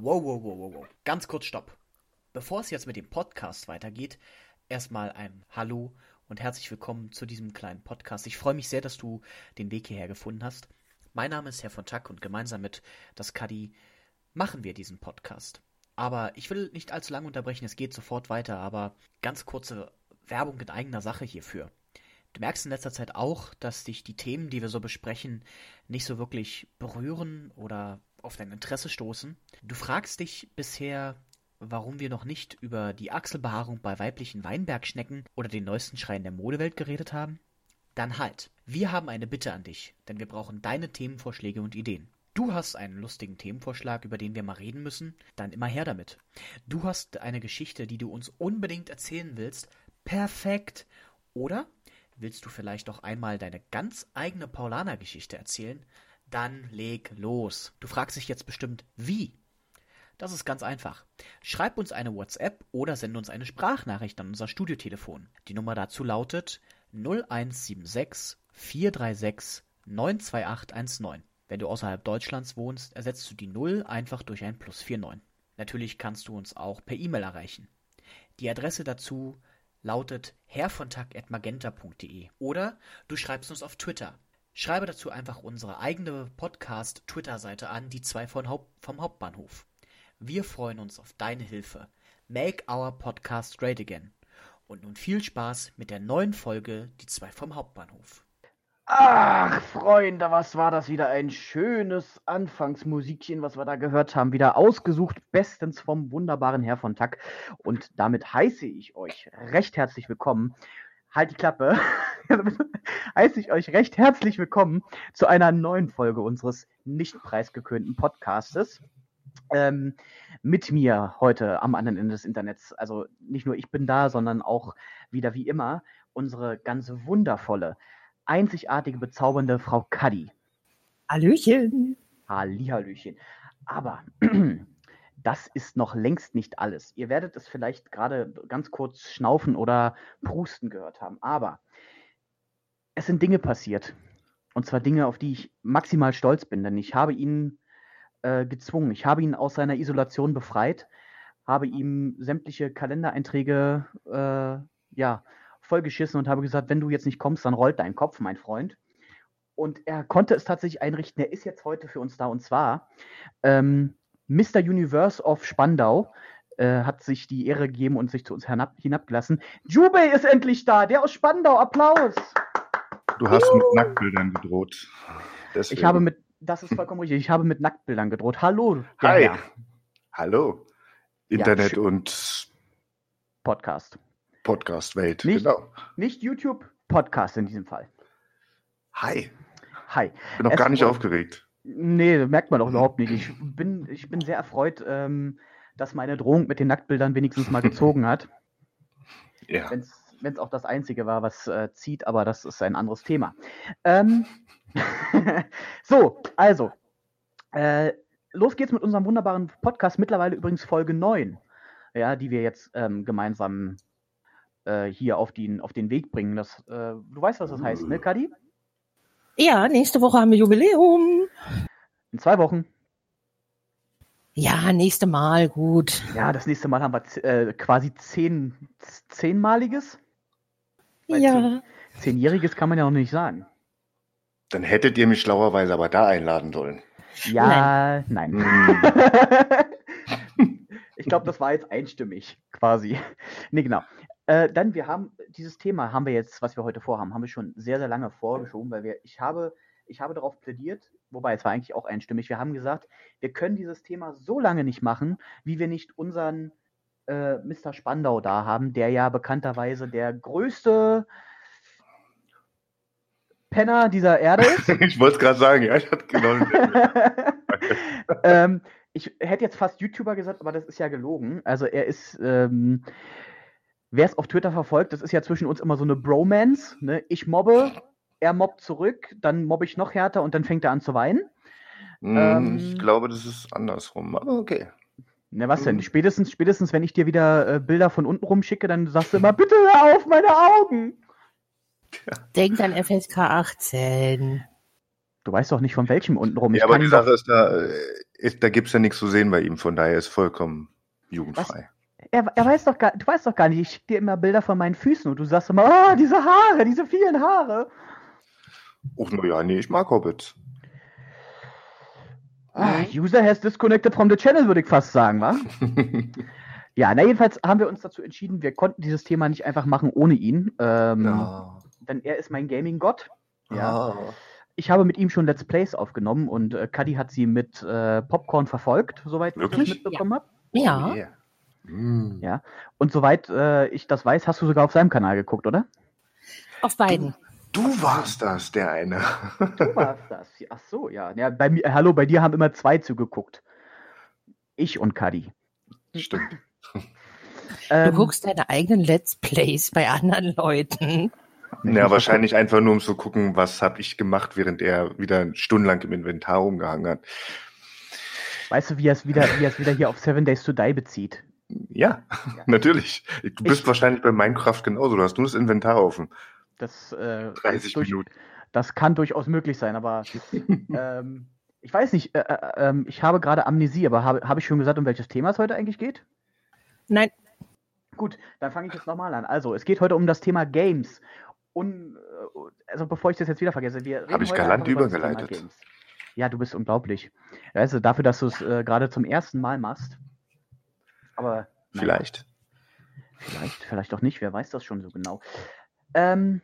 Wow, wow, wow, wow, wow. Ganz kurz Stopp. Bevor es jetzt mit dem Podcast weitergeht, erstmal ein Hallo und herzlich willkommen zu diesem kleinen Podcast. Ich freue mich sehr, dass du den Weg hierher gefunden hast. Mein Name ist Herr von Tack und gemeinsam mit das Kadi machen wir diesen Podcast. Aber ich will nicht allzu lange unterbrechen, es geht sofort weiter, aber ganz kurze Werbung in eigener Sache hierfür. Du merkst in letzter Zeit auch, dass dich die Themen, die wir so besprechen, nicht so wirklich berühren oder auf dein Interesse stoßen. Du fragst dich bisher, warum wir noch nicht über die Achselbehaarung bei weiblichen Weinbergschnecken oder den neuesten Schreien der Modewelt geredet haben? Dann halt. Wir haben eine Bitte an dich, denn wir brauchen deine Themenvorschläge und Ideen. Du hast einen lustigen Themenvorschlag, über den wir mal reden müssen, dann immer her damit. Du hast eine Geschichte, die du uns unbedingt erzählen willst, perfekt. Oder willst du vielleicht doch einmal deine ganz eigene Paulaner-Geschichte erzählen? Dann leg los. Du fragst dich jetzt bestimmt, wie? Das ist ganz einfach. Schreib uns eine WhatsApp oder sende uns eine Sprachnachricht an unser Studiotelefon. Die Nummer dazu lautet 0176 436 92819. Wenn du außerhalb Deutschlands wohnst, ersetzt du die 0 einfach durch ein Plus 49. Natürlich kannst du uns auch per E-Mail erreichen. Die Adresse dazu lautet herrvontack.magenta.de oder du schreibst uns auf Twitter. Schreibe dazu einfach unsere eigene Podcast-Twitter-Seite an, die zwei von Haupt vom Hauptbahnhof. Wir freuen uns auf deine Hilfe. Make our podcast great again. Und nun viel Spaß mit der neuen Folge Die zwei vom Hauptbahnhof. Ach, Freunde, was war das wieder ein schönes Anfangsmusikchen, was wir da gehört haben. Wieder ausgesucht, bestens vom wunderbaren Herr von Tack. Und damit heiße ich euch recht herzlich willkommen. Halt die Klappe. heiße ich euch recht herzlich willkommen zu einer neuen Folge unseres nicht preisgekönten Podcastes. Ähm, mit mir heute am anderen Ende des Internets. Also nicht nur ich bin da, sondern auch wieder wie immer unsere ganz wundervolle, einzigartige, bezaubernde Frau Kaddi. Hallöchen. Hallihallöchen. Aber das ist noch längst nicht alles. Ihr werdet es vielleicht gerade ganz kurz schnaufen oder prusten gehört haben. Aber es sind Dinge passiert. Und zwar Dinge, auf die ich maximal stolz bin, denn ich habe ihn äh, gezwungen. Ich habe ihn aus seiner Isolation befreit, habe ihm sämtliche Kalendereinträge äh, ja, vollgeschissen und habe gesagt, wenn du jetzt nicht kommst, dann rollt dein Kopf, mein Freund. Und er konnte es tatsächlich einrichten. Er ist jetzt heute für uns da und zwar ähm, Mr. Universe of Spandau äh, hat sich die Ehre gegeben und sich zu uns hinab, hinabgelassen. Jubei ist endlich da, der aus Spandau. Applaus! Du hast mit Nacktbildern gedroht. Deswegen. Ich habe mit, das ist vollkommen richtig, ich habe mit Nacktbildern gedroht. Hallo. Hi. Herr. Hallo. Internet ja, und Podcast. Podcast-Welt, nicht, genau. Nicht YouTube, Podcast in diesem Fall. Hi. Hi. Bin noch es gar nicht aufgeregt. Nee, merkt man doch überhaupt nicht. Ich bin, ich bin sehr erfreut, ähm, dass meine Drohung mit den Nacktbildern wenigstens mal gezogen hat. Ja. Wenn es auch das Einzige war, was äh, zieht, aber das ist ein anderes Thema. Ähm, so, also, äh, los geht's mit unserem wunderbaren Podcast, mittlerweile übrigens Folge 9, ja, die wir jetzt ähm, gemeinsam äh, hier auf den, auf den Weg bringen. Das, äh, du weißt, was das heißt, ne, Kadi? Ja, nächste Woche haben wir Jubiläum. In zwei Wochen. Ja, nächste Mal, gut. Ja, das nächste Mal haben wir äh, quasi zehn, zehnmaliges. Ja. zehnjähriges kann man ja noch nicht sagen. Dann hättet ihr mich schlauerweise aber da einladen sollen. Ja, nein. nein. ich glaube, das war jetzt einstimmig, quasi. Nee, genau. Äh, dann, wir haben dieses Thema, haben wir jetzt, was wir heute vorhaben, haben wir schon sehr, sehr lange vorgeschoben, weil wir, ich habe, ich habe darauf plädiert, wobei es war eigentlich auch einstimmig, wir haben gesagt, wir können dieses Thema so lange nicht machen, wie wir nicht unseren äh, Mr. Spandau da haben, der ja bekannterweise der größte Penner dieser Erde ist. ich wollte es gerade sagen, ja, ich hatte genau. ähm, ich hätte jetzt fast YouTuber gesagt, aber das ist ja gelogen. Also er ist, ähm, wer es auf Twitter verfolgt, das ist ja zwischen uns immer so eine Bromance. Ne? Ich mobbe, er mobbt zurück, dann mobbe ich noch härter und dann fängt er an zu weinen. Mm, ähm, ich glaube, das ist andersrum, aber okay. Na, was denn? Spätestens, spätestens, wenn ich dir wieder äh, Bilder von unten rumschicke, dann sagst du immer, bitte hör auf, meine Augen! Ja. Denk an FSK 18. Du weißt doch nicht von welchem unten rum. Ja, aber die Sache ist da, äh, ist, da gibt's ja nichts zu sehen bei ihm, von daher ist vollkommen jugendfrei. Er, er weiß doch gar, du weißt doch gar nicht, ich schicke dir immer Bilder von meinen Füßen und du sagst immer, oh, diese Haare, diese vielen Haare. Och, na ja, nee, ich mag Hobbits. Ah, User has disconnected from the channel, würde ich fast sagen, wa? ja, na jedenfalls haben wir uns dazu entschieden, wir konnten dieses Thema nicht einfach machen ohne ihn. Ähm, Ja. Denn er ist mein Gaming-Gott. Ja. Ah. Ich habe mit ihm schon Let's Plays aufgenommen und äh, Cuddy hat sie mit äh, Popcorn verfolgt, soweit ich Wirklich? das mitbekommen habe. Ja, Yeah. Mm. Ja. Und soweit äh, ich das weiß, hast du sogar auf seinem Kanal geguckt, oder? auf beiden. Du warst das, der eine. Du warst das. Ach so, ja. ja bei mir, hallo, bei dir haben immer zwei zugeguckt. Ich und Cuddy. Stimmt. Du Ähm, guckst deine eigenen Let's Plays bei anderen Leuten. Ja, wahrscheinlich einfach nur, um zu gucken, was habe ich gemacht, während er wieder stundenlang im Inventar rumgehangen hat. Weißt du, wie er es wieder, wie er es wieder hier auf Seven Days to Die bezieht? Ja, natürlich. Du bist wahrscheinlich bei Minecraft genauso. Du hast nur das Inventar offen. Das, äh, 30 ist durch, Minuten. das kann durchaus möglich sein, aber ähm, ich weiß nicht, äh, äh, ähm, ich habe gerade Amnesie, aber habe, habe ich schon gesagt, um welches Thema es heute eigentlich geht? Nein, Gut, dann fange ich jetzt nochmal an. Also, es geht heute um das Thema Games. Und, äh, also bevor ich das jetzt wieder vergesse, wir reden Hab ich galant übergeleitet. Games. Ja, du bist unglaublich. Weißt du, dafür, dass du es äh, gerade zum ersten Mal machst. Aber naja, Vielleicht. vielleicht, vielleicht auch nicht, wer weiß das schon so genau. Ähm,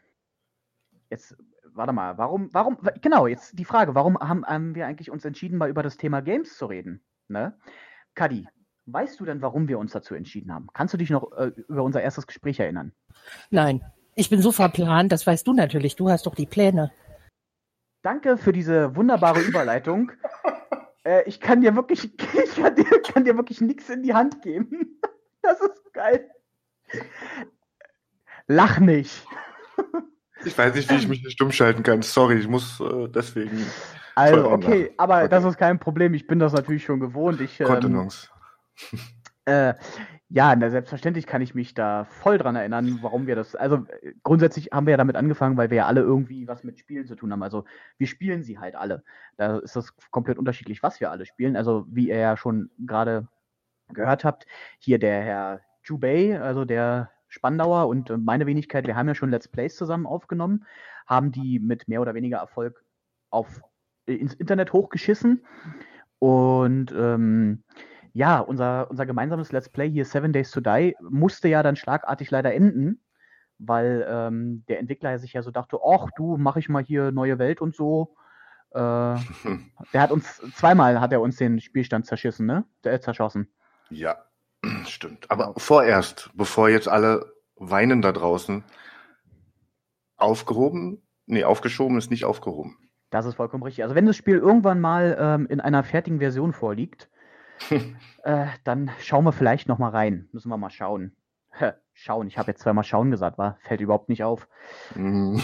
jetzt, warte mal, warum, warum, genau, jetzt die Frage, warum haben, haben wir eigentlich uns entschieden, mal über das Thema Games zu reden? Ne? Kadi, weißt du denn, warum wir uns dazu entschieden haben? Kannst du dich noch äh, über unser erstes Gespräch erinnern? nein. Ich bin so verplant, das weißt du natürlich. Du hast doch die Pläne. Danke für diese wunderbare Überleitung. äh, ich kann dir wirklich, ich kann dir, kann dir wirklich nichts in die Hand geben. Das ist geil. Lach nicht. Ich weiß nicht, wie ich mich hier stumm schalten kann. Sorry, ich muss äh, deswegen Also, okay, aber Okay. das ist kein Problem. Ich bin das natürlich schon gewohnt. Ich, ähm, Kontenance. äh, ja, na, selbstverständlich kann ich mich da voll dran erinnern, warum wir das. Also äh, grundsätzlich haben wir ja damit angefangen, weil wir ja alle irgendwie was mit Spielen zu tun haben. Also wir spielen sie halt alle. Da ist das komplett unterschiedlich, was wir alle spielen. Also wie ihr ja schon gerade gehört habt, hier der Herr Jubei, also der Spandauer und äh, meine Wenigkeit, wir haben ja schon Let's Plays zusammen aufgenommen, haben die mit mehr oder weniger Erfolg auf äh, ins Internet hochgeschissen. Und ähm, ja, unser, unser gemeinsames Let's Play hier Seven Days to Die musste ja dann schlagartig leider enden, weil ähm, der Entwickler sich ja so dachte, ach du, mach ich mal hier neue Welt und so. Äh, der hat uns zweimal hat er uns den Spielstand zerschissen, ne? Der, zerschossen. Ja, stimmt. Aber vorerst, bevor jetzt alle weinen da draußen, aufgehoben? Nee, aufgeschoben ist nicht aufgehoben. Das ist vollkommen richtig. Also wenn das Spiel irgendwann mal ähm, in einer fertigen Version vorliegt, äh, dann schauen wir vielleicht noch mal rein. Müssen wir mal schauen. Schauen. Ich habe jetzt zweimal schauen gesagt, war fällt überhaupt nicht auf. Mm,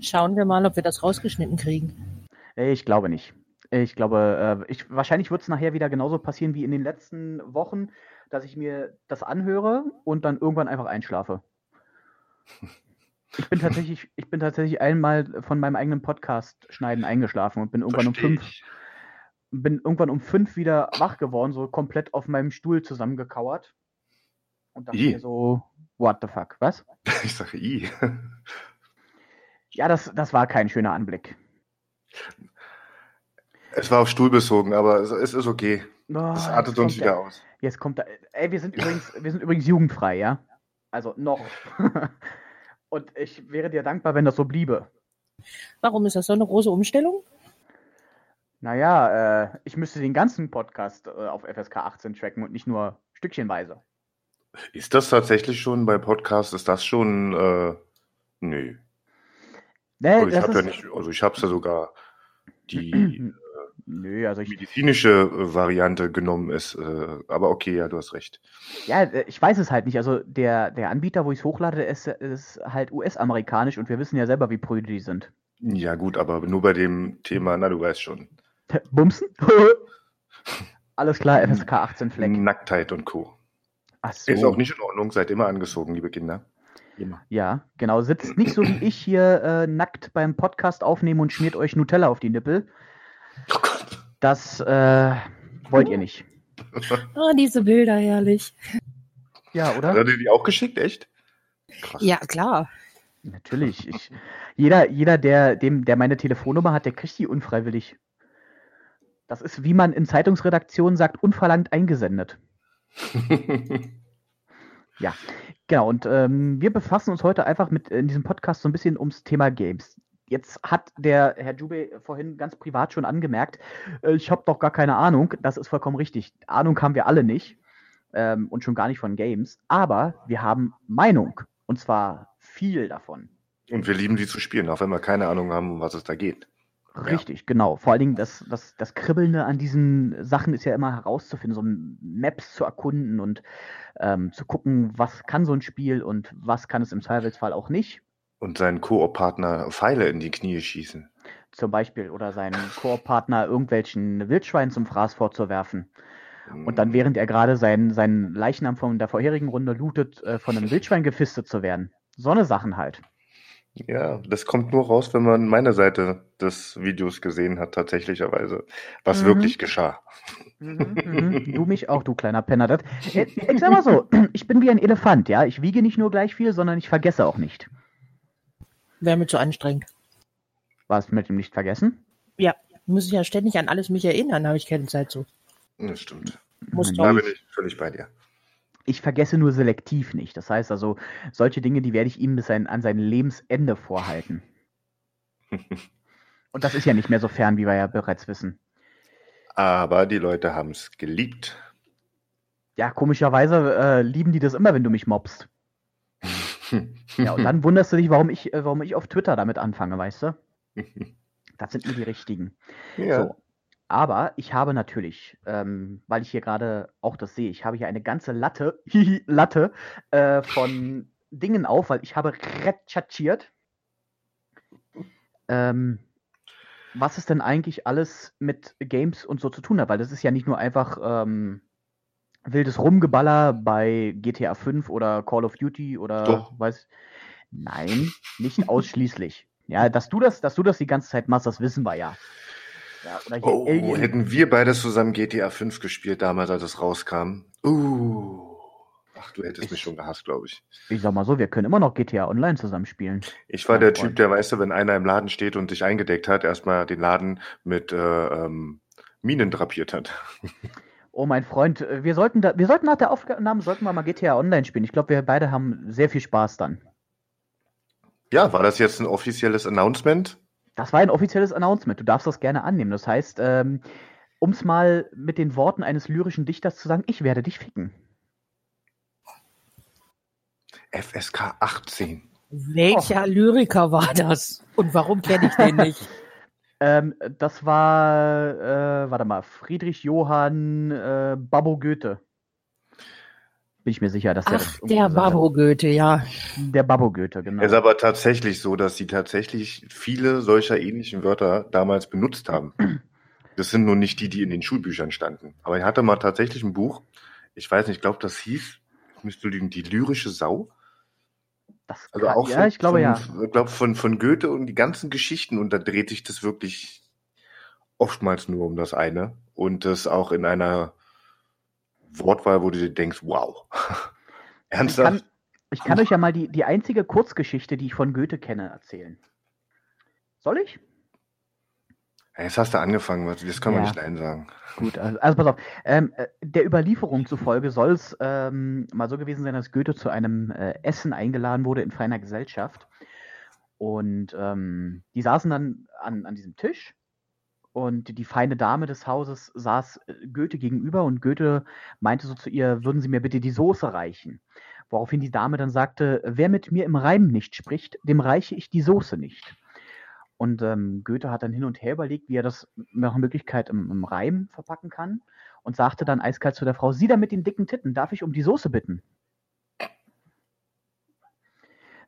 Schauen wir mal, ob wir das rausgeschnitten kriegen. Äh, Ich glaube nicht. Ich glaube, äh, ich, wahrscheinlich wird es nachher wieder genauso passieren wie in den letzten Wochen, dass ich mir das anhöre und dann irgendwann einfach einschlafe. Ich bin tatsächlich, ich bin tatsächlich einmal von meinem eigenen Podcast schneiden eingeschlafen und bin irgendwann um versteh fünf, ich. Bin irgendwann um fünf wieder wach geworden, so komplett auf meinem Stuhl zusammengekauert. Und dachte Ih. mir so, what the fuck, was? Ich sage I. Ja, das, das war kein schöner Anblick. Es war auf Stuhl bezogen, aber es, es ist okay. Oh, Es jetzt artet uns wieder der- aus. Jetzt kommt da. Ey, wir sind übrigens, wir sind übrigens jugendfrei, ja? Also noch. Und ich wäre dir dankbar, wenn das so bliebe. Warum ist das so eine große Umstellung? Naja, äh, ich müsste den ganzen Podcast äh, auf FSK 18 tracken und nicht nur stückchenweise. Ist das tatsächlich schon bei Podcasts, ist das schon, äh, nö. Nee, Also ich das habe ja nicht, also ich habe ja sogar die Nö, also ich, medizinische äh, Variante genommen ist, äh, aber okay, ja, du hast recht. ja, äh, ich weiß es halt nicht. Also der, der Anbieter, wo ich es hochlade, ist, ist halt US-amerikanisch und wir wissen ja selber, wie prüde die sind. Ja gut, aber nur bei dem Thema, na du weißt schon, Bumsen? Alles klar, FSK 18 Fleck. Nacktheit und Co. Ach so. Ist auch nicht in Ordnung, seid immer angezogen, liebe Kinder. Immer. Ja, genau. Sitzt nicht so wie ich hier äh, nackt beim Podcast aufnehmen und schmiert euch Nutella auf die Nippel. Oh Gott. Das, äh, wollt ihr nicht. Oh, diese Bilder, herrlich. Ja, oder? Hat er die auch geschickt, echt? Krass. Ja, klar. Natürlich. Ich, jeder, jeder der, dem, der meine Telefonnummer hat, der kriegt die unfreiwillig. Das ist, wie man in Zeitungsredaktionen sagt, unverlangt eingesendet. Ja, genau. Und ähm, wir befassen uns heute einfach mit in diesem Podcast so ein bisschen ums Thema Games. Jetzt hat der Herr Jube vorhin ganz privat schon angemerkt, äh, ich habe doch gar keine Ahnung. Das ist vollkommen richtig. Ahnung haben wir alle nicht. Ähm, und schon gar nicht von Games. Aber wir haben Meinung. Und zwar viel davon. Und wir lieben die zu spielen, auch wenn wir keine Ahnung haben, um was es da geht. Richtig, genau. Vor allen Dingen das, das, das Kribbelnde an diesen Sachen ist ja immer herauszufinden, so Maps zu erkunden und ähm, zu gucken, was kann so ein Spiel und was kann es im Zweifelsfall auch nicht. Und seinen Koop-Partner Pfeile in die Knie schießen. Zum Beispiel oder seinen Koop-Partner irgendwelchen Wildschweinen zum Fraß vorzuwerfen. Und dann, während er gerade seinen, seinen Leichnam von der vorherigen Runde lootet, äh, von einem Wildschwein gefistet zu werden. So eine Sachen halt. Ja, das kommt nur raus, wenn man meine Seite des Videos gesehen hat, tatsächlicherweise. Was Mhm. wirklich geschah. Mhm, mhm. Du mich auch, du kleiner Penner. Das, äh, ich sag mal so, ich bin wie ein Elefant, ja. Ich wiege nicht nur gleich viel, sondern ich vergesse auch nicht. Wäre mir zu anstrengend. Was mit dem nicht vergessen? Ja, muss ich ja ständig an alles mich erinnern, habe ich keine Zeit zu. Das stimmt. Muss Ja, Da bin ich völlig bei dir. Ich vergesse nur selektiv nicht. Das heißt also, solche Dinge, die werde ich ihm bis sein, an sein Lebensende vorhalten. Und das ist ja nicht mehr so fern, wie wir ja bereits wissen. Aber die Leute haben es geliebt. Ja, komischerweise äh, lieben die das immer, wenn du mich mobst. Ja, und dann wunderst du dich, warum ich, äh, warum ich auf Twitter damit anfange, weißt du? Das sind nur die richtigen. ja. So. Aber ich habe natürlich, ähm, weil ich hier gerade auch das sehe, ich habe hier eine ganze Latte, Latte äh, von Dingen auf, weil ich habe recherchiert. Ähm, was es denn eigentlich alles mit Games und so zu tun hat, weil das ist ja nicht nur einfach ähm, wildes Rumgeballer bei GTA 5 oder Call of Duty oder Doch. weiß. Nein, nicht ausschließlich. Ja, dass du das, dass du das die ganze Zeit machst, das wissen wir ja. Ja, Oh, Alien. hätten wir beide zusammen GTA 5 gespielt damals, als es rauskam. Uh. Ach, du hättest Ich- mich schon gehasst, glaube ich. Ich sag mal so, wir können immer noch GTA Online zusammen spielen. Ich war der Freund. Typ, der, weißt du, wenn einer im Laden steht und sich eingedeckt hat, erstmal den Laden mit äh, ähm, Minen drapiert hat. Oh, mein Freund, wir sollten, da, wir sollten nach der Aufnahme sollten wir mal GTA Online spielen. Ich glaube, wir beide haben sehr viel Spaß dann. Ja, war das jetzt ein offizielles Announcement? Das war ein offizielles Announcement. Du darfst das gerne annehmen. Das heißt, ähm, um es mal mit den Worten eines lyrischen Dichters zu sagen, ich werde dich ficken. FSK 18. Welcher Lyriker war das? Und warum kenne ich den nicht? Ähm, das war, äh, warte mal, Friedrich Johann äh, Babbo Goethe. Bin ich mir sicher, dass der das Ach, irgendwo der. Babbo Goethe, ja. Der Babbo Goethe, genau. Es ist aber tatsächlich so, dass sie tatsächlich viele solcher ähnlichen Wörter damals benutzt haben. Das sind nur nicht die, die in den Schulbüchern standen. Aber er hatte mal tatsächlich ein Buch, ich weiß nicht, ich glaube, das hieß, ich müsste lügen, die lyrische Sau. Das Also kann- auch ja, von, ich glaube von, ja. Ich glaube von, von Goethe und die ganzen Geschichten und da dreht sich das wirklich oftmals nur um das eine und das auch in einer Wortwahl, wo du dir denkst, wow. Ich kann, Ernsthaft? ich kann euch ja mal die, die einzige Kurzgeschichte, die ich von Goethe kenne, erzählen. Soll ich? Jetzt hast du angefangen, das kann man Ja. nicht Nein sagen. Gut, also, also pass auf. Ähm, äh, der Überlieferung zufolge soll es ähm, mal so gewesen sein, dass Goethe zu einem äh, Essen eingeladen wurde in feiner Gesellschaft. Und ähm, die saßen dann an, an diesem Tisch und die feine Dame des Hauses saß äh, Goethe gegenüber und Goethe meinte so zu ihr, würden Sie mir bitte die Soße reichen? Woraufhin die Dame dann sagte, wer mit mir im Reim nicht spricht, dem reiche ich die Soße nicht. Und ähm, Goethe hat dann hin und her überlegt, wie er das nach Möglichkeit im, im Reim verpacken kann und sagte dann eiskalt zu der Frau, Sie da mit den dicken Titten, darf ich um die Soße bitten?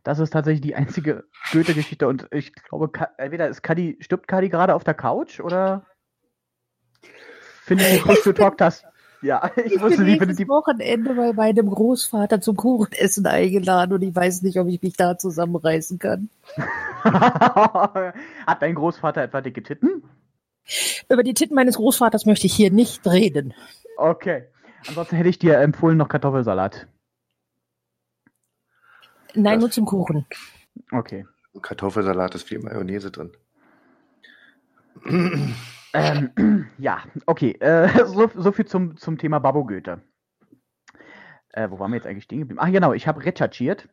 Das ist tatsächlich die einzige Goethe-Geschichte und ich glaube, entweder ist Kadi, stirbt Kadi gerade auf der Couch oder findet die Push to Talk das? Ja, ich Ich wusste, findet nächstes die. Wochenende bei meinem Großvater zum Kuchenessen eingeladen und ich weiß nicht, ob ich mich da zusammenreißen kann. Hat dein Großvater etwa dicke Titten? Über die Titten meines Großvaters möchte ich hier nicht reden. Okay. Ansonsten hätte ich dir empfohlen noch Kartoffelsalat. Nein, Das- nur zum Kuchen. Okay. Kartoffelsalat ist viel Mayonnaise drin. Ähm, ja, okay. Äh, so, so viel zum, zum Thema Babbo Goethe. Äh, wo waren wir jetzt eigentlich stehen geblieben? Ach genau, ich habe recherchiert.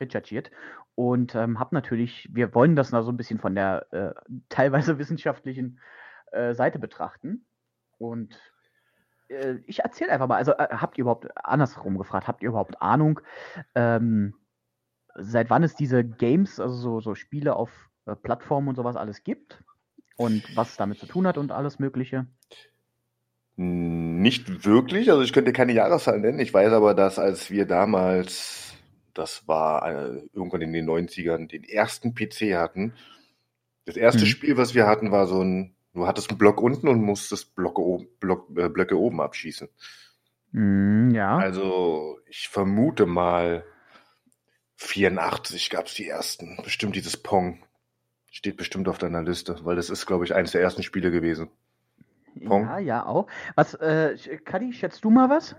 Recherchiert. Und ähm, habe natürlich, wir wollen das mal so ein bisschen von der äh, teilweise wissenschaftlichen äh, Seite betrachten. Und äh, ich erzähle einfach mal, also äh, habt ihr überhaupt, andersrum gefragt, habt ihr überhaupt Ahnung, ähm, seit wann es diese Games, also so, so Spiele auf äh, Plattformen und sowas alles gibt? Und was es damit zu tun hat und alles Mögliche? Nicht wirklich, also ich könnte keine Jahreszahl nennen. Ich weiß aber, dass als wir damals, das war äh, irgendwann in den 90ern, den ersten PC hatten, das erste Mhm. Spiel, was wir hatten, war so ein, du hattest einen Block unten und musstest Blöcke oben, Block, äh, Blöcke oben abschießen. Mm, ja. Also ich vermute mal 84 gab es die ersten. Bestimmt dieses Pong. Steht bestimmt auf deiner Liste, weil das ist, glaube ich, eines der ersten Spiele gewesen. Pong. Ja, ja, auch. Was, äh, Kadi, schätzt du mal was?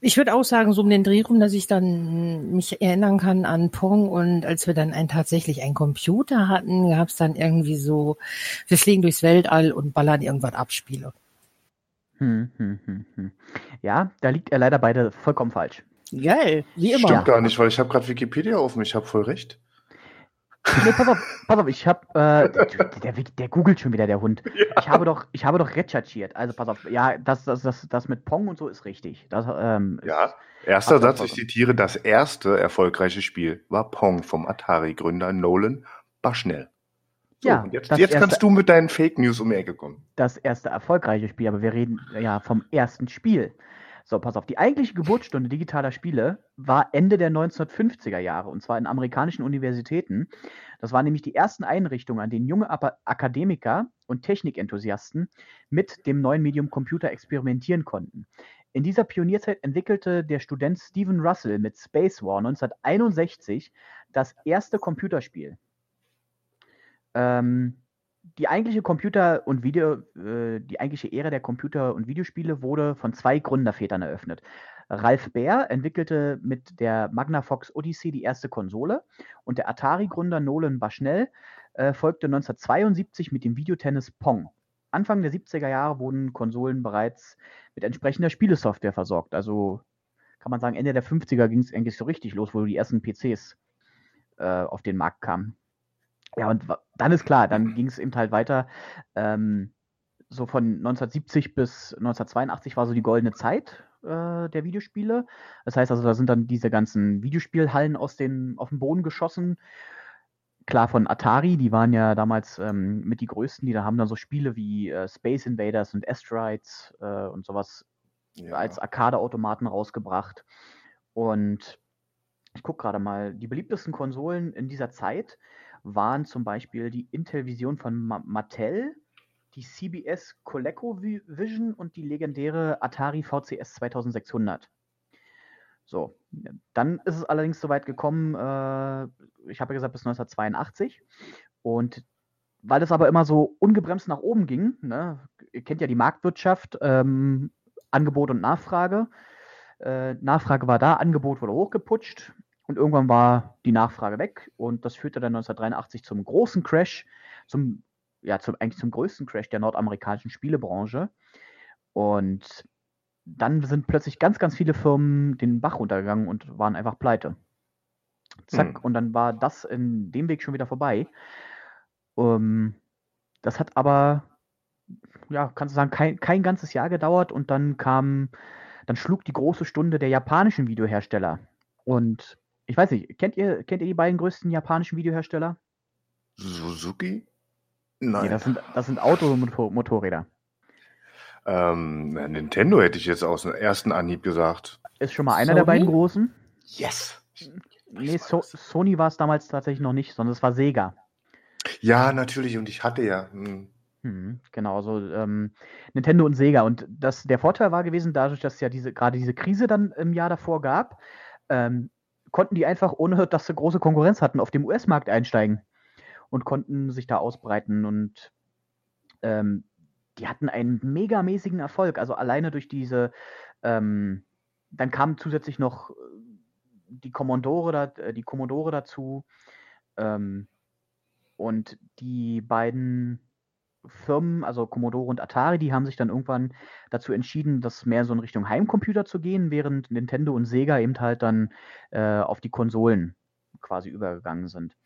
Ich würde auch sagen, so um den Dreh rum, dass ich dann mich erinnern kann an Pong und als wir dann ein, tatsächlich einen Computer hatten, gab es dann irgendwie so, wir fliegen durchs Weltall und ballern irgendwas ab Spiele. Hm, hm, hm, hm. Ja, da liegt er leider beide vollkommen falsch. Geil, wie immer. Stimmt gar nicht, weil ich habe gerade Wikipedia offen. Ich habe voll recht. Nee, pass auf, pass auf, ich habe, äh, der, der, der googelt schon wieder, der Hund. Ich habe doch, ich habe doch recherchiert. Also pass auf, ja, das, das, das, das mit Pong und so ist richtig. Das, ähm, Ja. Erster Satz, ich zitiere, das erste erfolgreiche Spiel war Pong vom Atari-Gründer Nolan Bushnell. So, Ja, jetzt, jetzt erste- kannst du mit deinen Fake News um die Ecke kommen. das erste erfolgreiche Spiel, aber wir reden ja vom ersten Spiel. So, pass auf, die eigentliche Geburtsstunde digitaler Spiele war Ende der 1950er Jahre und zwar in amerikanischen Universitäten. Das waren nämlich die ersten Einrichtungen, an denen junge Akademiker und Technikenthusiasten mit dem neuen Medium Computer experimentieren konnten. In dieser Pionierzeit entwickelte der Student Stephen Russell mit Space War 1961 das erste Computerspiel. Ähm, die eigentliche Computer- und Video, äh, die eigentliche Ära der Computer- und Videospiele wurde von zwei Gründervätern eröffnet. Ralph Baer entwickelte mit der Magnavox Odyssey die erste Konsole und der Atari-Gründer Nolan Bushnell äh, folgte 1972 mit dem Videotennis Pong. Anfang der 70er Jahre wurden Konsolen bereits mit entsprechender Spielesoftware versorgt. Also kann man sagen, Ende der 50er ging es eigentlich so richtig los, wo die ersten PCs äh, auf den Markt kamen. Ja, und dann ist klar, dann ging es eben halt weiter. Ähm, so von 1970 bis 1982 war so die goldene Zeit äh, der Videospiele. Das heißt also, da sind dann diese ganzen Videospielhallen aus den, auf den Boden geschossen. Klar, von Atari, die waren ja damals ähm, mit die größten, die da haben dann so Spiele wie äh, Space Invaders und Asteroids äh, und sowas Ja. als Arcade-Automaten rausgebracht. Und ich gucke gerade mal, die beliebtesten Konsolen in dieser Zeit waren zum Beispiel die Intel-Vision von Ma Mattel, die CBS ColecoVision und die legendäre Atari VCS 2600. So, dann ist es allerdings so weit gekommen, äh, ich habe ja gesagt bis 1982. Und weil es aber immer so ungebremst nach oben ging, ne, ihr kennt ja die Marktwirtschaft, ähm, Angebot und Nachfrage. Äh, Nachfrage war da, Angebot wurde hochgeputscht und irgendwann war die Nachfrage weg und das führte dann 1983 zum großen Crash, zum, ja, zum, eigentlich zum größten Crash der nordamerikanischen Spielebranche. Und dann sind plötzlich ganz, ganz viele Firmen den Bach runtergegangen und waren einfach pleite. Zack, Hm. und dann war das in dem Weg schon wieder vorbei. Ähm, das hat aber, ja, kannst du sagen, kein, kein ganzes Jahr gedauert und dann kam, dann schlug die große Stunde der japanischen Videohersteller. Und ich weiß nicht, kennt ihr, kennt ihr die beiden größten japanischen Videohersteller? Suzuki? Nee, Nein. das sind, das sind Automotorräder. ähm, Nintendo hätte ich jetzt aus dem ersten Anhieb gesagt. Ist schon mal einer der Sony? beiden großen. Yes. Nee, so Sony war es damals tatsächlich noch nicht, sondern es war Sega. Ja, natürlich. Und ich hatte ja. Hm. Mhm, genau, so ähm, Nintendo und Sega. Und das, der Vorteil war gewesen, dadurch, dass es ja diese, gerade diese Krise dann im Jahr davor gab, ähm, konnten die einfach, ohne dass sie große Konkurrenz hatten, auf dem US-Markt einsteigen und konnten sich da ausbreiten. Und ähm, die hatten einen megamäßigen Erfolg. Also alleine durch diese, ähm, dann kamen zusätzlich noch äh, die Commodore, da, äh, die Commodore dazu. Ähm, und die beiden Firmen, also Commodore und Atari, die haben sich dann irgendwann dazu entschieden, das mehr so in Richtung Heimcomputer zu gehen, während Nintendo und Sega eben halt dann äh, auf die Konsolen quasi übergegangen sind.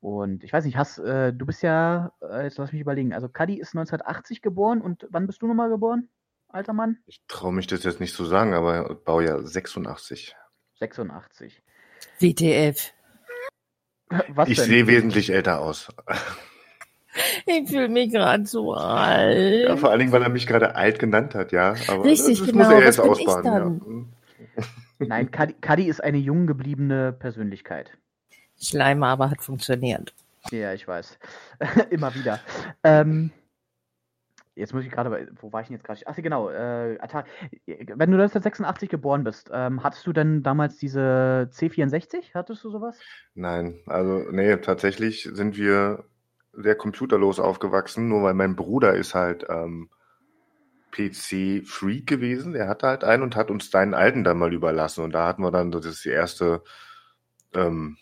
Und ich weiß nicht, hast, äh, du bist ja, äh, jetzt lass mich überlegen, also Cuddy ist 1980 geboren und wann bist du nochmal geboren, alter Mann? Ich traue mich das jetzt nicht zu sagen, aber Baujahr 86. 86. WTF. Was ich sehe wesentlich älter aus. Ich fühle mich gerade so alt. Ja, vor allen Dingen, weil er mich gerade alt genannt hat, ja. Aber Richtig, das genau. muss er Was jetzt bin ich ausbaden. dann? Ja. Nein, Cuddy, Cuddy ist eine jung gebliebene Persönlichkeit. Schleimer, aber hat funktioniert. Ja, ich weiß. Immer wieder. Ähm, jetzt muss ich gerade, wo war ich denn jetzt gerade? Ach, genau, äh, Atari. Wenn du 1986 geboren bist, ähm, hattest du denn damals diese C64? Hattest du sowas? Nein, also nee, tatsächlich sind wir sehr computerlos aufgewachsen, nur weil mein Bruder ist halt ähm, PC-Freak gewesen. Der hatte halt einen und hat uns deinen alten dann mal überlassen. Und da hatten wir dann das ist die erste ähm,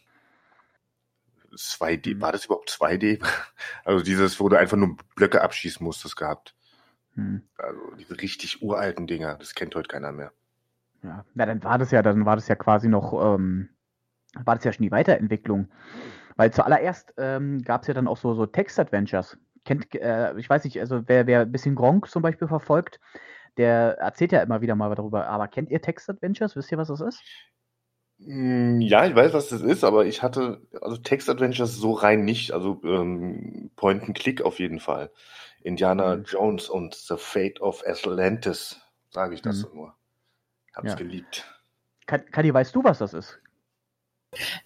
2D, war das überhaupt 2D? Also dieses, wo du einfach nur Blöcke abschießen musstest gehabt. Hm. Also diese richtig uralten Dinger, das kennt heute keiner mehr. Ja. ja, dann war das ja, dann war das ja quasi noch, ähm, war das ja schon die Weiterentwicklung. Weil zuallererst ähm, gab es ja dann auch so, so Text-Adventures. Kennt, äh, ich weiß nicht, also wer, wer ein bisschen Gronk zum Beispiel verfolgt, der erzählt ja immer wieder mal darüber. Aber kennt ihr Text-Adventures? Wisst ihr, was das ist? Mm, Ja, ich weiß, was das ist, aber ich hatte, also Text-Adventures so rein nicht, also ähm, Point-and-Click auf jeden Fall. Indiana Mhm. Jones und The Fate of Atlantis, sage ich das Mhm. so nur. Hab's Ja. geliebt. Ka- Kadi, weißt du, was das ist?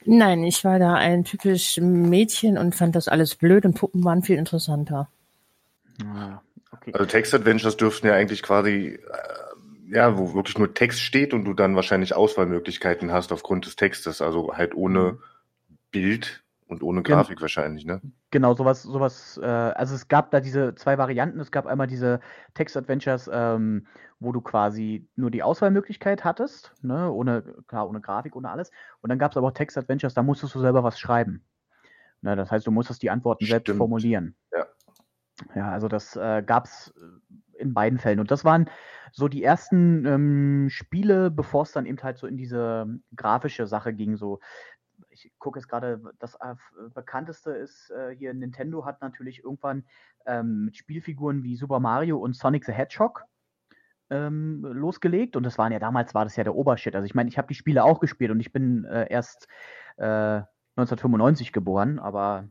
Nein, ich war da ein typisch Mädchen und fand das alles blöd und Puppen waren viel interessanter. Ah, okay. Also Text-Adventures dürften ja eigentlich quasi, äh, ja, wo wirklich nur Text steht und du dann wahrscheinlich Auswahlmöglichkeiten hast aufgrund des Textes, also halt ohne Bild und ohne Grafik wahrscheinlich, ne? Genau, sowas, sowas, äh, also es gab da diese zwei Varianten. Es gab einmal diese Text-Adventures, ähm, wo du quasi nur die Auswahlmöglichkeit hattest, ne, ohne, klar, ohne Grafik, ohne alles. Und dann gab es aber auch Text-Adventures, da musstest du selber was schreiben. Ne, das heißt, du musstest die Antworten selbst Stimmt. formulieren. Ja. Ja, also das äh, gab es in beiden Fällen. Und das waren so die ersten ähm, Spiele, bevor es dann eben halt so in diese grafische Sache ging, so ich gucke jetzt gerade, das äh, bekannteste ist äh, hier, Nintendo hat natürlich irgendwann ähm, mit Spielfiguren wie Super Mario und Sonic the Hedgehog ähm, losgelegt und das waren ja damals war das ja der Obershit. Also ich meine, ich habe die Spiele auch gespielt und ich bin äh, erst äh, 1995 geboren, aber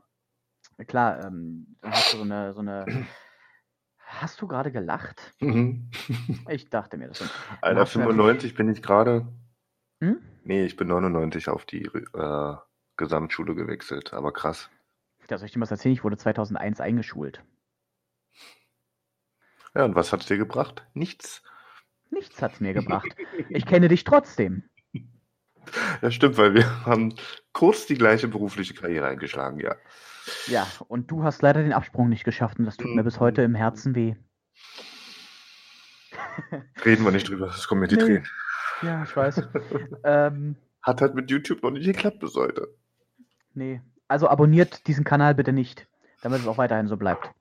klar, ähm, dann hast du so eine, so eine Hast du gerade gelacht? Mhm. Ich dachte mir das. schon. Alter, hast du ja- 95 bin ich gerade. Hm? Nee, ich bin 99 auf die äh, Gesamtschule gewechselt, aber krass. Ja, soll ich dir was erzählen? Ich wurde 2001 eingeschult. Ja, und was hat's dir gebracht? Nichts. Nichts hat's mir gebracht. Ich kenne dich trotzdem. Ja, stimmt, weil wir haben kurz die gleiche berufliche Karriere eingeschlagen, ja. Ja, und du hast leider den Absprung nicht geschafft und das tut mir bis heute im Herzen weh. Reden wir nicht drüber, es kommen mir die Nee. Tränen. Ja, ich weiß. ähm, Hat halt mit YouTube noch nicht geklappt bis heute. nee. Also abonniert diesen Kanal bitte nicht, damit es auch weiterhin so bleibt.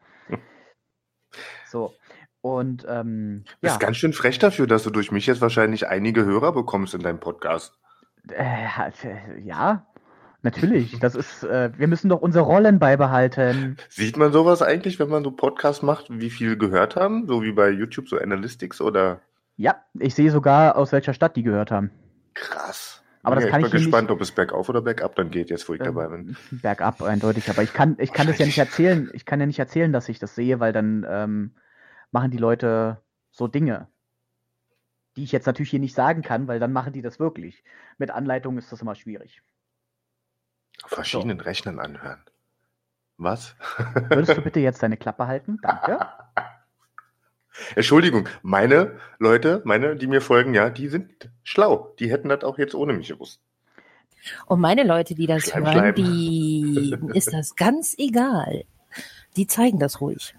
So. Und ähm, Das ja, ist ganz schön frech dafür, dass du durch mich jetzt wahrscheinlich einige Hörer bekommst in deinem Podcast. äh, ja, natürlich. Das ist, äh, wir müssen doch unsere Rollen beibehalten. Sieht man sowas eigentlich, wenn man so Podcasts macht, wie viel gehört haben? So wie bei YouTube, so Analytics oder Ja, ich sehe sogar, aus welcher Stadt die gehört haben. krass. Aber das Bin kann ich mal hier gespannt, ob es bergauf oder bergab dann geht, jetzt wo ich Ähm, dabei bin. Bergab eindeutig, aber ich kann, ich kann das ja nicht erzählen. Ich kann ja nicht erzählen, dass ich das sehe, weil dann ähm, machen die Leute so Dinge, die ich jetzt natürlich hier nicht sagen kann, weil dann machen die das wirklich. Mit Anleitung ist das immer schwierig. Auf verschiedenen Rechnern anhören. Was? Würdest du bitte jetzt deine Klappe halten? Danke. Entschuldigung, meine Leute, meine, die mir folgen, ja, die sind schlau. Die hätten das auch jetzt ohne mich gewusst. Und meine Leute, die das Schleim, hören, die ist das ganz egal. Die zeigen das ruhig.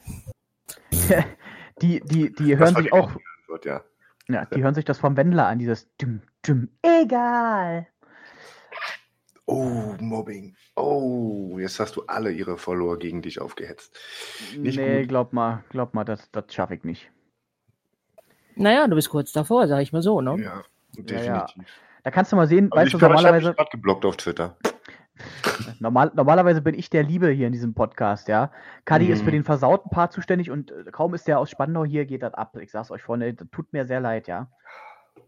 die, die, die hören sich auch, Antwort, ja. ja, die hören sich das vom Wendler an, dieses düm, düm, egal. Oh, Mobbing. Oh, jetzt hast du alle ihre Follower gegen dich aufgehetzt. Nicht nee, gut. glaub mal, glaub mal, das, das schaffe ich nicht. Naja, du bist kurz davor, sag ich mal so, ne? Ja, Ja, definitiv. Da kannst du mal sehen, Aber weißt ich du, normalerweise, gerade geblockt auf Twitter. normal, normalerweise bin ich der Liebe hier in diesem Podcast, ja. Kadi ist für Mhm. den versauten Part zuständig und äh, kaum ist der aus Spandau hier, geht das ab. Ich sag's euch, Freunde, das tut mir sehr leid, ja.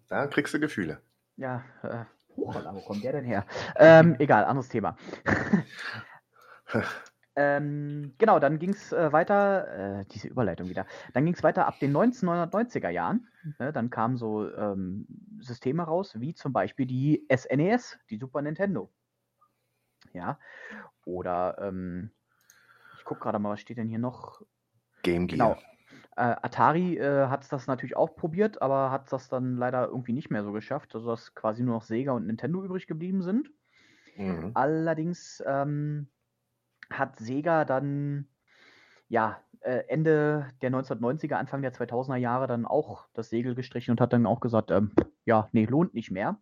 Da kriegst du Gefühle. Ja, äh, hoppala, wo kommt der denn her? Ähm, egal, anderes Thema. ähm, genau, dann ging es äh, weiter, äh, diese Überleitung wieder, dann ging es weiter ab den 1990er Jahren. Ne, dann kamen so ähm, Systeme raus, wie zum Beispiel die SNES, die Super Nintendo. Ja, oder ähm, ich gucke gerade mal, was steht denn hier noch? Game Gear. Genau. Äh, Atari äh, hat das natürlich auch probiert, aber hat das dann leider irgendwie nicht mehr so geschafft, sodass quasi nur noch Sega und Nintendo übrig geblieben sind. Mhm. Allerdings ähm, hat Sega dann ja äh, Ende der 1990er, Anfang der 2000er Jahre dann auch das Segel gestrichen und hat dann auch gesagt, ähm, ja, nee, lohnt nicht mehr.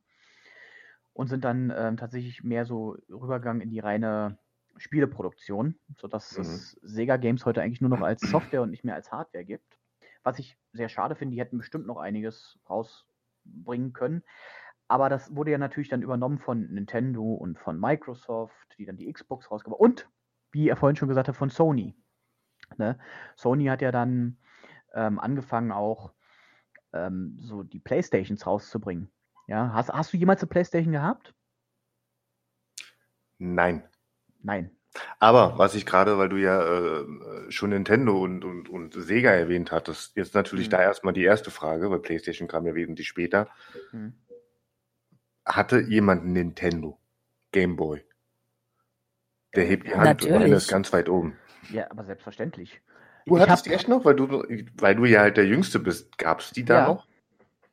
Und sind dann ähm, tatsächlich mehr so rübergegangen in die reine Spieleproduktion, sodass Mhm. es Sega Games heute eigentlich nur noch als Software und nicht mehr als Hardware gibt. Was ich sehr schade finde, die hätten bestimmt noch einiges rausbringen können. Aber das wurde ja natürlich dann übernommen von Nintendo und von Microsoft, die dann die Xbox rausgebracht und, wie er vorhin schon gesagt hat, von Sony. Ne? Sony hat ja dann ähm, angefangen auch ähm, so die Playstations rauszubringen. Ja, hast, hast du jemals eine Playstation gehabt? Nein. Nein. Aber was ich gerade, weil du ja äh, schon Nintendo und, und, und Sega erwähnt hattest, jetzt natürlich Mhm. da erstmal die erste Frage, weil PlayStation kam ja wesentlich später. Hm. Hatte jemand Nintendo? Game Boy? Der hebt die Hand und Natürlich. einer ist ganz weit oben. Ja, aber selbstverständlich. Du Ich hattest die echt noch, weil du, weil du ja halt der Jüngste bist. Gab's die da Ja. noch?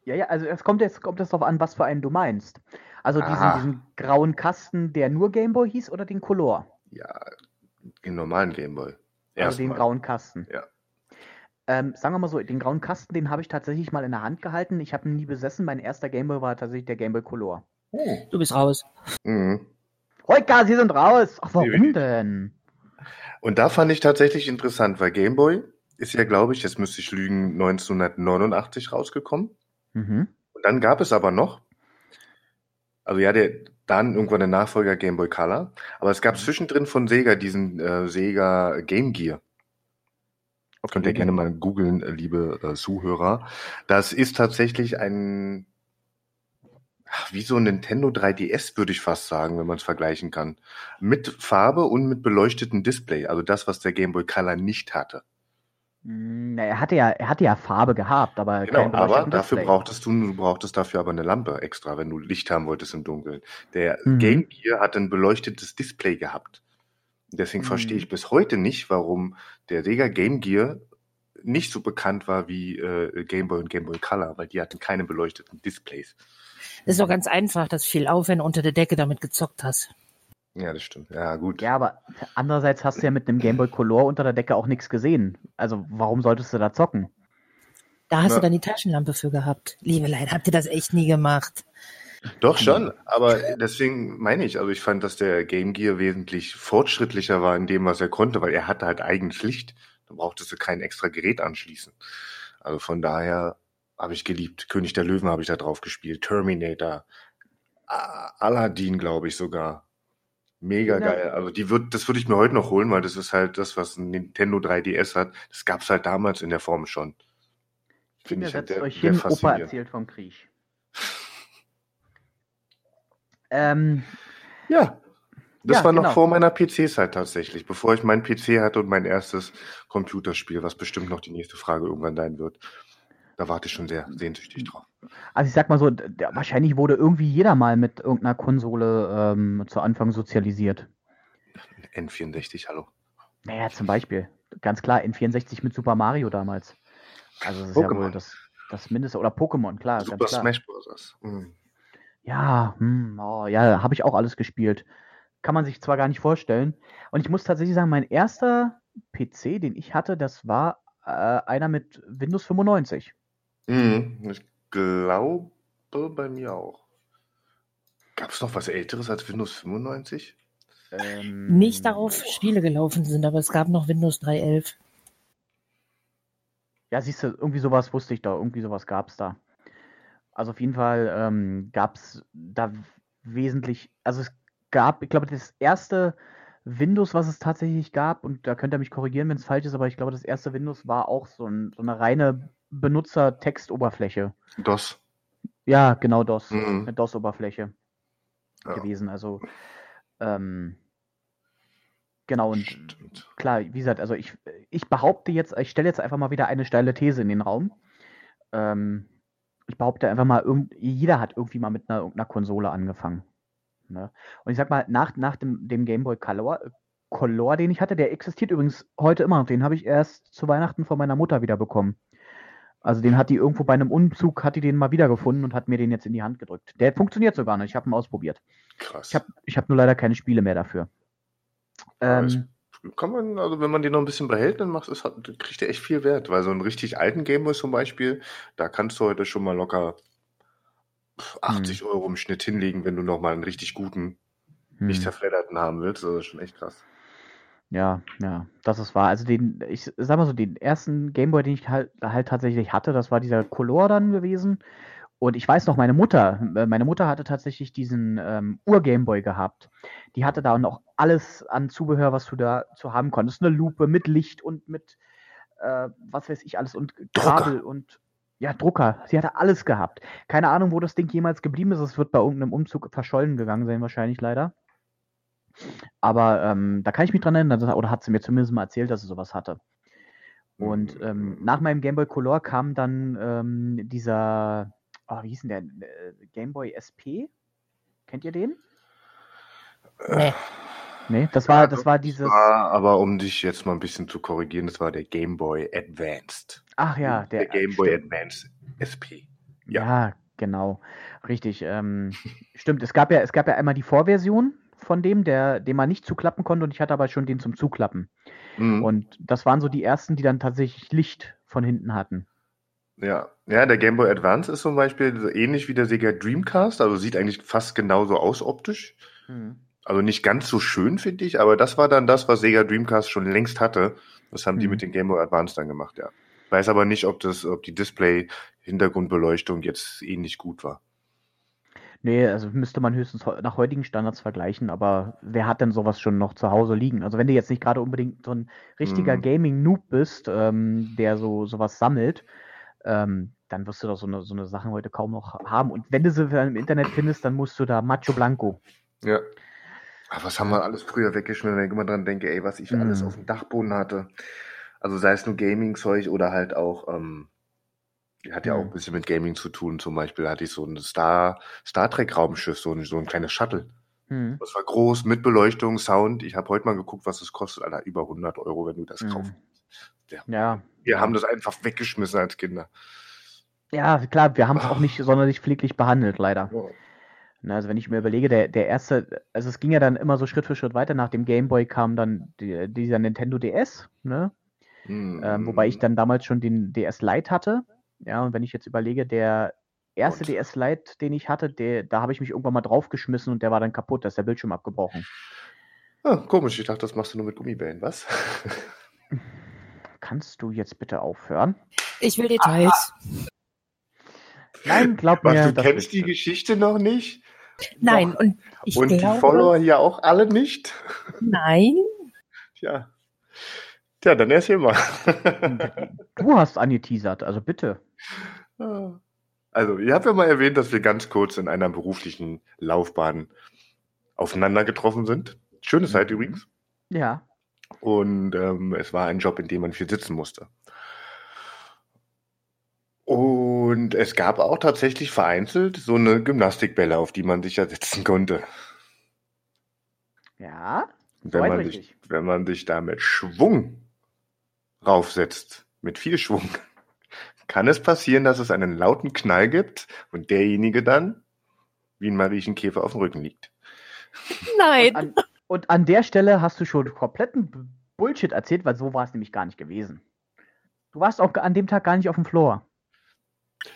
Ja, ja, also es kommt jetzt kommt es darauf an, was für einen du meinst. Also diesen, diesen grauen Kasten, der nur Gameboy hieß oder den Color? Ja, den normalen Game Boy. Also den Erstmal. grauen Kasten. Ja. Ähm, sagen wir mal so, den grauen Kasten, den habe ich tatsächlich mal in der Hand gehalten. Ich habe ihn nie besessen. Mein erster Gameboy war tatsächlich der Gameboy Color. Oh. Du bist raus. Mhm. Reuka, Sie sind raus. Ach, warum denn? Und da fand ich tatsächlich interessant, weil Game Boy ist ja, glaube ich, jetzt müsste ich lügen, 1989 rausgekommen. Mhm. Und dann gab es aber noch, also ja, der dann irgendwann der Nachfolger Game Boy Color, aber es gab zwischendrin von Sega diesen äh, Sega Game Gear. Könnt ihr gerne mal googeln, äh, liebe äh, Zuhörer. Das ist tatsächlich ein, ach, wie so ein Nintendo 3DS, würde ich fast sagen, wenn man es vergleichen kann. Mit Farbe und mit beleuchtetem Display. Also das, was der Game Boy Color nicht hatte. Na, er hatte ja, er hatte ja Farbe gehabt, aber Genau, kein aber dafür Display. brauchtest du, du brauchtest dafür aber eine Lampe extra, wenn du Licht haben wolltest im Dunkeln. Der Mhm. Game Gear hat ein beleuchtetes Display gehabt. Deswegen Mhm. verstehe ich bis heute nicht, warum der Sega Game Gear nicht so bekannt war wie äh, Game Boy und Game Boy Color, weil die hatten keine beleuchteten Displays. Das ist doch ganz einfach. Das fiel auf, wenn du unter der Decke damit gezockt hast. Ja, das stimmt. Ja, gut. Ja, aber andererseits hast du ja mit einem Gameboy Color unter der Decke auch nichts gesehen. Also warum solltest du da zocken? Da hast Ja. du dann die Taschenlampe für gehabt. Liebe Leid, habt ihr das echt nie gemacht? Doch schon, aber deswegen meine ich, also ich fand, dass der Game Gear wesentlich fortschrittlicher war in dem, was er konnte, weil er hatte halt eigenes Licht. Da brauchtest du kein extra Gerät anschließen. Also von daher habe ich geliebt. König der Löwen habe ich da drauf gespielt. Terminator. Aladdin, glaube ich sogar. Mega Ja. geil. Also die wird, das würde ich mir heute noch holen, weil das ist halt das, was ein Nintendo 3DS hat. Das gab's halt damals in der Form schon. Finde Kinder, ich halt sehr, euch hin, Opa erzählt vom Krieg. ähm, Ja. Das Ja, war noch genau. vor meiner PC-Zeit tatsächlich, bevor ich meinen PC hatte und mein erstes Computerspiel, was bestimmt noch die nächste Frage irgendwann sein wird. Da warte ich schon sehr sehnsüchtig drauf. Also ich sag mal so, d- d- wahrscheinlich wurde irgendwie jeder mal mit irgendeiner Konsole ähm, zu Anfang sozialisiert. N64, hallo. Naja, zum Beispiel, ganz klar, N64 mit Super Mario damals. Also das ist ja wohl das, das Mindeste. Oder Pokémon, klar, Super klar. Smash Bros. Mhm. Ja, hm, oh, ja, habe ich auch alles gespielt. Kann man sich zwar gar nicht vorstellen. Und ich muss tatsächlich sagen, mein erster PC, den ich hatte, das war äh, einer mit Windows 95. Mhm. Ich glaube bei mir auch. Gab es noch was Älteres als Windows 95? Ähm, Nicht darauf Spiele gelaufen sind, aber es gab noch Windows 3.11. Ja, siehst du, irgendwie sowas wusste ich da, irgendwie sowas gab es da. Also auf jeden Fall ähm, gab es da wesentlich, also es gab, ich glaube, das erste Windows, was es tatsächlich gab, und da könnt ihr mich korrigieren, wenn es falsch ist, aber ich glaube, das erste Windows war auch so, ein, so eine reine Benutzer-Textoberfläche. DOS. Ja, genau DOS. Mhm. Eine DOS-Oberfläche ja. gewesen. Also, ähm, genau, und Stimmt. klar, wie gesagt, also ich, ich behaupte jetzt, ich stelle jetzt einfach mal wieder eine steile These in den Raum. Ähm, ich behaupte einfach mal, jeder hat irgendwie mal mit einer, irgendeiner Konsole angefangen. Ne? Und ich sag mal, nach, nach dem, dem Game Boy Color, Color, den ich hatte, der existiert übrigens heute immer noch. Den habe ich erst zu Weihnachten von meiner Mutter wieder bekommen. Also den hat die irgendwo bei einem Umzug, hat die den mal wiedergefunden und hat mir den jetzt in die Hand gedrückt. Der funktioniert sogar noch. Ich habe ihn ausprobiert. Krass. Ich habe ich hab nur leider keine Spiele mehr dafür. Ähm, kann man, also wenn man den noch ein bisschen behält, dann macht es, kriegt der echt viel Wert. Weil so einen richtig alten Gameboy zum Beispiel, da kannst du heute schon mal locker 80 hm. Euro im Schnitt hinlegen, wenn du noch mal einen richtig guten, hm. nicht zerfledderten haben willst. Das ist schon echt krass. Ja, ja, das ist wahr. Also den, ich sag mal so, den ersten Gameboy, den ich halt, halt tatsächlich hatte, das war dieser Color dann gewesen. Und ich weiß noch, meine Mutter, äh, meine Mutter hatte tatsächlich diesen ähm, Ur-Gameboy gehabt. Die hatte da noch alles an Zubehör, was du da zu haben konntest. Eine Lupe mit Licht und mit, äh, was weiß ich alles, und Kabel Drucker. und ja, Drucker. Sie hatte alles gehabt. Keine Ahnung, wo das Ding jemals geblieben ist. Es wird bei irgendeinem Umzug verschollen gegangen sein, wahrscheinlich leider. Aber ähm, da kann ich mich dran erinnern, oder hat sie mir zumindest mal erzählt, dass sie sowas hatte. Und mhm. ähm, nach meinem Game Boy Color kam dann ähm, dieser, oh, wie hieß denn der? Äh, Game Boy SP? Kennt ihr den? Nee. Nee, das war, das war dieses. War, aber um dich jetzt mal ein bisschen zu korrigieren, das war der Game Boy Advanced. Ach ja, der, der Game Boy stimmt. Advanced SP. Ja, ja genau. Richtig. Ähm, stimmt, es gab ja, es gab ja einmal die Vorversion von dem, der, den man nicht zuklappen konnte und ich hatte aber schon den zum Zuklappen. Mhm. Und das waren so die ersten, die dann tatsächlich Licht von hinten hatten. Ja, ja, der Game Boy Advance ist zum Beispiel so ähnlich wie der Sega Dreamcast, also sieht eigentlich fast genauso aus optisch. Mhm. Also nicht ganz so schön, finde ich, aber das war dann das, was Sega Dreamcast schon längst hatte. Das haben mhm. die mit dem Game Boy Advance dann gemacht, ja. Ich weiß aber nicht, ob das, ob die Display-Hintergrundbeleuchtung jetzt ähnlich gut war. Nee, also müsste man höchstens nach heutigen Standards vergleichen, aber wer hat denn sowas schon noch zu Hause liegen? Also wenn du jetzt nicht gerade unbedingt so ein richtiger mhm. Gaming-Noob bist, ähm, der so sowas sammelt, ähm, dann wirst du doch so eine, so eine Sachen heute kaum noch haben. Und wenn du sie im Internet findest, dann musst du da Macho Blanco. Ja. Ach, was haben wir alles früher weggeschmissen, wenn ich immer dran denke, ey, was ich mhm. alles auf dem Dachboden hatte. Also sei es nur Gaming-Zeug oder halt auch ähm, hat ja auch ein mhm. bisschen mit Gaming zu tun. Zum Beispiel hatte ich so ein Star, Star Trek Raumschiff, so ein, so ein kleines Shuttle. Mhm. Das war groß, mit Beleuchtung, Sound. Ich habe heute mal geguckt, was es kostet. Alter, über 100 Euro, wenn du das mhm. kaufst. Ja. ja. Wir haben das einfach weggeschmissen als Kinder. Ja, klar, wir haben es auch nicht sonderlich pfleglich behandelt, leider. Ja. Na, also wenn ich mir überlege, der, der erste, also es ging ja dann immer so Schritt für Schritt weiter. Nach dem Game Boy kam dann die, dieser Nintendo DS, ne? Mhm. Ähm, wobei ich dann damals schon den DS Lite hatte. Ja, und wenn ich jetzt überlege, der erste und? DS Lite, den ich hatte, der, da habe ich mich irgendwann mal draufgeschmissen und der war dann kaputt, da ist der Bildschirm abgebrochen. Ah, komisch, ich dachte, das machst du nur mit Gummibällen, was? Kannst du jetzt bitte aufhören? Ich will Details. Nein, glaub was, mir. Du kennst die Geschichte noch nicht? Nein, Doch. und ich Und glaube, die Follower hier auch alle nicht? Nein. Tja. Tja, dann erzähl mal. du hast angeteasert, also bitte. Also, ihr habt ja mal erwähnt, dass wir ganz kurz in einer beruflichen Laufbahn aufeinander getroffen sind. Schöne Zeit mhm. übrigens. Ja. Und ähm, es war ein Job, in dem man viel sitzen musste. Und es gab auch tatsächlich vereinzelt so eine Gymnastikbälle, auf die man sich ja setzen konnte. Ja. Wenn man, sich, wenn man sich da mit Schwung raufsetzt, mit viel Schwung, kann es passieren, dass es einen lauten Knall gibt und derjenige dann wie ein Mariechenkäfer auf dem Rücken liegt. Nein. Und an, und an der Stelle hast du schon kompletten Bullshit erzählt, weil so war es nämlich gar nicht gewesen. Du warst auch an dem Tag gar nicht auf dem Floor.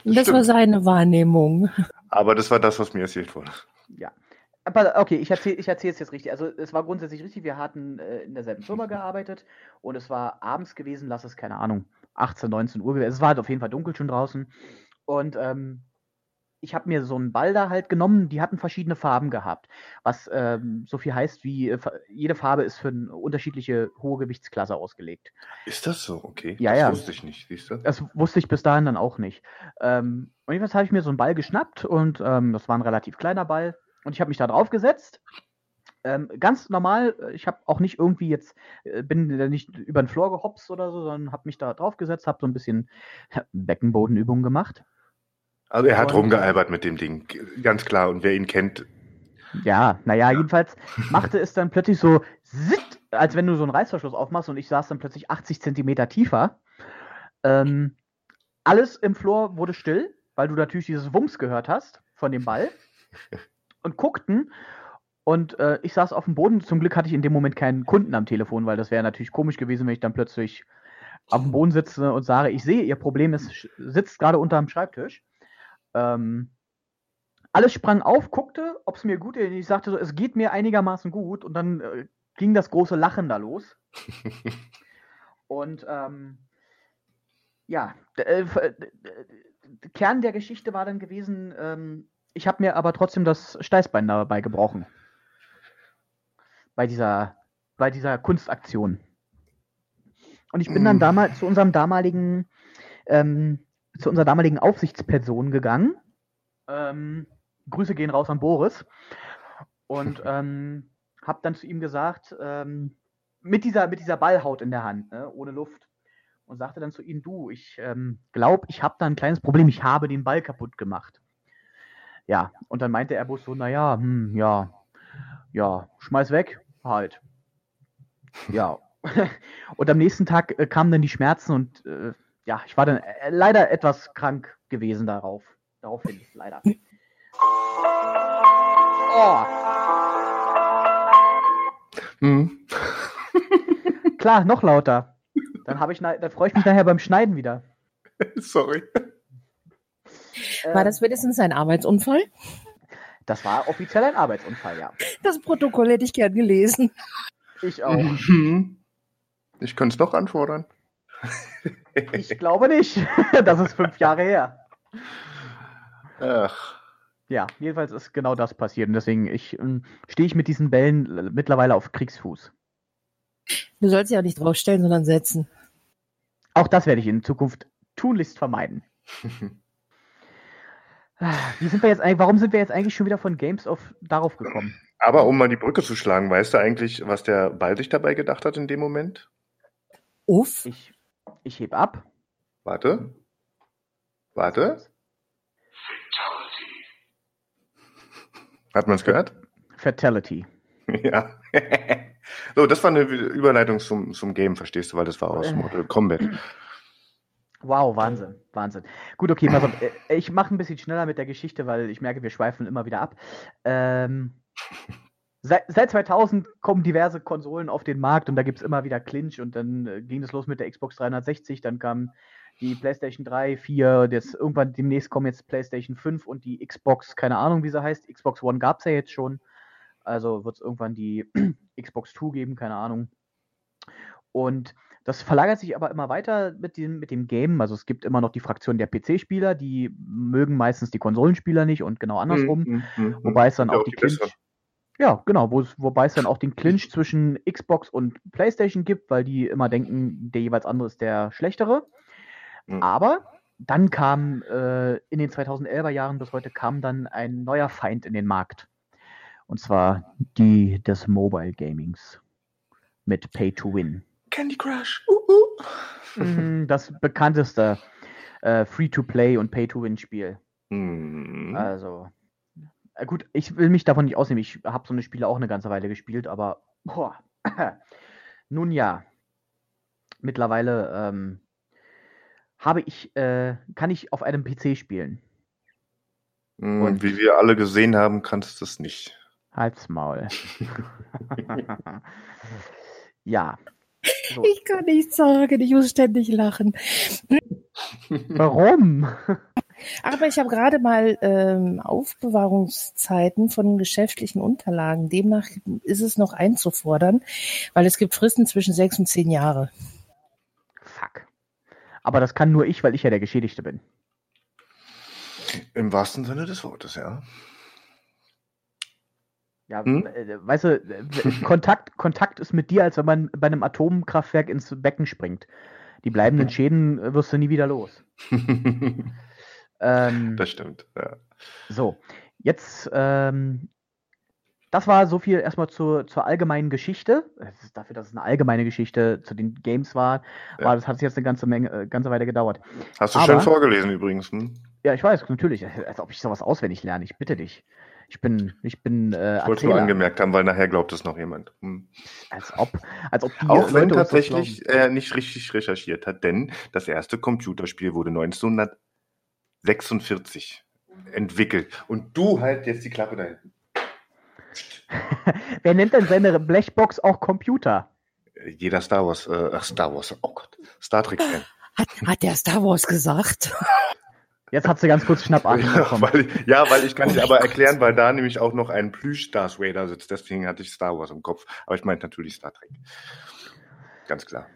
Das, das war seine Wahrnehmung. Aber das war das, was mir erzählt wurde. Ja. Aber okay, ich erzähle ich erzähl es jetzt richtig. Also es war grundsätzlich richtig, wir hatten äh, in derselben Firma gearbeitet und es war abends gewesen, lass es, keine Ahnung, 18, 19 Uhr gewesen. Es war halt auf jeden Fall dunkel schon draußen. Und ähm, ich habe mir so einen Ball da halt genommen, die hatten verschiedene Farben gehabt. Was ähm, so viel heißt wie, äh, jede Farbe ist für eine unterschiedliche hohe Gewichtsklasse ausgelegt. Ist das so? Okay. Ja, das ja. wusste ich nicht, siehst du? Das wusste ich bis dahin dann auch nicht. Ähm, und jedenfalls habe ich mir so einen Ball geschnappt und ähm, das war ein relativ kleiner Ball. Und ich habe mich da drauf gesetzt. Ähm, ganz normal, ich habe auch nicht irgendwie jetzt, äh, bin nicht über den Floor gehopst oder so, sondern habe mich da drauf gesetzt, habe so ein bisschen Beckenbodenübungen gemacht. Also er hat und, rumgealbert mit dem Ding, ganz klar. Und wer ihn kennt. Ja, naja, ja. jedenfalls machte es dann plötzlich so, zitt, als wenn du so einen Reißverschluss aufmachst und ich saß dann plötzlich 80 Zentimeter tiefer. Ähm, alles im Floor wurde still, weil du natürlich dieses Wumms gehört hast von dem Ball. und guckten. Und äh, ich saß auf dem Boden. Zum Glück hatte ich in dem Moment keinen Kunden am Telefon, weil das wäre natürlich komisch gewesen, wenn ich dann plötzlich auf dem Boden sitze und sage, ich sehe, ihr Problem ist, sitzt gerade unter dem Schreibtisch. Ähm, alles sprang auf, guckte, ob es mir gut geht. Ich sagte so, es geht mir einigermaßen gut. Und dann äh, ging das große Lachen da los. und ähm, ja, äh, Kern der Geschichte war dann gewesen, ähm, ich habe mir aber trotzdem das Steißbein dabei gebrochen. Bei dieser, bei dieser Kunstaktion. Und ich bin dann mm. damals zu unserem damaligen ähm, zu unserer damaligen Aufsichtsperson gegangen. Ähm, Grüße gehen raus an Boris. Und ähm, habe dann zu ihm gesagt, ähm, mit, dieser, mit dieser Ballhaut in der Hand, ne, ohne Luft. Und sagte dann zu ihm, du, ich ähm, glaube, ich habe da ein kleines Problem, ich habe den Ball kaputt gemacht. Ja, und dann meinte Airbus so, naja, hm, ja, ja, schmeiß weg, halt. Ja. und am nächsten Tag äh, kamen dann die Schmerzen und äh, ja, ich war dann äh, leider etwas krank gewesen darauf. Daraufhin, leider. Oh. Hm. Klar, noch lauter. Dann habe ich, dann freue ich mich nachher beim Schneiden wieder. Sorry. War das wenigstens ein Arbeitsunfall? Das war offiziell ein Arbeitsunfall, ja. Das Protokoll hätte ich gern gelesen. Ich auch. Mhm. Ich könnte es doch anfordern. Ich glaube nicht. Das ist fünf Jahre her. Ach. Ja, jedenfalls ist genau das passiert. Und deswegen ich, ähm, stehe ich mit diesen Bällen mittlerweile auf Kriegsfuß. Du sollst sie auch nicht draufstellen, sondern setzen. Auch das werde ich in Zukunft tunlichst vermeiden. Wie sind wir jetzt eigentlich, warum sind wir jetzt eigentlich schon wieder von Games of darauf gekommen? Aber um mal die Brücke zu schlagen, weißt du eigentlich, was der Ball sich dabei gedacht hat in dem Moment? Uff. Ich, ich heb ab. Warte. Warte. Hat man es gehört? Fatality. Ja. so, das war eine Überleitung zum, zum Game, verstehst du, weil das war aus Mortal Kombat. Wow, Wahnsinn, Wahnsinn. Gut, okay, pass auf. Äh, ich mache ein bisschen schneller mit der Geschichte, weil ich merke, wir schweifen immer wieder ab. Ähm, seit, seit 2000 kommen diverse Konsolen auf den Markt und da gibt es immer wieder Clinch und dann äh, ging es los mit der Xbox 360, dann kam die PlayStation 3, 4, jetzt irgendwann demnächst kommen jetzt PlayStation 5 und die Xbox, keine Ahnung, wie sie heißt. Xbox One gab es ja jetzt schon. Also wird es irgendwann die Xbox 2 geben, keine Ahnung. Und das verlagert sich aber immer weiter mit dem, mit dem Game. Also es gibt immer noch die Fraktion der PC-Spieler, die mögen meistens die Konsolenspieler nicht und genau andersrum. Mm, mm, mm, wobei es dann auch die, die Clinch. Ja, genau, wo, wobei es dann auch den Clinch zwischen Xbox und PlayStation gibt, weil die immer denken, der jeweils andere ist der schlechtere. Aber dann kam äh, in den 2011er Jahren bis heute kam dann ein neuer Feind in den Markt. Und zwar die des Mobile Gamings mit Pay to Win. Candy Crush. Uh, uh. Das bekannteste äh, Free-to-Play und Pay-to-Win-Spiel. Mm. Also, äh, gut, ich will mich davon nicht ausnehmen. Ich habe so eine Spiele auch eine ganze Weile gespielt, aber boah. nun ja, mittlerweile ähm, habe ich, äh, kann ich auf einem PC spielen. Mm, und wie wir alle gesehen haben, kannst du das nicht. Halt's Maul. ja, So. Ich kann nicht sagen, ich muss ständig lachen. Warum? Aber ich habe gerade mal ähm, Aufbewahrungszeiten von geschäftlichen Unterlagen. Demnach ist es noch einzufordern, weil es gibt Fristen zwischen sechs und zehn Jahre. Fuck. Aber das kann nur ich, weil ich ja der Geschädigte bin. Im wahrsten Sinne des Wortes, ja. Ja, Hm? äh, weißt du, Kontakt, Kontakt ist mit dir, als wenn man bei einem Atomkraftwerk ins Becken springt. Die bleibenden Schäden äh, wirst du nie wieder los. Ähm, das stimmt, ja. so, jetzt, ähm, das war so viel erstmal zur, zur allgemeinen Geschichte. Es ist dafür, dass es eine allgemeine Geschichte zu den Games war, Ja. war das hat jetzt eine ganze Menge, äh, ganze Weile gedauert. Hast du Aber- schön vorgelesen übrigens. Hm? Ja, ich weiß, natürlich, als ob ich sowas auswendig lerne. Ich bitte dich. Ich bin, ich bin äh, Ich wollte nur angemerkt haben, weil nachher glaubt es noch jemand. Hm. Als ob, als ob die Auch wenn Leute tatsächlich er nicht richtig recherchiert hat, denn das erste Computerspiel wurde 1946 entwickelt. Und du halt jetzt die Klappe da hinten. Wer nennt denn seine Blechbox auch Computer? Äh, Jeder Star Wars, äh, Star Wars, oh Gott, Star Trek-Fan. Hat, hat der Star Wars gesagt? Jetzt hat sie ganz kurz Schnappatmung Ja, ja, weil ich kann Oh es mein aber Gott. erklären, weil da nämlich auch noch ein Plüsch Darth Vader sitzt. Deswegen hatte ich Star Wars im Kopf. Aber ich meinte natürlich Star Trek. Ganz klar.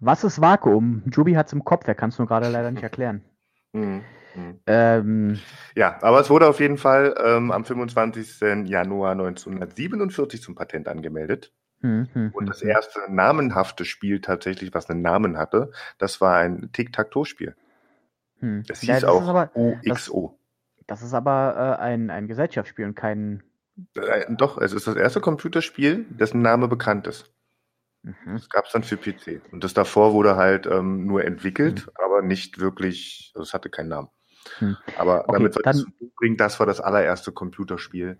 Was ist Vakuum? Jubi hat's im Kopf, er kann es nur gerade leider nicht erklären. Mhm. Mhm. Ähm, Ja, aber es wurde auf jeden Fall ähm, am 25. Januar 1947 zum Patent angemeldet. hm, hm, Und das hm. erste namenhafte Spiel tatsächlich, was einen Namen hatte, das war ein Tic-Tac-Toe-Spiel. Hm. Das Ja, hieß das auch aber, OXO. das ist aber äh, ein, ein Gesellschaftsspiel und kein. Äh, doch, es ist das erste Computerspiel, dessen Name bekannt ist. Mhm. Das gab es dann für PC. Und das davor wurde halt ähm, nur entwickelt, aber nicht wirklich, also es hatte keinen Namen. Hm. Aber Okay, damit das dann- bringen, das war das allererste Computerspiel.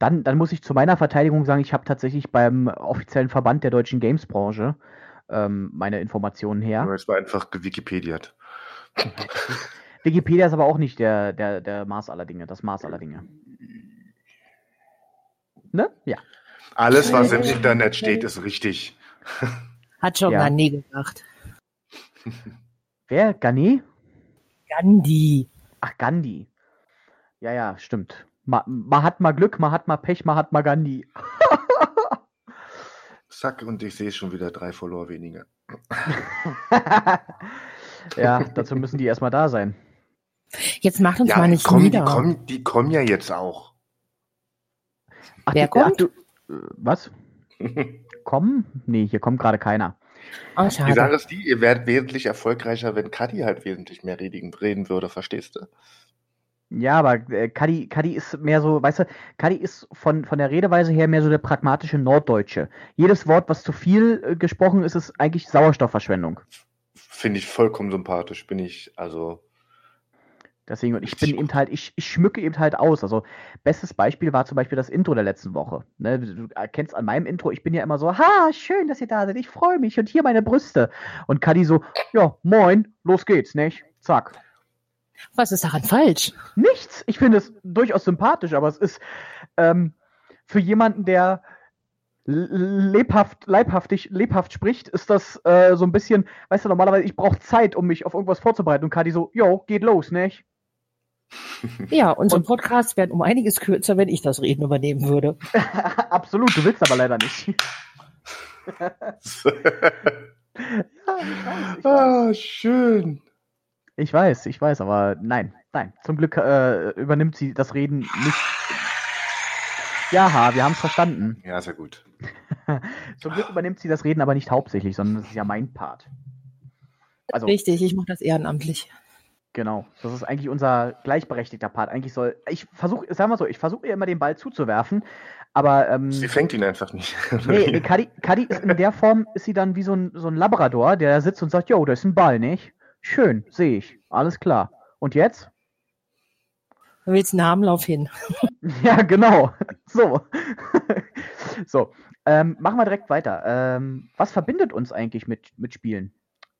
Dann, dann muss ich zu meiner Verteidigung sagen, ich habe tatsächlich beim offiziellen Verband der deutschen Games-Branche ähm, meine Informationen her. Es war einfach gewikipediert. Wikipedia ist aber auch nicht der, der, der Maß aller Dinge, das Maß aller Dinge. Ne? Ja. Alles, was im Internet steht, ist richtig. Hat schon Ja. Gandhi gesagt. Wer? Gandhi? Gandhi. Ach, Gandhi. Ja, ja, stimmt. Ma, man hat mal Glück, man hat mal Pech, man hat mal Gandhi. Zack, und ich sehe schon wieder drei Follower weniger. Ja, dazu müssen die erstmal da sein. Jetzt macht uns Ja, mal die nicht die, nieder. kommen, die kommen ja jetzt auch. Ach, Wer die- kommt? Ach, du, äh, was? Kommen? Nee, hier kommt gerade keiner. Oh, Die Sache schade. ist die, ihr werdet wesentlich erfolgreicher, wenn Kadi halt wesentlich mehr reden, reden würde, verstehst du? Ja, aber äh, Kadi, Kadi ist mehr so, weißt du, Kadi ist von, von der Redeweise her mehr so der pragmatische Norddeutsche. Jedes Wort, was zu viel äh, gesprochen ist, ist eigentlich Sauerstoffverschwendung. Finde ich vollkommen sympathisch. Bin ich, also. Deswegen, und ich bin eben halt, ich, ich schmücke eben halt aus. Also, bestes Beispiel war zum Beispiel das Intro der letzten Woche. Ne, du erkennst an meinem Intro, ich bin ja immer so, ha, schön, dass ihr da seid, ich freue mich und hier meine Brüste. Und Kadi so, ja, moin, los geht's, nicht? Zack. Was ist daran falsch? Nichts. Ich finde es durchaus sympathisch, aber es ist ähm, für jemanden, der lebhaft, leibhaftig, lebhaft spricht, ist das äh, so ein bisschen, weißt du, normalerweise, ich brauche Zeit, um mich auf irgendwas vorzubereiten. Und Kadi so, jo, geht los, nicht? Ja, unsere Podcasts wären um einiges kürzer, wenn ich das Reden übernehmen würde. Absolut, du willst aber leider nicht. Ja, ich weiß, ich weiß. ah, schön. Ich weiß, ich weiß, aber nein, nein. Zum Glück äh, übernimmt sie das Reden nicht. Ja, wir haben es verstanden. Ja, sehr gut. Zum Glück übernimmt sie das Reden aber nicht hauptsächlich, sondern das ist ja mein Part. Also, Richtig, ich mache das ehrenamtlich. genau. Das ist eigentlich unser gleichberechtigter Part. Eigentlich soll. Ich versuche, sagen wir so, ich versuche ihr immer den Ball zuzuwerfen, aber ähm, Sie fängt ihn einfach nicht. nee, nee Kadi, Kadi ist in der Form, ist sie dann wie so ein, so ein Labrador, der da sitzt und sagt, jo, da ist ein Ball, nicht? Schön, sehe ich. Alles klar. Und jetzt? Du willst einen Armlauf hin. Ja, genau. So. so. Ähm, machen wir direkt weiter. Ähm, was verbindet uns eigentlich mit, mit Spielen?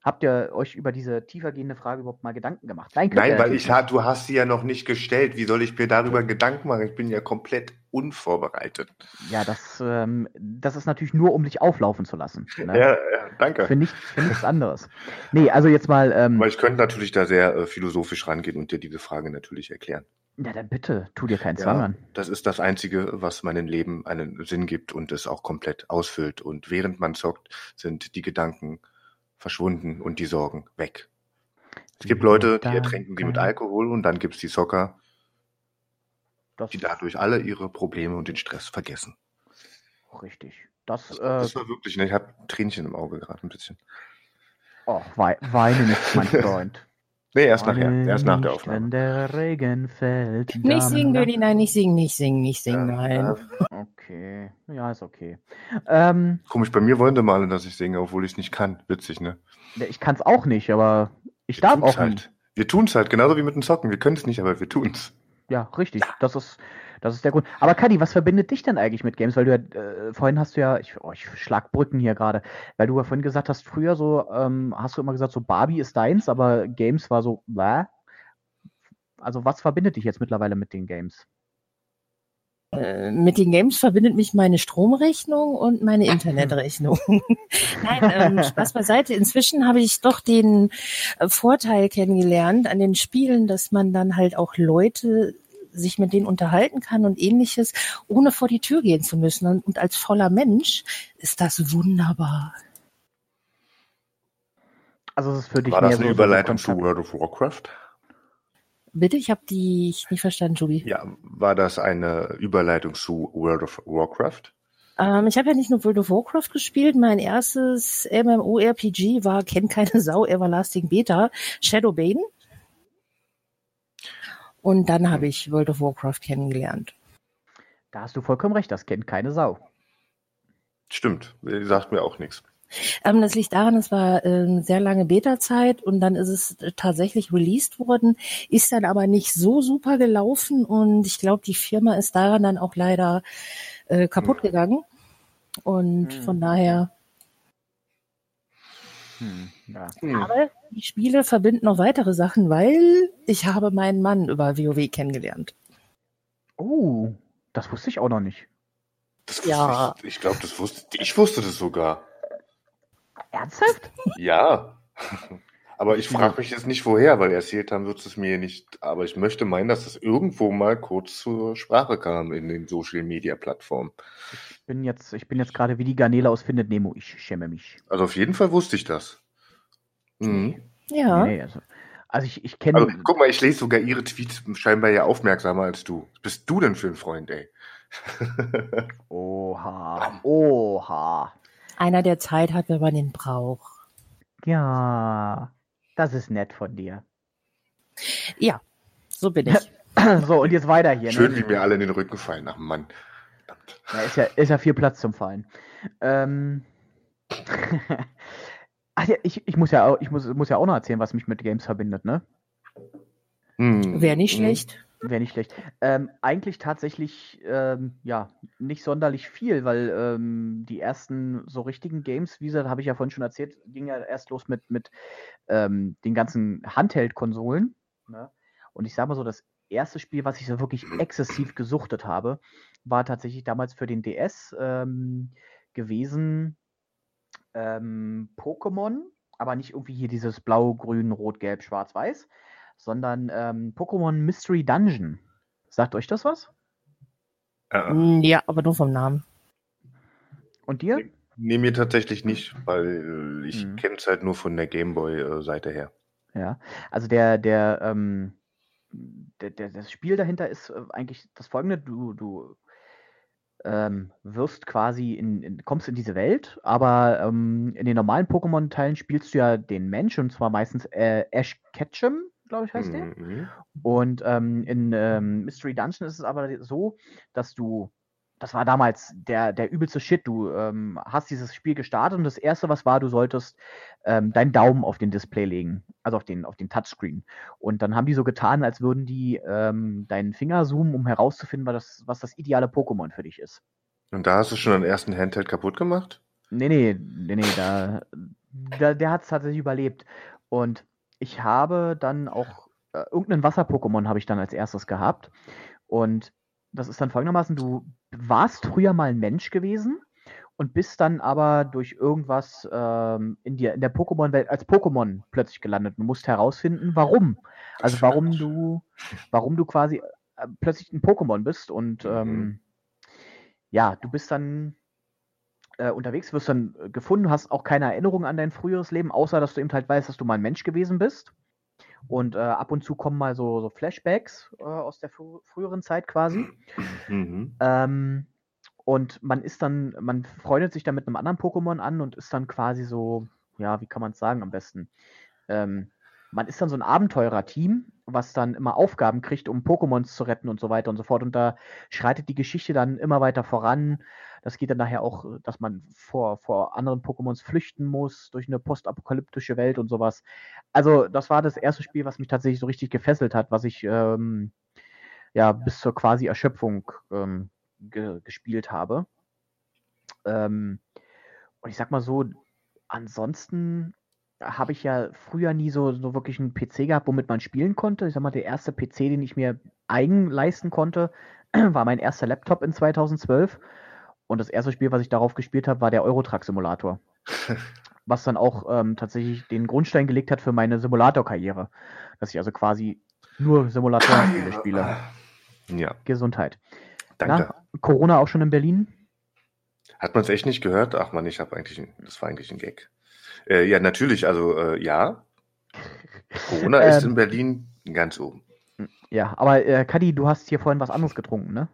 Habt ihr euch über diese tiefergehende Frage überhaupt mal Gedanken gemacht? Nein, Nein weil ich du hast sie ja noch nicht gestellt. Wie soll ich mir darüber Gedanken machen? Ich bin ja komplett unvorbereitet. Ja, das, ähm, das ist natürlich nur, um dich auflaufen zu lassen. Ne? Ja, ja, danke. Für, nicht, für nichts anderes. Nee, also jetzt mal. Ähm, Aber ich könnte natürlich da sehr äh, philosophisch rangehen und dir diese Frage natürlich erklären. Ja, dann bitte, tu dir keinen Zwang ja, an. Das ist das Einzige, was meinem Leben einen Sinn gibt und es auch komplett ausfüllt. Und während man zockt, sind die Gedanken verschwunden und die Sorgen weg. Es gibt Leute, die ertränken sie mit Alkohol und dann gibt es die Zocker, das die dadurch alle ihre Probleme und den Stress vergessen. Richtig. Das, das, äh, das war wirklich, ne, ich habe Tränchen im Auge gerade ein bisschen. Oh, wei weinen ist mein Freund. Nee, erst nachher. Erst nach der Aufnahme. Wenn der Regen fällt. Nicht singen, Dödi, nein, nicht singen, nicht singen, nicht singen, ja, nein. Okay. Ja, ist okay. Ähm, Komisch, bei mir wollen sie mal, dass ich singe, obwohl ich es nicht kann. Witzig, ne? Ich kann es auch nicht, aber ich wir darf auch halt. nicht. Wir tun es halt, genauso wie mit dem Zocken. Wir können es nicht, aber wir tun es. Ja, richtig. Das ist, das ist der Grund. Aber Kadi, was verbindet dich denn eigentlich mit Games? Weil du ja, äh, vorhin hast du ja, ich, oh, ich schlag Brücken hier gerade, weil du ja vorhin gesagt hast, früher so, ähm, hast du immer gesagt, so Barbie ist deins, aber Games war so, bäh. Also was verbindet dich jetzt mittlerweile mit den Games? Äh, mit den Games verbindet mich meine Stromrechnung und meine Internetrechnung. Nein, ähm, Spaß beiseite. Inzwischen habe ich doch den äh, Vorteil kennengelernt an den Spielen, dass man dann halt auch Leute sich mit denen unterhalten kann und ähnliches, ohne vor die Tür gehen zu müssen. Und, und als voller Mensch ist das wunderbar. Also es ist für dich War das eine so Überleitung zu World of Warcraft? Bitte, ich habe die nicht verstanden, Jubi. Ja, war das eine Überleitung zu World of Warcraft? Ähm, ich habe ja nicht nur World of Warcraft gespielt. Mein erstes MMORPG war, kennt keine Sau, Everlasting Beta, Shadowbane. Und dann habe ich World of Warcraft kennengelernt. Da hast du vollkommen recht, das kennt keine Sau. Stimmt, sagt mir auch nichts. Ähm, das liegt daran, es war äh, sehr lange Beta-Zeit und dann ist es äh, tatsächlich released worden, ist dann aber nicht so super gelaufen und ich glaube, die Firma ist daran dann auch leider äh, kaputt hm. gegangen. Und hm. von daher. Hm. Ja. Hm. Aber die Spiele verbinden noch weitere Sachen, weil ich habe meinen Mann über WoW kennengelernt. Oh, das wusste ich auch noch nicht. Das ja. Ich, ich glaube, das wusste ich wusste das sogar. Ernsthaft? Ja. Aber ich frage mich jetzt nicht woher, weil erzählt haben wird es mir nicht. Aber ich möchte meinen, dass das irgendwo mal kurz zur Sprache kam in den Social Media Plattformen. Ich bin jetzt, ich bin jetzt gerade wie die Garnele aus Findet Nemo. Ich schäme mich. Also auf jeden Fall wusste ich das. Mhm. Ja. Nee, also, also ich, ich kenne. Also, guck mal, ich lese sogar ihre Tweets scheinbar ja aufmerksamer als du. Was bist du denn für ein Freund, ey? Oha. Oha. Einer, der Zeit hat, wenn man ihn braucht. Ja, das ist nett von dir. Ja, so bin ich. so, und jetzt weiter hier. Schön, ne? wie mir alle in den Rücken fallen. Ach Mann. Ja, ist, ja, ist ja viel Platz zum Fallen. Ähm. Ach ja, ich, ich, muss ja auch, ich muss, muss ja auch noch erzählen, was mich mit Games verbindet, ne? Hm. Wäre nicht schlecht. Wäre nicht schlecht. Ähm, eigentlich tatsächlich, ähm, ja, nicht sonderlich viel, weil ähm, die ersten so richtigen Games, wie gesagt, habe ich ja vorhin schon erzählt, ging ja erst los mit, mit ähm, den ganzen Handheld-Konsolen. Ne? Und ich sage mal so, das erste Spiel, was ich so wirklich exzessiv gesuchtet habe, war tatsächlich damals für den DS ähm, gewesen ähm, Pokémon, aber nicht irgendwie hier dieses Blau, Grün, Rot, Gelb, Schwarz, Weiß, sondern ähm, Pokémon Mystery Dungeon. Sagt euch das was? Äh. Ja, aber nur vom Namen. Und dir? Nee, mir tatsächlich nicht, weil ich hm. kenne es halt nur von der Gameboy-Seite her. Ja, also der, der, ähm, der, der, das Spiel dahinter ist äh, eigentlich das folgende: Du, du ähm, wirst quasi in, in, kommst in diese Welt, aber ähm, in den normalen Pokémon-Teilen spielst du ja den Mensch und zwar meistens äh, Ash Ketchum, glaube ich, heißt der. Mhm. Und ähm, in ähm, Mystery Dungeon ist es aber so, dass du, das war damals der, der übelste Shit, du ähm, hast dieses Spiel gestartet und das erste, was war, du solltest ähm, deinen Daumen auf den Display legen, also auf den, auf den Touchscreen. Und dann haben die so getan, als würden die ähm, deinen Finger zoomen, um herauszufinden, was das, was das ideale Pokémon für dich ist. Und da hast du schon den ersten Handheld kaputt gemacht? Nee, nee, nee, nee, da, der, der hat es tatsächlich überlebt. Und ich habe dann auch äh, irgendeinen Wasser-Pokémon habe ich dann als erstes gehabt. Und das ist dann folgendermaßen, du warst früher mal ein Mensch gewesen und bist dann aber durch irgendwas ähm, in, dir, in der Pokémon-Welt als Pokémon plötzlich gelandet. Du musst herausfinden, warum. Also warum du, warum du quasi äh, plötzlich ein Pokémon bist und Mhm. ähm, ja, du bist dann äh, unterwegs, wirst dann äh, gefunden, hast auch keine Erinnerung an dein früheres Leben, außer dass du eben halt weißt, dass du mal ein Mensch gewesen bist. Und äh, ab und zu kommen mal so, so Flashbacks äh, aus der frü früheren Zeit quasi. Mhm. Ähm, und man ist dann, man freundet sich dann mit einem anderen Pokémon an und ist dann quasi so, ja, wie kann man es sagen am besten? Ähm, man ist dann so ein Abenteurer-Team, was dann immer Aufgaben kriegt, um Pokémons zu retten und so weiter und so fort. Und da schreitet die Geschichte dann immer weiter voran. Das geht dann nachher auch, dass man vor, vor anderen Pokémons flüchten muss, durch eine postapokalyptische Welt und sowas. Also, das war das erste Spiel, was mich tatsächlich so richtig gefesselt hat, was ich ähm, ja bis zur quasi Erschöpfung ähm, ge gespielt habe. Ähm, und ich sag mal so, ansonsten habe ich ja früher nie so, so wirklich einen PC gehabt, womit man spielen konnte. Ich sag mal, der erste PC, den ich mir eigen leisten konnte, war mein erster Laptop in 2012. Und das erste Spiel, was ich darauf gespielt habe, war der Eurotruck Simulator. was dann auch ähm, tatsächlich den Grundstein gelegt hat für meine Simulator-Karriere. Dass ich also quasi nur Simulatoren spiele. Ja, Gesundheit. danke. Na, Corona auch schon in Berlin? Hat man es echt nicht gehört? Ach man, ich habe eigentlich, ein, das war eigentlich ein Gag. Äh, ja, natürlich, also äh, ja. Corona ist Ähm. in Berlin ganz oben. Ja, aber äh, Kadi, du hast hier vorhin was anderes getrunken, ne?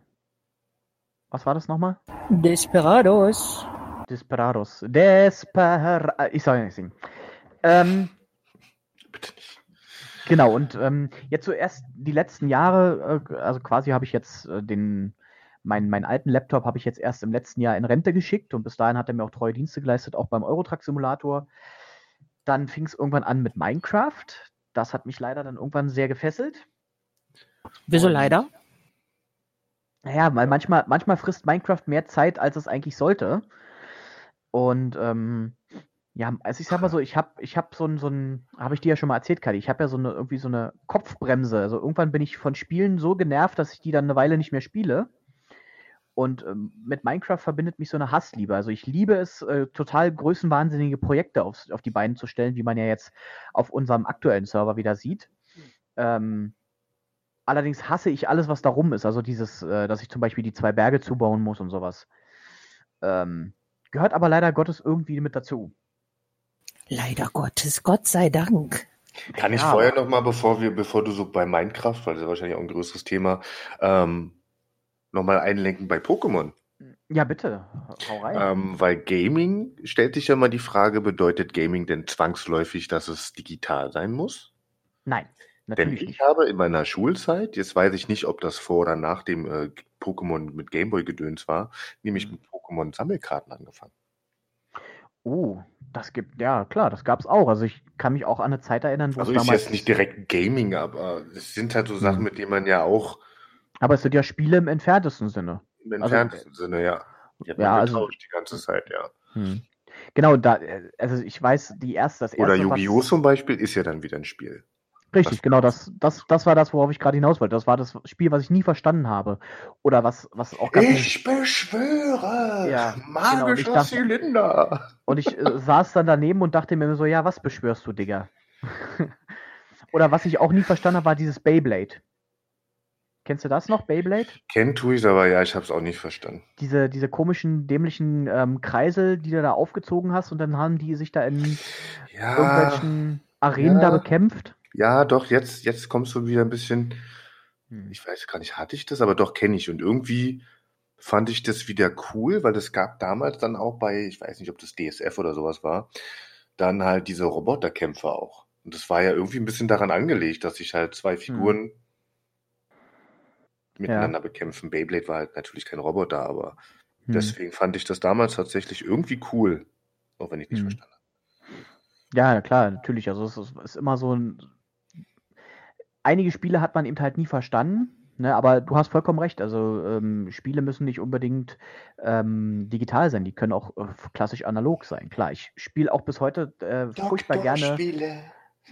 Was war das nochmal? Desperados. Desperados. Desper... Ich soll ja nicht singen. Ähm, Bitte nicht. genau, und ähm, jetzt zuerst die letzten Jahre, äh, also quasi habe ich jetzt äh, den, meinen, meinen alten Laptop habe ich jetzt erst im letzten Jahr in Rente geschickt und bis dahin hat er mir auch treue Dienste geleistet, auch beim Eurotruck Simulator. Dann fing es irgendwann an mit Minecraft. Das hat mich leider dann irgendwann sehr gefesselt. Wieso Und- leider? Naja, weil manchmal, manchmal frisst Minecraft mehr Zeit, als es eigentlich sollte. Und ähm, ja, also ich sag mal so, ich habe ich hab so ein, so ein, habe ich dir ja schon mal erzählt, Kadi, ich habe ja so eine, irgendwie so eine Kopfbremse. Also irgendwann bin ich von Spielen so genervt, dass ich die dann eine Weile nicht mehr spiele. Und ähm, mit Minecraft verbindet mich so eine Hassliebe. Also ich liebe es, äh, total größenwahnsinnige Projekte aufs, auf die Beine zu stellen, wie man ja jetzt auf unserem aktuellen Server wieder sieht. Ähm, allerdings hasse ich alles, was da rum ist. Also dieses, äh, dass ich zum Beispiel die zwei Berge zubauen muss und sowas. Ähm, gehört aber leider Gottes irgendwie mit dazu. Leider Gottes, Gott sei Dank. Kann ich Ja, vorher noch mal, bevor wir, bevor du so bei Minecraft, weil das ist wahrscheinlich auch ein größeres Thema, ähm, noch mal einlenken bei Pokémon. Ja, bitte, hau rein. Ähm, weil Gaming stellt sich ja mal die Frage, bedeutet Gaming denn zwangsläufig, dass es digital sein muss? Nein, Denn natürlich ich nicht. habe in meiner Schulzeit, jetzt weiß ich nicht, ob das vor oder nach dem äh, Pokémon mit Gameboy-Gedöns war, nämlich Mhm. mit Pokémon-Sammelkarten angefangen. Oh, das gibt, ja klar, das gab's auch. Also ich kann mich auch an eine Zeit erinnern, wo Also es ist damals. jetzt nicht direkt Gaming, aber es sind halt so Sachen, Mhm. mit denen man ja auch Aber es sind ja Spiele im entferntesten Sinne. im Also, entferntesten Sinne, ja. Man ja, also- die ganze Zeit, ja. Hm. Genau, da, also ich weiß, die erste, das erste. Oder Yu-Gi-Oh! zum Beispiel ist ja dann wieder ein Spiel. Richtig, Was- genau, das, das, das war das, worauf ich gerade hinaus wollte. Das war das Spiel, was ich nie verstanden habe. Oder was, was auch ganz. Ich beschwöre! Ja, magischer genau, und ich dachte- Zylinder! Und ich äh, saß dann daneben und dachte mir so, ja, was beschwörst du, Digga? Oder was ich auch nie verstanden habe, war dieses Beyblade. Kennst du das noch, Beyblade? Kennt tue ich aber ja, ich habe es auch nicht verstanden. Diese, diese komischen, dämlichen ähm, Kreisel, die du da aufgezogen hast und dann haben die sich da in Ja, irgendwelchen Arenen da ja. bekämpft. ja, doch, jetzt, jetzt kommst du wieder ein bisschen. Hm. Ich weiß gar nicht, hatte ich das, aber doch kenne ich. Und irgendwie fand ich das wieder cool, weil es gab damals dann auch bei, ich weiß nicht, ob das DSF oder sowas war, dann halt diese Roboterkämpfe auch. Und das war ja irgendwie ein bisschen daran angelegt, dass sich halt zwei Figuren miteinander bekämpfen. Beyblade war halt natürlich kein Roboter, aber Hm. deswegen fand ich das damals tatsächlich irgendwie cool. Auch wenn ich nicht Hm. verstanden habe. Ja, klar, natürlich. Also es ist, ist immer so ein. Einige Spiele hat man eben halt nie verstanden. Ne, aber du hast vollkommen recht. Also ähm, Spiele müssen nicht unbedingt ähm, digital sein. Die können auch äh, klassisch analog sein. Klar, ich spiele auch bis heute äh, furchtbar gerne.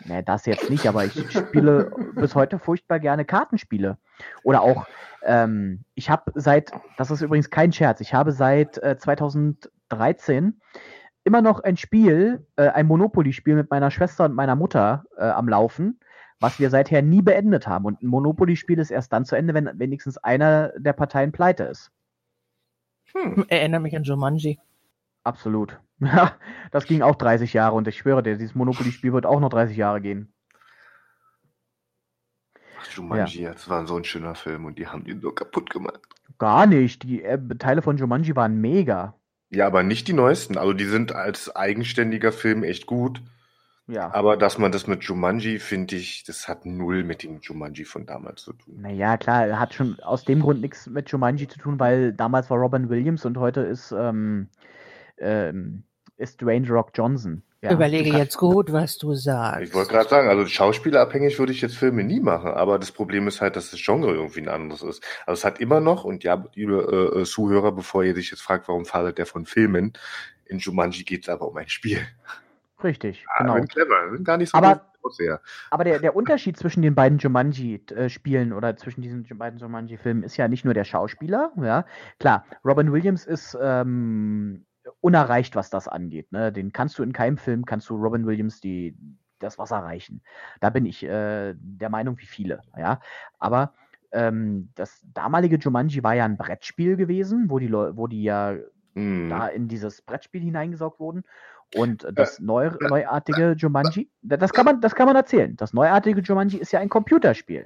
Ne, das jetzt nicht, aber ich spiele bis heute furchtbar gerne Kartenspiele. Oder auch, ähm, ich habe seit, das ist übrigens kein Scherz, ich habe seit äh, 2013 immer noch ein Spiel, äh, ein Monopoly-Spiel mit meiner Schwester und meiner Mutter äh, am Laufen was wir seither nie beendet haben. Und ein Monopoly-Spiel ist erst dann zu Ende, wenn wenigstens einer der Parteien pleite ist. Hm. Erinnert mich an Jumanji. Absolut. Ja, das ging auch 30 Jahre und ich schwöre dir, dieses Monopoly-Spiel wird auch noch 30 Jahre gehen. Ach, Jumanji, ja. das war so ein schöner Film und die haben ihn so kaputt gemacht. Gar nicht. Die äh, Teile von Jumanji waren mega. Ja, aber nicht die neuesten. Also die sind als eigenständiger Film echt gut. Ja. Aber dass man das mit Jumanji, finde ich, das hat null mit dem Jumanji von damals zu tun. Naja, klar, hat schon aus dem Grund nichts mit Jumanji zu tun, weil damals war Robin Williams und heute ist, ähm, ähm, ist Dwayne Rock Johnson. Ja, Überlege jetzt gut, was du sagst. Ich wollte gerade sagen, also schauspielerabhängig würde ich jetzt Filme nie machen, aber das Problem ist halt, dass das Genre irgendwie ein anderes ist. Also es hat immer noch, und ja, liebe äh, Zuhörer, bevor ihr sich jetzt fragt, warum fadet der von Filmen, in Jumanji geht es aber um ein Spiel. Richtig, ja, genau. clever, gar nicht so aber, aber der, der Unterschied zwischen den beiden Jumanji-Spielen oder zwischen diesen beiden Jumanji-Filmen ist ja nicht nur der Schauspieler, ja. Klar, Robin Williams ist ähm, unerreicht, was das angeht. Ne? Den kannst du in keinem Film, kannst du Robin Williams die, das Wasser reichen. Da bin ich äh, der Meinung wie viele, ja. Aber ähm, das damalige Jumanji war ja ein Brettspiel gewesen, wo die, wo die ja hm. da in dieses Brettspiel hineingesaugt wurden. Und das neu, neuartige Jumanji, das kann, man, das kann man erzählen. Das neuartige Jumanji ist ja ein Computerspiel.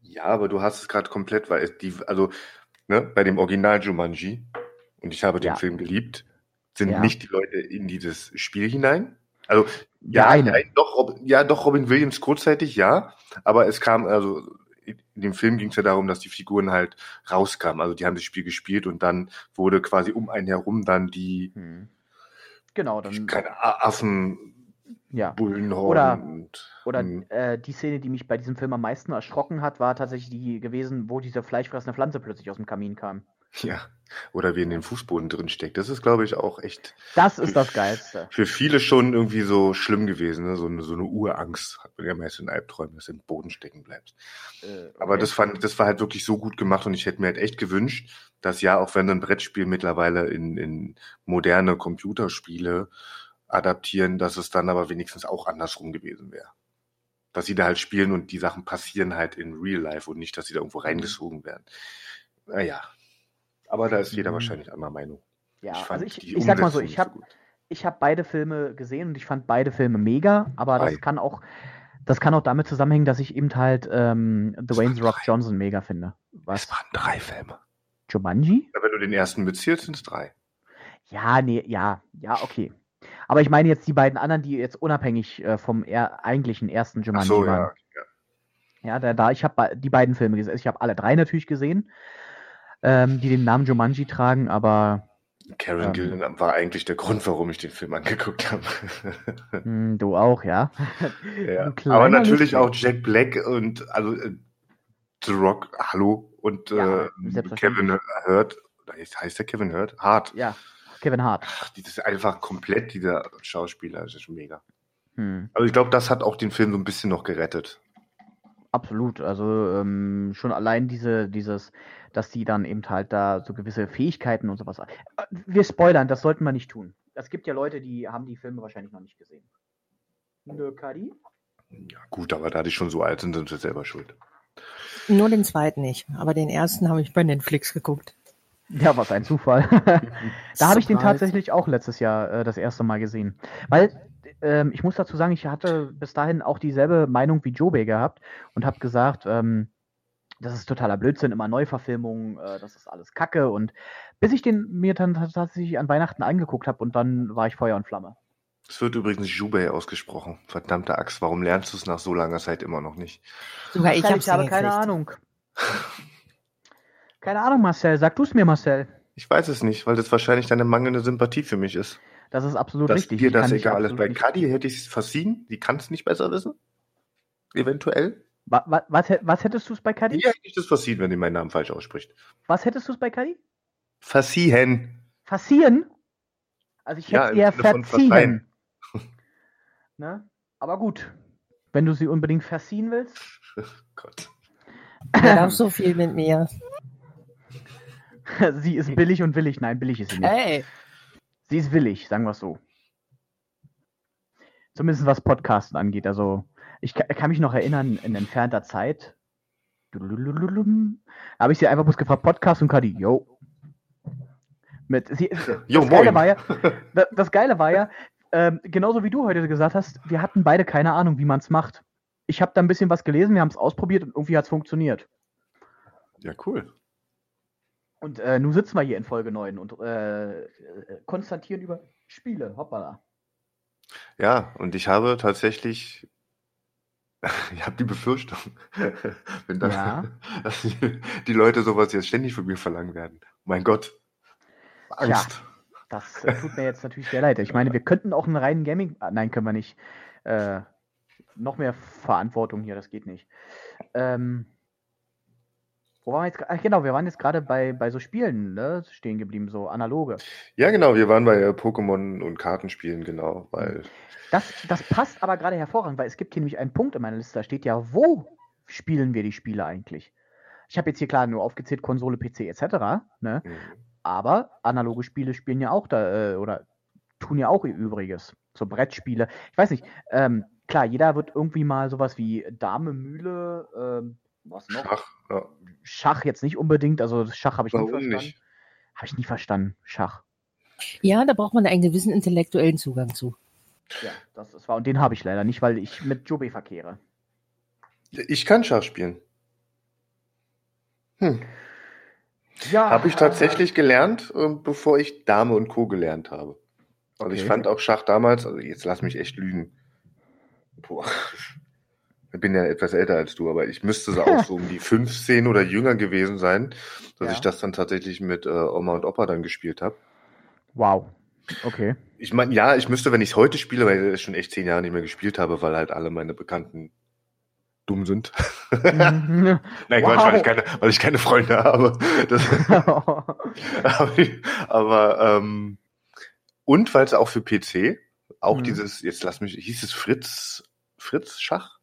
Ja, aber du hast es gerade komplett, weil die, also ne, bei dem Original Jumanji, und ich habe den ja. Film geliebt, sind ja. nicht die Leute in dieses Spiel hinein. Also ja, ja, doch, Robin, ja, doch Robin Williams kurzzeitig, ja, aber es kam, also in dem Film ging es ja darum, dass die Figuren halt rauskamen. Also die haben das Spiel gespielt und dann wurde quasi um einen herum dann die hm Genau, dann. Keine Affen. Ja. Bullenhorn oder, und, oder hm. äh, die Szene, die mich bei diesem Film am meisten erschrocken hat, war tatsächlich die gewesen, wo diese fleischfressende Pflanze plötzlich aus dem Kamin kam. Ja, oder wie in den Fußboden drin steckt. Das ist, glaube ich, auch echt. Das ist das Geilste. Für viele schon irgendwie so schlimm gewesen, ne? so, eine, so eine Urangst. Hat man ja meist in Albträumen, dass du im Boden stecken bleibst. Äh, okay. Aber das fand, das war halt wirklich so gut gemacht und ich hätte mir halt echt gewünscht, dass ja, auch wenn ein Brettspiel mittlerweile in, in moderne Computerspiele adaptieren, dass es dann aber wenigstens auch andersrum gewesen wäre. Dass sie da halt spielen und die Sachen passieren halt in Real Life und nicht, dass sie da irgendwo mhm. reingezogen werden. Naja. Aber da ist jeder mhm. wahrscheinlich anderer Meinung. Ja, ich also ich, ich sag mal so, ich habe so ich habe beide Filme gesehen und ich fand beide Filme mega, aber Drei. das kann auch das kann auch damit zusammenhängen, dass ich eben halt ähm, Dwayne Rock Johnson mega finde. Was? Es waren drei Filme. Jumanji? Ja, wenn du den ersten mitzählst, sind es drei. Ja, nee, ja, ja, okay. Aber ich meine jetzt die beiden anderen, die jetzt unabhängig äh, vom er eigentlichen ersten Jumanji so, waren. Ja, ja. ja da, da ich habe die beiden Filme gesehen. Ich habe alle drei natürlich gesehen, ähm, die den Namen Jumanji tragen, aber Karen ähm, Gillan war eigentlich der Grund, warum ich den Film angeguckt habe. Hm, du auch, ja. ja. Aber natürlich auch Jack Black und also äh, The Rock, hallo, und ja, äh, Kevin Hurt, heißt der Kevin Hurt? Hart. Ja, Kevin Hart. Ach, das ist einfach komplett dieser Schauspieler, das ist schon mega. Hm. Also ich glaube, das hat auch den Film so ein bisschen noch gerettet. Absolut, also ähm, schon allein diese, dieses, dass die dann eben halt da so gewisse Fähigkeiten und sowas. Äh, wir spoilern, das sollten wir nicht tun. Es gibt ja Leute, die haben die Filme wahrscheinlich noch nicht gesehen. Nö, Kadi? Ja, gut, aber da die schon so alt sind, sind sie selber schuld. Nur den zweiten nicht, aber den ersten habe ich bei Netflix geguckt. Ja, was ein Zufall. da habe ich den tatsächlich auch letztes Jahr äh, das erste Mal gesehen. Weil ähm, ich muss dazu sagen, ich hatte bis dahin auch dieselbe Meinung wie Joe gehabt und habe gesagt, ähm, das ist totaler Blödsinn, immer Neuverfilmungen, äh, das ist alles Kacke. Und bis ich den mir dann tatsächlich an Weihnachten angeguckt habe und dann war ich Feuer und Flamme. Es wird übrigens Jubei ausgesprochen. Verdammte Axt, warum lernst du es nach so langer Zeit immer noch nicht? Sogar ich, ich habe keine Ahnung. keine Ahnung, Marcel. Sag du es mir, Marcel. Ich weiß es nicht, weil das wahrscheinlich deine mangelnde Sympathie für mich ist. Das ist absolut Dass richtig. dir das egal ist. Bei Kadi hätte ich es verziehen. Die kann es nicht besser wissen. Eventuell. Wa- wa- Was, hä- was hättest du es bei Kadi? Wie eigentlich das passiert, wenn ihr meinen Namen falsch ausspricht? Was hättest du es bei Kadi? Versiehen. Passieren? Also ich Ja, hätte im eher verziehen. ne? Aber gut. Wenn du sie unbedingt verziehen willst. Gott. Darf so viel mit mir. sie ist billig und willig. Nein, billig ist sie nicht. Hey. Sie ist willig, sagen wir es so. Zumindest was Podcasten angeht. Also, ich ka- kann mich noch erinnern, in entfernter Zeit. Habe ich sie einfach bloß gefragt, Podcast und Kadi, yo. Mit, sie, Jo, das, Geile war ja, da- das Geile war ja, ähm, genauso wie du heute gesagt hast, wir hatten beide keine Ahnung, wie man es macht. Ich habe da ein bisschen was gelesen, wir haben es ausprobiert und irgendwie hat es funktioniert. Ja, cool. Und äh, nun sitzen wir hier in Folge 9 und äh, konstatieren über Spiele. Hoppala. Ja, und ich habe tatsächlich, ich habe die Befürchtung, wenn dann, Ja. dass die, Leute sowas jetzt ständig von mir verlangen werden. Mein Gott. Angst. Das äh, tut mir jetzt natürlich sehr leid. Ich meine, wir könnten auch einen reinen Gaming. ah, Nein, können wir nicht. Äh, noch mehr Verantwortung hier, das geht nicht. Ähm, wo waren wir jetzt? Ach, genau, wir waren jetzt gerade bei, bei so Spielen ne, stehen geblieben, so analoge. Ja, genau, wir waren bei äh, Pokémon und Kartenspielen, genau, weil Das, das passt aber gerade hervorragend, weil es gibt hier nämlich einen Punkt in meiner Liste, da steht ja, wo spielen wir die Spiele eigentlich? Ich habe jetzt hier klar nur aufgezählt, Konsole, PC etc. Ne? mh, Aber analoge Spiele spielen ja auch da, äh, oder tun ja auch ihr Übriges. So Brettspiele. Ich weiß nicht, ähm, klar, jeder wird irgendwie mal sowas wie Dame, Mühle, ähm, was noch? Schach, ja. Schach jetzt nicht unbedingt, also das Schach habe ich nie Warum verstanden. nicht? Habe ich nie verstanden, Schach. Ja, da braucht man einen gewissen intellektuellen Zugang zu. Ja, das ist wahr. Und den habe ich leider nicht, weil ich mit Joby verkehre. Ich kann Schach spielen. Hm. Ja. Habe ich tatsächlich gelernt, äh, bevor ich Dame und Co. gelernt habe. Also ich Okay. fand auch Schach damals, also jetzt lass mich echt lügen. Boah. Ich bin ja etwas älter als du, aber ich müsste so auch so um die 15 oder jünger gewesen sein, dass Ja. ich das dann tatsächlich mit äh, Oma und Opa dann gespielt habe. Wow. Okay. Ich meine, ja, ich müsste, wenn ich es heute spiele, weil ich schon echt zehn Jahre nicht mehr gespielt habe, weil halt alle meine Bekannten dumm sind. Mhm. Nein, Wow. Quatsch, weil ich keine, weil ich keine Freunde habe. Das, aber aber ähm, und weil es auch für PC auch Mhm. dieses, jetzt lass mich, hieß es Fritz, Fritz Schach?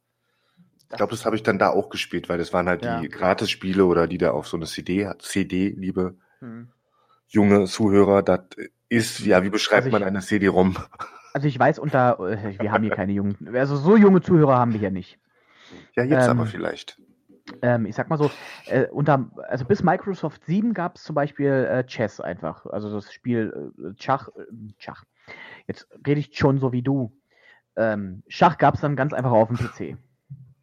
Ich glaube, das habe ich dann da auch gespielt, weil das waren halt Ja. die Gratis-Spiele oder die da auf so eine CD, CD, liebe Hm. junge Zuhörer, das ist, ja, wie beschreibt Also ich- man eine CD-ROM? Also ich weiß unter, äh, wir haben hier keine jungen, also so junge Zuhörer haben wir hier nicht. Ja, jetzt Ähm, aber vielleicht. Ähm, ich sag mal so, äh, unter, also bis Microsoft 7 gab es zum Beispiel äh, Chess einfach, also das Spiel äh, Schach, äh, Schach. Jetzt rede ich schon so wie du. Ähm, Schach gab es dann ganz einfach auf dem PC.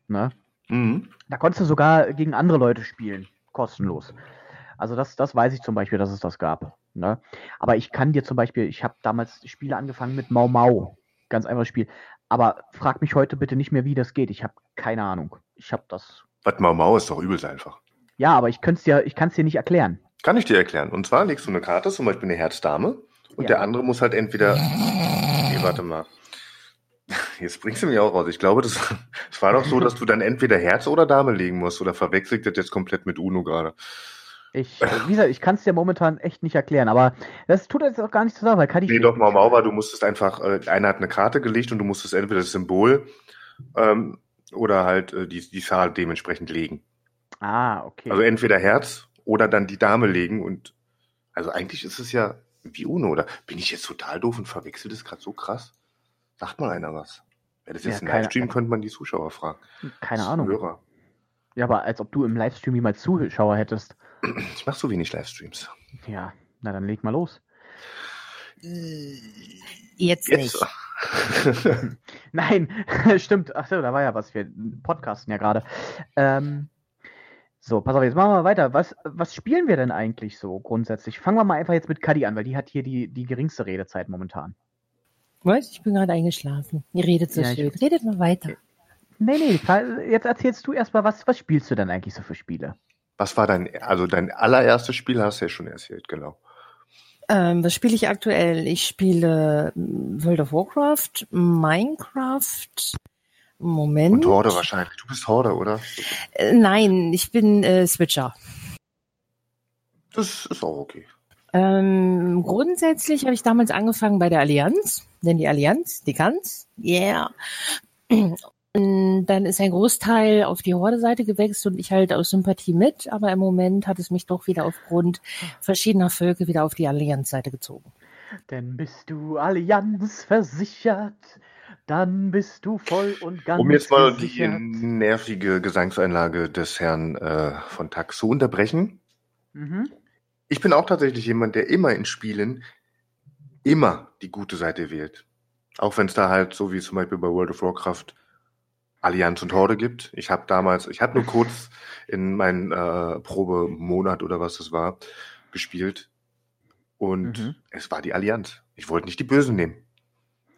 Ne? Mhm. Da konntest du sogar gegen andere Leute spielen, kostenlos. Also das, das weiß ich zum Beispiel, dass es das gab. Ne? Aber ich kann dir zum Beispiel, ich habe damals Spiele angefangen mit Mau Mau. Ganz einfaches Spiel. Aber frag mich heute bitte nicht mehr, wie das geht. Ich habe keine Ahnung. Ich habe das. Was Mau Mau ist doch übelst einfach. Ja, aber ich könnte es dir, ich kann es dir nicht erklären. Kann ich dir erklären. Und zwar legst du eine Karte, zum Beispiel eine Herzdame, und Ja. der andere muss halt entweder. Nee, warte mal. Jetzt bringst du mich auch raus. Ich glaube, das, das war doch so, dass du dann entweder Herz oder Dame legen musst. Oder verwechselt das jetzt komplett mit Uno gerade? Ich, wie gesagt, ich kann es dir momentan echt nicht erklären. Aber das tut jetzt auch gar nicht zusammen, weil kann ich. Nee, doch, Mau Mau war, du musstest einfach, äh, einer hat eine Karte gelegt und du musstest entweder das Symbol ähm, oder halt äh, die, die Zahl dementsprechend legen. Ah, okay. Also entweder Herz oder dann die Dame legen und also eigentlich ist es ja wie Uno, oder? Bin ich jetzt total doof und verwechsel das gerade so krass? Sagt mal einer was. Wäre das jetzt Ja, ein keine- Livestream, könnte man die Zuschauer fragen. keine Ahnung. Hörer. Ja, aber als ob du im Livestream jemals Zuschauer hättest. Ich mache so wenig Livestreams. Ja, na dann leg mal los. Jetzt, nicht. Nein, stimmt. Ach so, da war ja was. Wir podcasten ja gerade. Ähm, so, pass auf, jetzt machen wir weiter. Was, was spielen wir denn eigentlich so grundsätzlich? Fangen wir mal einfach jetzt mit Kadi an, weil die hat hier die, die geringste Redezeit momentan. Was? Ich bin gerade eingeschlafen. Ihr redet so Ja, ich- schön. Redet mal weiter. Nee, nee, jetzt erzählst du erstmal, was, was spielst du denn eigentlich so für Spiele? Was war dein, also dein allererstes Spiel, hast du ja schon erzählt, genau. Ähm, was spiele ich aktuell? Ich spiele mm, World of Warcraft, Minecraft, Moment. Und Horde wahrscheinlich. Du bist Horde, oder? Äh, nein, ich bin äh, Switcher. Das ist auch okay. Ähm, grundsätzlich habe ich damals angefangen bei der Allianz, denn die Allianz, die kann's, yeah. Und dann ist ein Großteil auf die Horde-Seite gewechselt und ich halt aus Sympathie mit, aber im Moment hat es mich doch wieder aufgrund verschiedener Völker wieder auf die Allianz-Seite gezogen. Denn bist du Allianz versichert, dann bist du voll und ganz Um jetzt mal die gesichert. nervige Gesangseinlage des Herrn äh, von Tax zu unterbrechen. Mhm. Ich bin auch tatsächlich jemand, der immer in Spielen immer die gute Seite wählt. Auch wenn es da halt, so wie zum Beispiel bei World of Warcraft, Allianz und Horde gibt. Ich habe damals, ich hatte nur kurz in meinen äh, Probemonat oder was das war, gespielt. Und Mhm. es war die Allianz. Ich wollte nicht die Bösen nehmen.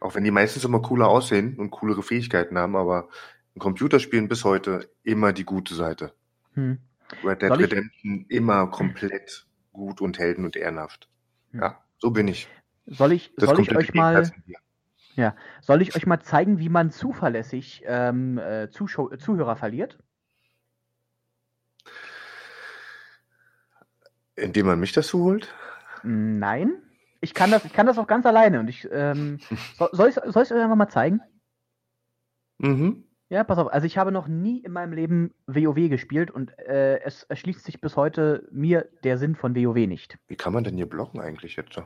Auch wenn die meistens immer cooler aussehen und coolere Fähigkeiten haben, aber in Computerspielen bis heute immer die gute Seite. Hm. Red Dead Redemption immer komplett gut und helden- und ehrenhaft. Hm. Ja, so bin ich. Soll ich, Das soll ich euch mal, dir. soll ich euch mal zeigen, wie man zuverlässig ähm, äh, Zuschau äh, Zuhörer verliert? Indem man mich dazu holt? Nein. Ich kann das, ich kann das auch ganz alleine und ich ähm, so, soll ich ich euch einfach mal zeigen? Mhm. Ja, pass auf. Also ich habe noch nie in meinem Leben WoW gespielt und äh, es erschließt sich bis heute mir der Sinn von WoW nicht. Wie kann man denn hier blocken eigentlich jetzt?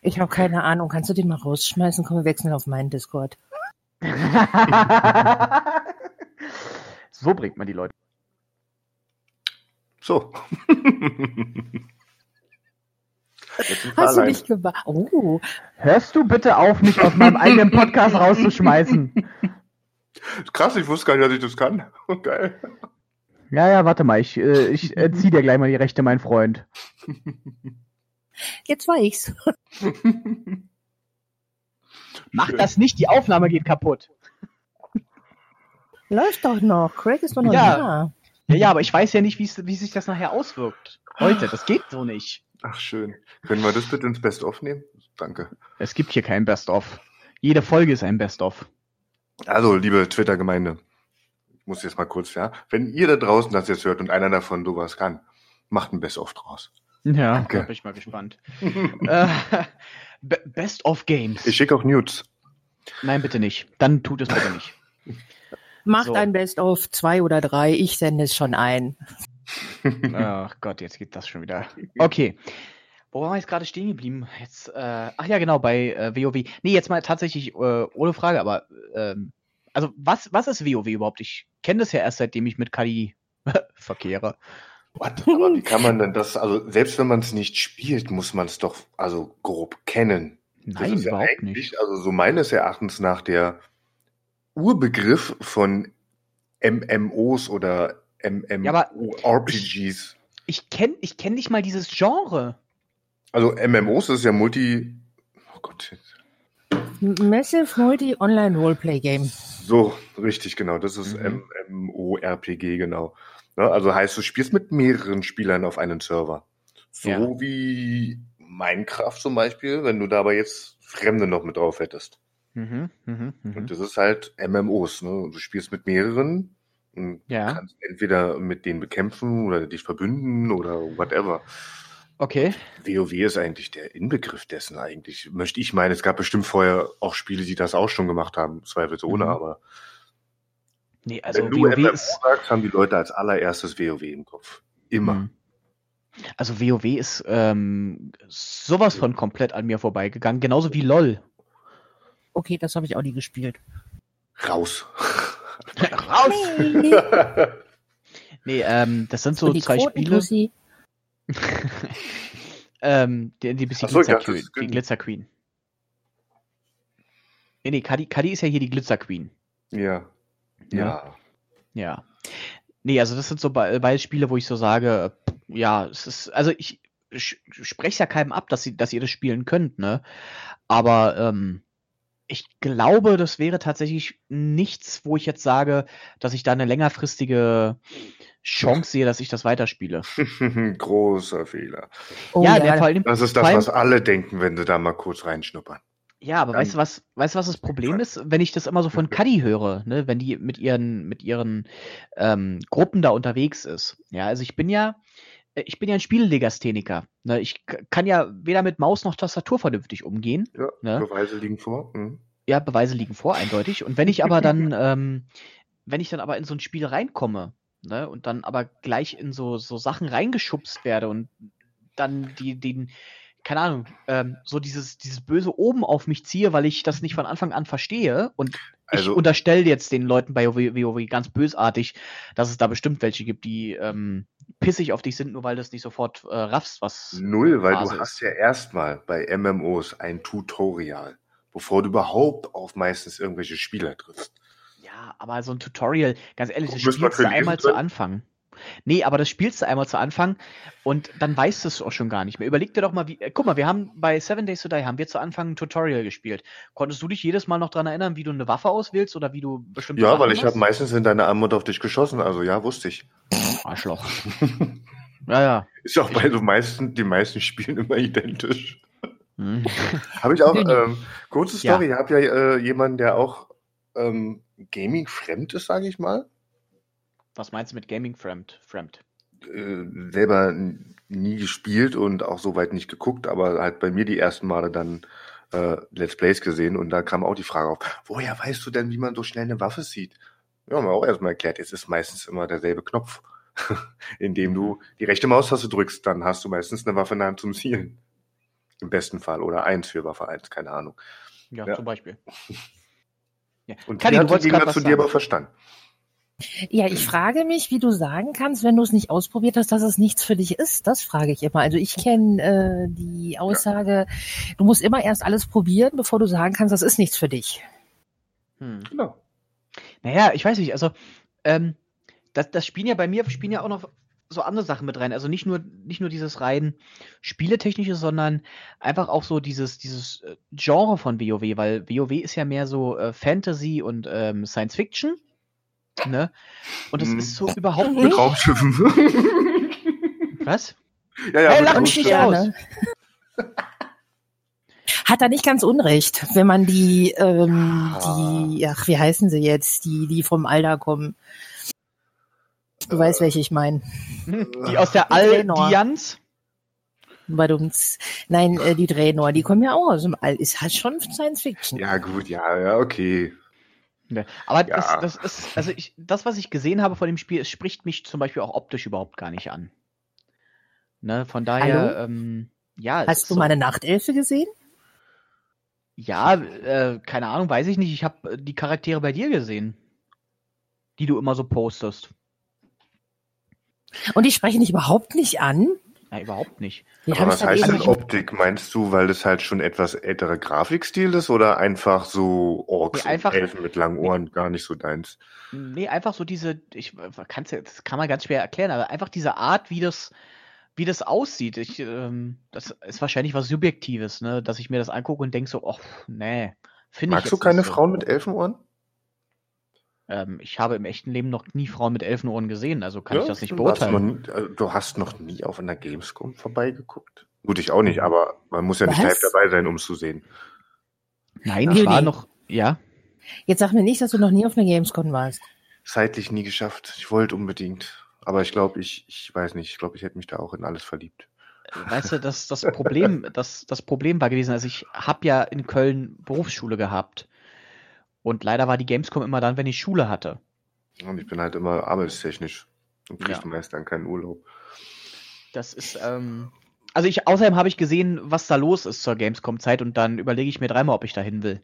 Ich habe keine Ahnung. Kannst du den mal rausschmeißen? Komm, wir wechseln auf meinen Discord. so bringt man die Leute. So. Hast du allein. mich gemacht? Oh, Hörst du bitte auf, mich aus meinem eigenen Podcast rauszuschmeißen? Krass, ich wusste gar nicht, dass ich das kann. Geil. Ja, ja, warte mal, ich, äh, ich äh, zieh dir gleich mal die Rechte, mein Freund. jetzt war ich's. Mach Schön. das nicht, die Aufnahme geht kaputt. Läuft doch noch. Craig ist doch noch Ja. da. Ja, ja, aber ich weiß ja nicht, wie sich das nachher auswirkt. Heute, das geht so nicht. Ach, schön. Können wir das bitte ins Best-of nehmen? Danke. Es gibt hier kein Best-of. Jede Folge ist ein Best-of. Also, liebe Twitter-Gemeinde, ich muss jetzt mal kurz, ja. Wenn ihr da draußen das jetzt hört und einer davon sowas kann, macht ein Best-of draus. Ja, Danke. da bin ich mal gespannt. äh, Be- Best-of Games. Ich schicke auch Nudes. Nein, bitte nicht. Dann tut es bitte nicht. Macht So. ein Best-of zwei oder drei. Ich sende es schon ein. Ach Gott, jetzt geht das schon wieder. Okay. Wo waren wir jetzt gerade stehen geblieben? Jetzt, äh, ach ja, genau, bei äh, WoW. Nee, jetzt mal tatsächlich äh, ohne Frage, aber ähm, also was, was ist WoW überhaupt? Ich kenne das ja erst, seitdem ich mit Kali verkehre. What? Aber wie kann man denn das, also selbst wenn man es nicht spielt, muss man es doch also grob kennen. Das Nein, ist ja überhaupt eigentlich, nicht. Also so meines Erachtens nach der Urbegriff von MMOs oder Ja, aber MMORPGs. Ich kenne ich kenn nicht mal dieses Genre. Also MMOs ist ja Multi. Oh Gott. Massive Multi Online Roleplay Game. So, richtig, genau. Das ist Mhm. MMORPG, genau. Ne, also heißt, du spielst mit mehreren Spielern auf einem Server. So Ja. wie Minecraft zum Beispiel, wenn du da aber jetzt Fremde noch mit drauf hättest. Mhm, mhm, mhm. Und das ist halt MMOs, ne? Du spielst mit mehreren und Ja. kannst entweder mit denen bekämpfen oder dich verbünden oder whatever. Okay. WoW ist eigentlich der Inbegriff dessen eigentlich. Möchte ich meinen, es gab bestimmt vorher auch Spiele, die das auch schon gemacht haben, zweifelsohne, Mhm. aber Nee, also wenn du WoW MMO ist. sagst, haben die Leute als allererstes WoW im Kopf. Immer. Mhm. Also WoW ist ähm, sowas von komplett an mir vorbeigegangen, genauso wie LOL. Okay, das habe ich auch nie gespielt. Raus. Raus! Nee. Ähm, das sind so die zwei Spiele. Quotentussi. Ähm, die, die, Ach so, Glitzer Queen, ist die. Glitzer Queen. Nee, nee, Kadi, Kadi ist ja hier die Glitzer Queen. ja. Ja. Ja. Nee, also das sind so be- beide Spiele, wo ich so sage, ja, es ist, also ich, ich spreche ja keinem ab, dass, sie, dass ihr das spielen könnt, ne? Aber ähm, ich glaube, das wäre tatsächlich nichts, wo ich jetzt sage, dass ich da eine längerfristige Chance sehe, dass ich das weiterspiele. Großer Fehler. Oh, ja, ja, allem, Das ist das, allem, was alle denken, wenn sie da mal kurz reinschnuppern. Ja, aber Dann- weißt du was, weißt du, was das Problem ist, wenn ich das immer so von Cuddy höre, ne, wenn die mit ihren, mit ihren ähm, Gruppen da unterwegs ist. Ja, also ich bin ja, ich bin ja ein Spiellegastheniker. Ne? Ich kann ja weder mit Maus noch Tastatur vernünftig umgehen. Ja, Ne? Beweise liegen vor. Mhm. Ja, Beweise liegen vor, eindeutig. Und wenn ich aber dann, ähm, wenn ich dann aber in so ein Spiel reinkomme, ne, und dann aber gleich in so, so Sachen reingeschubst werde und dann die, den, keine Ahnung, ähm, so dieses, dieses Böse oben auf mich ziehe, weil ich das nicht von Anfang an verstehe und ich Also- unterstelle jetzt den Leuten bei WoW, ganz bösartig, dass es da bestimmt welche gibt, die ähm, pissig auf dich sind, nur weil du es nicht sofort äh, raffst, was Null, weil Phase du hast ist. ja erstmal bei MMOs ein Tutorial, bevor du überhaupt auf meistens irgendwelche Spieler triffst. Ja, aber so ein Tutorial, ganz ehrlich, das Muss man spielst du einmal zu können? Anfang. Nee, aber das spielst du einmal zu Anfang und dann weißt du es auch schon gar nicht mehr. Überleg dir doch mal, wie. Äh, guck mal, wir haben bei Seven Days to Die haben wir zu Anfang ein Tutorial gespielt. Konntest du dich jedes Mal noch dran erinnern, wie du eine Waffe auswählst oder wie du bestimmte Ja, Sachen weil ich habe meistens in deine Armut auf dich geschossen, also ja, wusste ich. Arschloch. ja, ja. Ist ja auch bei so meisten, die meisten Spielen immer identisch. Hm. Habe ich auch, ähm, kurze Story, ich habe ja äh, jemanden, der auch ähm, Gaming fremd ist, sage ich mal. Was meinst du mit Gaming Fremd? Fremd. Äh, selber nie gespielt und auch soweit nicht geguckt, aber halt bei mir die ersten Male dann äh, Let's Plays gesehen und da kam auch die Frage auf, woher weißt du denn, wie man so schnell eine Waffe sieht? Ja, haben wir auch erstmal erklärt, es ist meistens immer derselbe Knopf. Indem du die rechte Maustaste drückst, dann hast du meistens eine Waffe in der Hand zum Zielen. Im besten Fall. Oder eins für Waffe eins, keine Ahnung. Ja, Ja. zum Beispiel. Ja. Und Kali, die hat im Gegensatz zu dir aber verstanden. Ja, ich frage mich, wie du sagen kannst, wenn du es nicht ausprobiert hast, dass es nichts für dich ist. Das frage ich immer. Also ich kenne äh, die Aussage, du musst immer erst alles probieren, bevor du sagen kannst, das ist nichts für dich. Hm. Genau. Naja, ich weiß nicht, also ähm, das, das spielen ja bei mir spielen ja auch noch so andere Sachen mit rein. Also nicht nur, nicht nur dieses rein spieletechnische, sondern einfach auch so dieses, dieses äh, Genre von WoW, weil WoW ist ja mehr so äh, Fantasy und ähm, Science Fiction. Ne? Und es Mhm. ist so überhaupt Mhm. Mit nicht. Raumschiffen. Was? ja, ja, Hey, lach mich nicht aus. Hat er nicht ganz unrecht, wenn man die, ähm, die, ach, wie heißen sie jetzt, die, die vom Alda kommen. Du weißt, welche ich meine. Die aus der. Allianz? Nein, äh, die Draenor, die kommen ja auch aus dem All. Ist halt schon Science Fiction. Ja, gut, ja, ja, okay. Ne. Aber Ja. das, das ist, also ich, das, was ich gesehen habe von dem Spiel, es spricht mich zum Beispiel auch optisch überhaupt gar nicht an. Ne, von daher, ähm, ja. es Hast du so- mal eine Nachtelfe gesehen? Ja, äh, keine Ahnung, weiß ich nicht. Ich habe die Charaktere bei dir gesehen, die du immer so postest. Und die sprechen dich überhaupt nicht an? Ja, überhaupt nicht. Die Aber was heißt denn Optik? Meinst du, weil das halt schon etwas älterer Grafikstil ist oder einfach so Orks Nee, einfach- und Elfen mit langen Ohren gar nicht so deins? Nee, einfach so diese, ich kann's ja, das kann man ganz schwer erklären, aber einfach diese Art, wie das, wie das aussieht. Ich, ähm, das ist wahrscheinlich was Subjektives, ne, dass ich mir das angucke und denke so, ach, nee, finde ich. Magst du keine so. Frauen mit Elfenohren? Ähm, ich habe im echten Leben noch nie Frauen mit Elfenohren gesehen, also kann ich das nicht du hast beurteilen. nie, also du hast noch nie auf einer Gamescom vorbeigeguckt? Gut, ich auch nicht, aber man muss ja nicht live dabei sein, um es zu sehen. Nein, ich war noch, ja. Jetzt sag mir nicht, dass du noch nie auf einer Gamescom warst. Zeitlich nie geschafft. Ich wollte unbedingt. Aber ich glaube, ich, ich weiß nicht, ich glaube, ich hätte mich da auch in alles verliebt. Weißt du, das, das Problem, das, das Problem war gewesen, also ich habe ja in Köln Berufsschule gehabt. Und leider war die Gamescom immer dann, wenn ich Schule hatte. Und ich bin halt immer arbeitstechnisch und kriege Ja. meist dann keinen Urlaub. Das ist, ähm, also ich, außerdem habe ich gesehen, was da los ist zur Gamescom-Zeit und dann überlege ich mir dreimal, ob ich da hin will.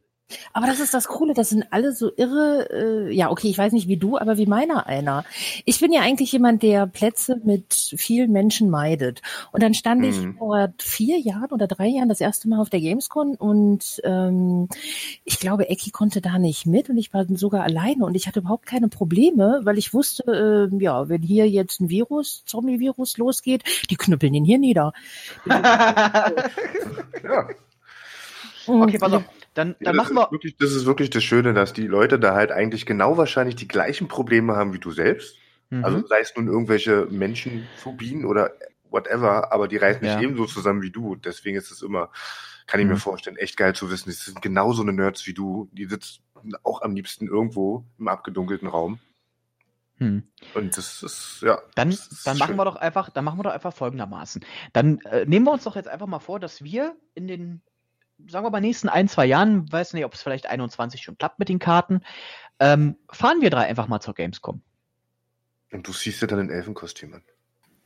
Aber das ist das Coole, das sind alle so irre, äh, ja, okay, ich weiß nicht wie du, aber wie meiner einer. Ich bin ja eigentlich jemand, der Plätze mit vielen Menschen meidet. Und dann stand Mhm. ich vor vier Jahren oder drei Jahren das erste Mal auf der Gamescom und ähm, ich glaube, Eki konnte da nicht mit und ich war sogar alleine und ich hatte überhaupt keine Probleme, weil ich wusste, äh, ja, wenn hier jetzt ein Virus, Zombie-Virus losgeht, die knüppeln ihn hier nieder. Ja, Okay, pass auf. Dann, ja dann das, machen wir. ist wirklich, das ist wirklich das Schöne, dass die Leute da halt eigentlich genau wahrscheinlich die gleichen Probleme haben wie du selbst. Mhm. Also sei es nun irgendwelche Menschenphobien oder whatever, aber die reißen Ja. nicht ebenso zusammen wie du. Deswegen ist es immer, kann ich mir Mhm. vorstellen, echt geil zu wissen, die sind genauso eine Nerds wie du. Die sitzen auch am liebsten irgendwo im abgedunkelten Raum. Hm. Und das ist, ja. Dann, ist dann machen schön. wir doch einfach, dann machen wir doch einfach folgendermaßen. Dann äh, nehmen wir uns doch jetzt einfach mal vor, dass wir in den, sagen wir mal, nächsten ein, zwei Jahren, weiß nicht, ob es vielleicht 21 schon klappt mit den Karten, ähm, fahren wir drei einfach mal zur Gamescom. Und du siehst dir dann in Elfenkostüm an.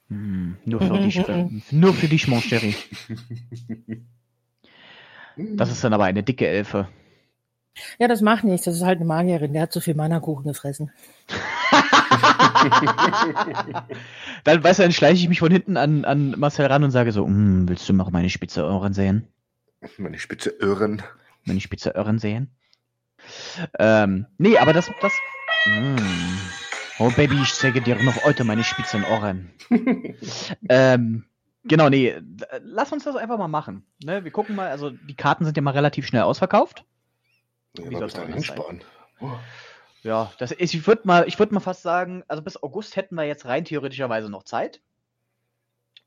Hm, nur für dich, äh, nur für dich, mon chéri. Das ist dann aber eine dicke Elfe. Ja, das macht nichts. Das ist halt eine Magierin. Der hat so viel Mannerkuchen gefressen. dann, weißt du, dann schleiche ich mich von hinten an, an Marcel ran und sage so, "Mm, willst du mal meine spitze Ohren sehen? Meine spitze Irren. Meine spitze Ohren sehen? Ähm, nee, aber das, das, mm. Oh Baby, ich zeige dir noch heute meine spitzen Ohren. ähm, genau, nee, lass uns das einfach mal machen. Ne? Wir gucken mal, also die Karten sind ja mal relativ schnell ausverkauft. Ja, Wie soll's anders sein? Oh. Ja, das ist, ich würde mal, ich würde mal fast sagen, also bis August hätten wir jetzt rein theoretischerweise noch Zeit.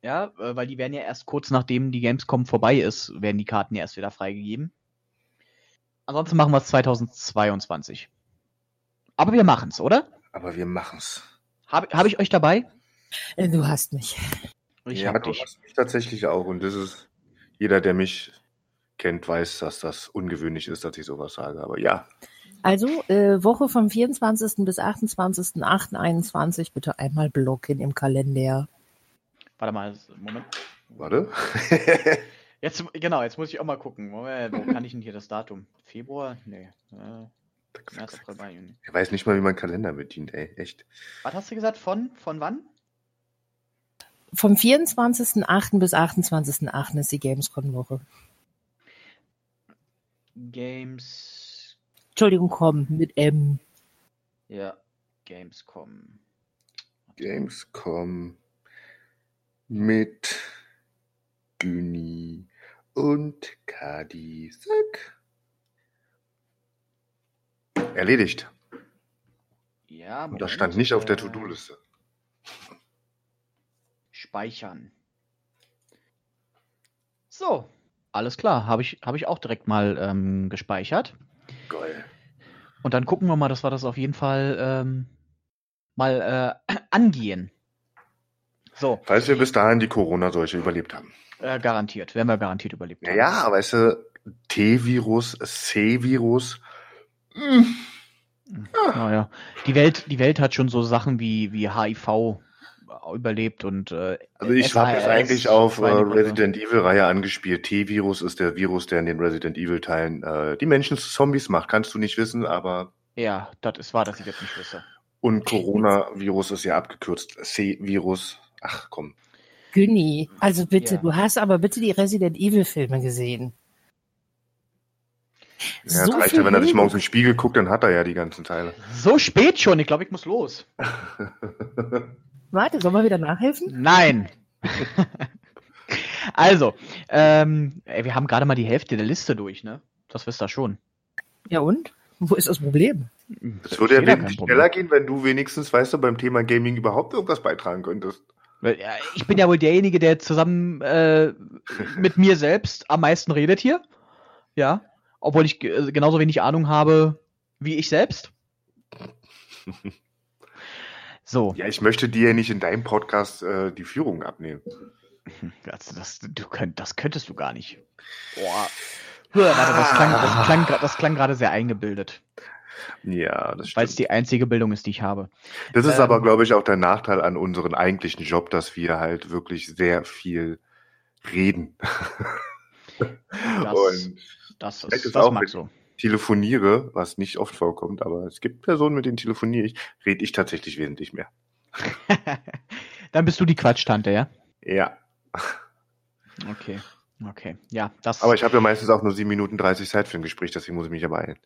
Ja, äh, weil die werden ja erst kurz nachdem die Gamescom vorbei ist, werden die Karten ja erst wieder freigegeben. Ansonsten machen wir es 2022. Aber wir machen's, oder? Aber wir machen's. Habe hab ich euch dabei? Äh, Du hast mich. Ich ja, hab du dich. hast mich tatsächlich auch. Und das ist, jeder, der mich kennt, weiß, dass das ungewöhnlich ist, dass ich sowas sage. Aber ja, Also, äh, Woche vom 24. bis 28.08.21 bitte einmal blocken im Kalender. Warte mal, Moment. warte. Jetzt, genau, jetzt muss ich auch mal gucken. Moment, wo kann ich denn hier das Datum? Februar? Nee. Äh, März, April, Mai, Juni. Ich weiß nicht mal, wie man Kalender bedient, ey. Echt. Was hast du gesagt? Von? Von wann? Vom 24.08. bis 28.08. ist die Gamescom-Woche. Games. Entschuldigung, komm, mit M. Ja, Gamescom. Gamescom mit Güni und Kadi. Zack. Erledigt. Ja, Und das stand nicht auf der äh, To-Do-Liste. Speichern. So, alles klar. Habe ich, hab ich auch direkt mal ähm, gespeichert. Geil. Und dann gucken wir mal, dass wir das auf jeden Fall ähm, mal äh, angehen. So, Falls wir bis dahin die Corona-Seuche überlebt haben. äh, garantiert. Werden wir garantiert überlebt haben. Ja, weißt du, T-Virus, C-Virus. hm, Naja, die Welt, die Welt hat schon so Sachen wie, wie HIV überlebt und äh, Also ich habe jetzt eigentlich auf äh, Schweinegrippe. Resident Evil-Reihe angespielt. T-Virus ist der Virus, der in den Resident Evil-Teilen äh, die Menschen zu Zombies macht. Kannst du nicht wissen, aber Ja, das ist wahr, dass ich jetzt nicht wüsste. und Coronavirus ist ja abgekürzt. C-Virus. Ach komm. Günni, also bitte, Ja. du hast aber bitte die Resident Evil Filme gesehen. Ja, So das reicht viel ja, wenn er sich aus dem Spiegel guckt, dann hat er ja die ganzen Teile. So spät schon, ich glaube, ich muss los. Warte, sollen wir wieder nachhelfen? Nein. also, ähm, ey, wir haben gerade mal die Hälfte der Liste durch, ne? Das wisst ihr schon. Ja und? Wo ist das Problem? Es würde ja wesentlich schneller gehen, wenn du wenigstens, weißt du, beim Thema Gaming überhaupt irgendwas beitragen könntest. Ich bin ja wohl derjenige, der zusammen äh, mit mir selbst am meisten redet hier. Ja. Obwohl ich äh, genauso wenig Ahnung habe wie ich selbst. So. Ja, ich möchte dir ja nicht in deinem Podcast äh, die Führung abnehmen. Das, das, du könnt, das könntest du gar nicht. Boah. Warte, das klang, das klang, das klang gerade sehr eingebildet, Ja, das weil es stimmt. die einzige Bildung ist, die ich habe. Das ist ähm, aber, glaube ich, auch der Nachteil an unserem eigentlichen Job, dass wir halt wirklich sehr viel reden. Das, Und das, ist, ist das auch mag so. telefoniere, was nicht oft vorkommt, aber es gibt Personen, mit denen telefoniere ich, rede ich tatsächlich wesentlich mehr. Dann bist du die Quatschtante, ja? Ja, Okay. Okay. Ja, das, aber ich habe ja meistens auch nur 7 Minuten 30 Zeit für ein Gespräch, deswegen muss ich mich ja beeilen.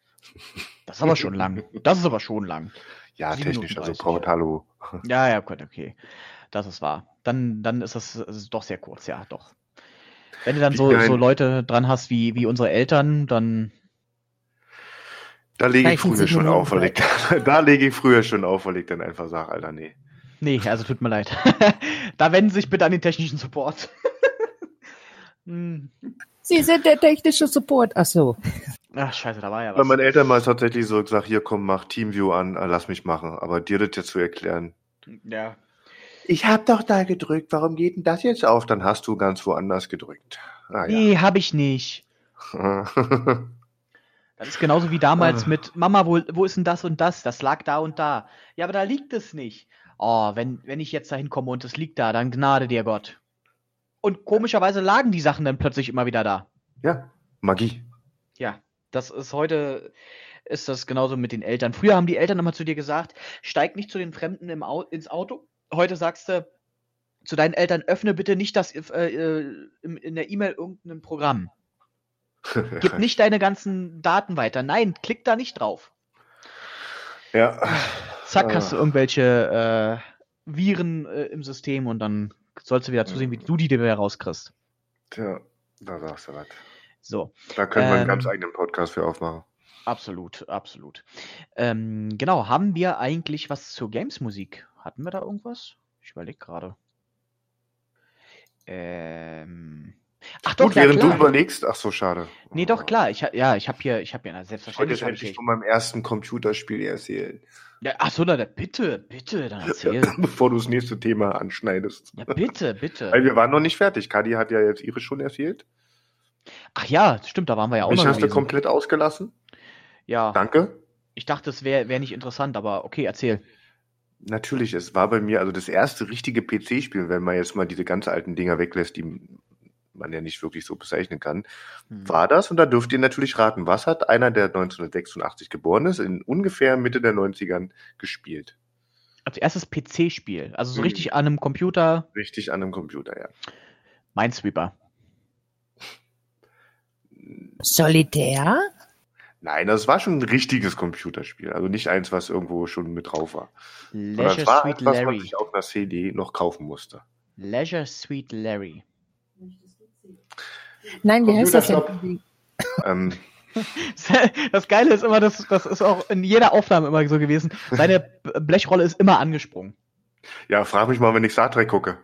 Das ist aber schon lang. Das ist aber schon lang. Ja, 7 technisch, also 30. Braut, hallo. Ja, ja, gut, okay. Das ist wahr. Dann, dann ist das, ist doch sehr kurz, ja, doch. Wenn du dann so, so Leute dran hast wie, wie unsere Eltern, dann Da lege ich früher schon auf, weil ich, da lege ich früher schon auf, weil ich dann einfach sage, Alter, nee. Nee, also tut mir leid. Da wenden Sie sich bitte an den technischen Support. Hm. Sie sind der technische Support. Ach so. Ach, scheiße, da war ja Bei was. meinen Eltern mal tatsächlich so gesagt, hier komm, mach Teamview an, äh, lass mich machen. Aber dir das jetzt zu erklären. Ja. Ich hab doch da gedrückt, warum geht denn das jetzt auf? Dann hast du ganz woanders gedrückt. Ah, Nee, hab ich nicht. ja. Das ist genauso wie damals Ah. mit Mama, wo, wo ist denn das und das? Das lag da und da. Ja, aber da liegt es nicht. Oh, wenn, wenn ich jetzt da hinkomme und es liegt da, dann gnade dir Gott. Und komischerweise lagen die Sachen dann plötzlich immer wieder da. ja, Magie. Ja, das ist heute, ist das genauso mit den Eltern. Früher haben die Eltern immer zu dir gesagt, steig nicht zu den Fremden Au ins Auto. Heute sagst du zu deinen Eltern, öffne bitte nicht das äh, äh, in, in der E-Mail irgendein Programm. Gib nicht deine ganzen Daten weiter. Nein, klick da nicht drauf. ja. Zack, hast du Ah. irgendwelche äh, Viren äh, im System und dann sollst du wieder zusehen, wie du die dir rauskriegst. Tja, da sagst du was. So, Da können wir einen Ähm. ganz eigenen Podcast für aufmachen. absolut, absolut. Ähm, genau, haben wir eigentlich was zur Games-Musik? Hatten wir da irgendwas? Ich überlege gerade. Ähm. Doch, Gut, während klar. du überlegst, ach so, schade. Nee, doch, klar. Ich, ja, ich habe hier, ich habe hier, na, Ich wollte selbstverständlich. hab endlich ich von meinem ersten Computerspiel erzählen. ja, ach so, na, da, bitte, bitte, dann erzähl. Bevor du das nächste Thema anschneidest. Ja, bitte, bitte. Weil wir waren noch nicht fertig. Kadi hat ja jetzt ihre schon erzählt. Ach ja, stimmt, da waren wir ja auch Mich noch hast du komplett ausgelassen. Ja, Danke. ich dachte, es wäre wär nicht interessant, aber okay, erzähl. Natürlich, es war bei mir also das erste richtige PC-Spiel, wenn man jetzt mal diese ganz alten Dinger weglässt, die man ja nicht wirklich so bezeichnen kann, Hm. war das. Und da dürft ihr natürlich raten, was hat einer, der 1986 geboren ist, in ungefähr Mitte der 90ern gespielt? Als erstes PC-Spiel, also so Hm. richtig an einem Computer, Richtig an einem Computer, ja. Minesweeper. Solitär? Nein, das war schon ein richtiges Computerspiel. Also nicht eins, was irgendwo schon mit drauf war. Sondern Leisure es war Suite eins, was man Larry. sich auf einer CD noch kaufen musste. Leisure Suite Larry. Nein, wie heißt das denn? Ähm, Das Geile ist immer, das, das ist auch in jeder Aufnahme immer so gewesen. Seine Blechrolle ist immer angesprungen. ja, frag mich mal, wenn ich Star Trek gucke.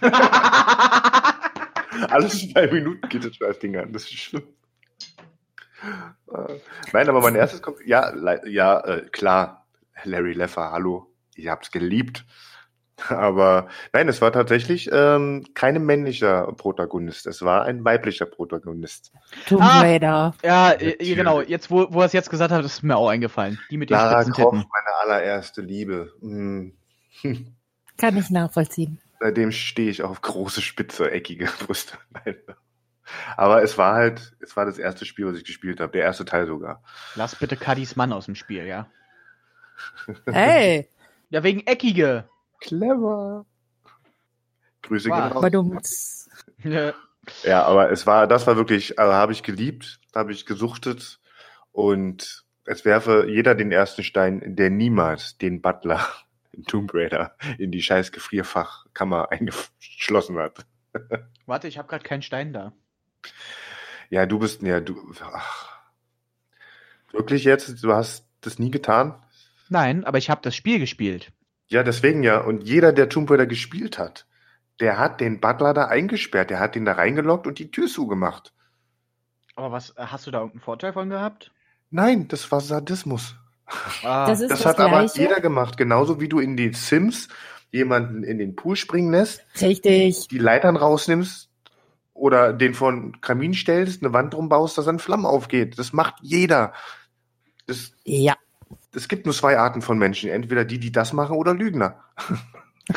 Alles zwei Minuten geht das scheiß Ding an. Das ist schlimm. Äh, Nein, aber mein erstes kommt. Ja, ja, äh, klar. Larry Leffer, hallo. Ich hab's geliebt. Aber nein, es war tatsächlich ähm, kein männlicher Protagonist. Es war ein weiblicher Protagonist. Tomb Ah. Raider. Ja, äh, Natürlich. genau. Jetzt, wo, wo er es jetzt gesagt hat, ist mir auch eingefallen. Die mit den Lara Croft, Titten. meine allererste Liebe. Hm. Kann ich nachvollziehen. Seitdem stehe ich auf große, spitze, eckige Brüste. Aber es war halt, es war das erste Spiel, was ich gespielt habe. Der erste Teil sogar. Lass bitte Cuddys Mann aus dem Spiel, ja. Hey, Ja, wegen Eckige. Clever. Grüße Wow. gehen raus. Ja. Ja, aber es war, das war wirklich, also habe ich geliebt, habe ich gesuchtet und es werfe jeder den ersten Stein, der niemals den Butler in Tomb Raider in die scheiß Gefrierfachkammer eingeschlossen hat. Warte, ich habe gerade keinen Stein da. Ja, du bist, ja, du, ach. Wirklich jetzt? Du hast das nie getan? Nein, aber ich habe das Spiel gespielt. Ja, deswegen ja. Und jeder, der Tomb Raider gespielt hat, der hat den Butler da eingesperrt, der hat ihn da reingelockt und die Tür zugemacht. Aber was, äh, hast du da irgendeinen Vorteil von gehabt? Nein, das war Sadismus. Ah, Das ist Das, das hat aber Gleiche? jeder gemacht, genauso wie du in den Sims jemanden in den Pool springen lässt, richtig. die Leitern rausnimmst oder den von Kamin stellst, eine Wand drum baust, dass dann Flammen aufgeht. Das macht jeder. Das, Ja. Es gibt nur zwei Arten von Menschen. Entweder die, die das machen oder Lügner.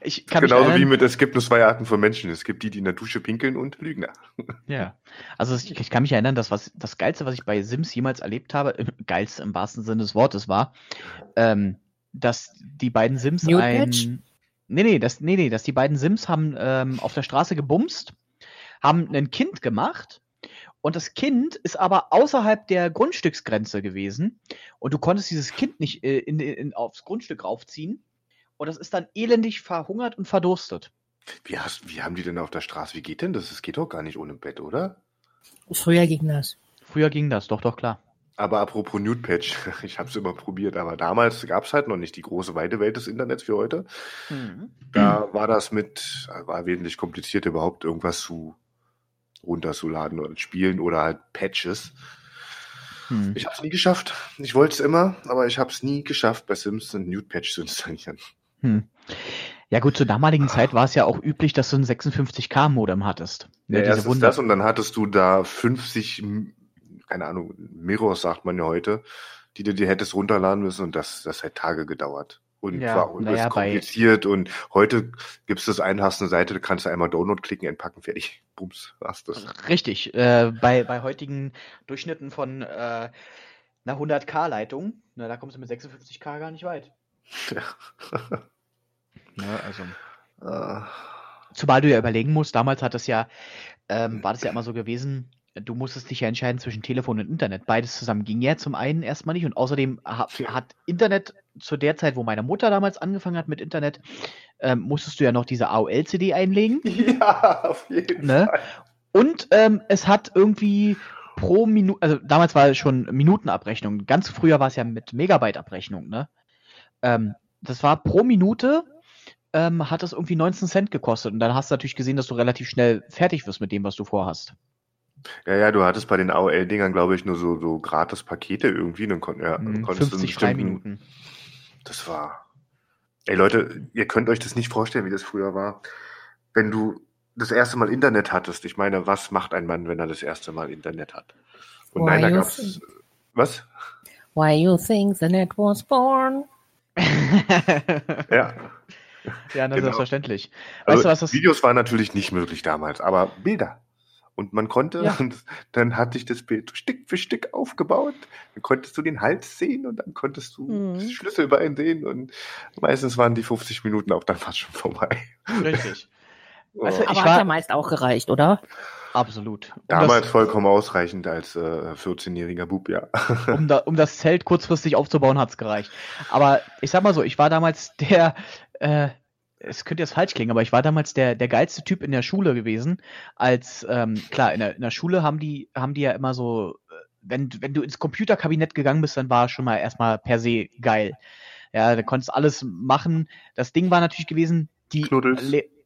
ich kann Genauso wie mit, es gibt nur zwei Arten von Menschen. Es gibt die, die in der Dusche pinkeln und Lügner. ja. Also ich, ich kann mich erinnern, dass was das Geilste, was ich bei Sims jemals erlebt habe, im, geilste im wahrsten Sinne des Wortes war, ähm, dass die beiden Sims Nude ein Patch? Nee, nee, das, nee, nee, dass die beiden Sims haben ähm, auf der Straße gebumst, haben ein Kind gemacht und das Kind ist aber außerhalb der Grundstücksgrenze gewesen und du konntest dieses Kind nicht äh, in, in, aufs Grundstück raufziehen und das ist dann elendig verhungert und verdurstet. Wie, hast, wie haben die denn auf der Straße? Wie geht denn das? Es geht doch gar nicht ohne Bett, oder? Früher ging das. Früher ging das, doch, doch, klar. Aber apropos Nude Patch, ich habe es immer probiert, aber damals gab es halt noch nicht die große weite Welt des Internets wie heute. Mhm. Da war das mit, war wesentlich kompliziert überhaupt irgendwas zu runterzuladen oder spielen oder halt Patches. Hm. Ich habe es nie geschafft. Ich wollte es immer, aber ich habe es nie geschafft, bei Sims ein Nude Patch zu installieren. Hm. Ja gut, zur damaligen Zeit war es ja auch üblich, dass du ein 56k Modem hattest. Ja, diese erstens Wunder- das und dann hattest du da 50, m- keine Ahnung, Mirrors sagt man ja heute, die du dir hättest runterladen müssen und das, das hat Tage gedauert. Und Ja, war übelst bei- kompliziert und heute gibst du das ein, hast eine Seite, kannst du einmal Download klicken, entpacken, fertig. Bums, hast das. Richtig. Äh, bei, bei heutigen Durchschnitten von äh, einer 100k-Leitung, na, da kommst du mit 56k gar nicht weit. Ne, also. Ah, Zumal du ja überlegen musst, damals hat das ja, ähm, war das ja immer so gewesen, du musstest dich ja entscheiden zwischen Telefon und Internet. Beides zusammen ging ja zum einen erstmal nicht und außerdem ha Ja. hat Internet zu der Zeit, wo meine Mutter damals angefangen hat mit Internet, ähm, musstest du ja noch diese AOL-CD einlegen. ja, auf jeden Ne? Fall. Und ähm, es hat irgendwie pro Minute, also damals war es schon Minutenabrechnung. Ganz früher war es ja mit Megabyte-Abrechnung, ne? Ähm, das war pro Minute ähm, hat das irgendwie 19 Cent gekostet. Und dann hast du natürlich gesehen, dass du relativ schnell fertig wirst mit dem, was du vorhast. Ja, ja, du hattest bei den AOL-Dingern, glaube ich, nur so, so gratis Pakete irgendwie. Dann kon ja, Hm, konntest du einen 50 bestimmten- Freiminuten. Das war. Ey Leute, ihr könnt euch das nicht vorstellen, wie das früher war. Wenn du das erste Mal Internet hattest, ich meine, was macht ein Mann, wenn er das erste Mal Internet hat? Und Why nein, da gab's. think- Was? Why you think the net was born? Ja. ja, na, Genau. selbstverständlich. Weißt Also, du, was das. Videos waren natürlich nicht möglich damals, aber Bilder. Und man konnte, Ja. und dann hat sich das Bild Stück für Stück aufgebaut. Dann konntest du den Hals sehen und dann konntest du Mhm. das Schlüsselbein sehen und meistens waren die 50 Minuten auch dann fast schon vorbei. Richtig. Ich Aber war- hat ja meist auch gereicht, oder? Absolut. Um Damals das, vollkommen ausreichend als äh, 14-jähriger Bub, ja. um, da, um das Zelt kurzfristig aufzubauen, hat's gereicht. Aber ich sag mal so, ich war damals der, äh, es könnte jetzt falsch klingen, aber ich war damals der, der geilste Typ in der Schule gewesen. Als, ähm, klar, in der, in der Schule haben die, haben die ja immer so, äh, wenn, wenn du ins Computerkabinett gegangen bist, dann war schon mal erstmal per se geil. Ja, da konntest alles machen. Das Ding war natürlich gewesen, die,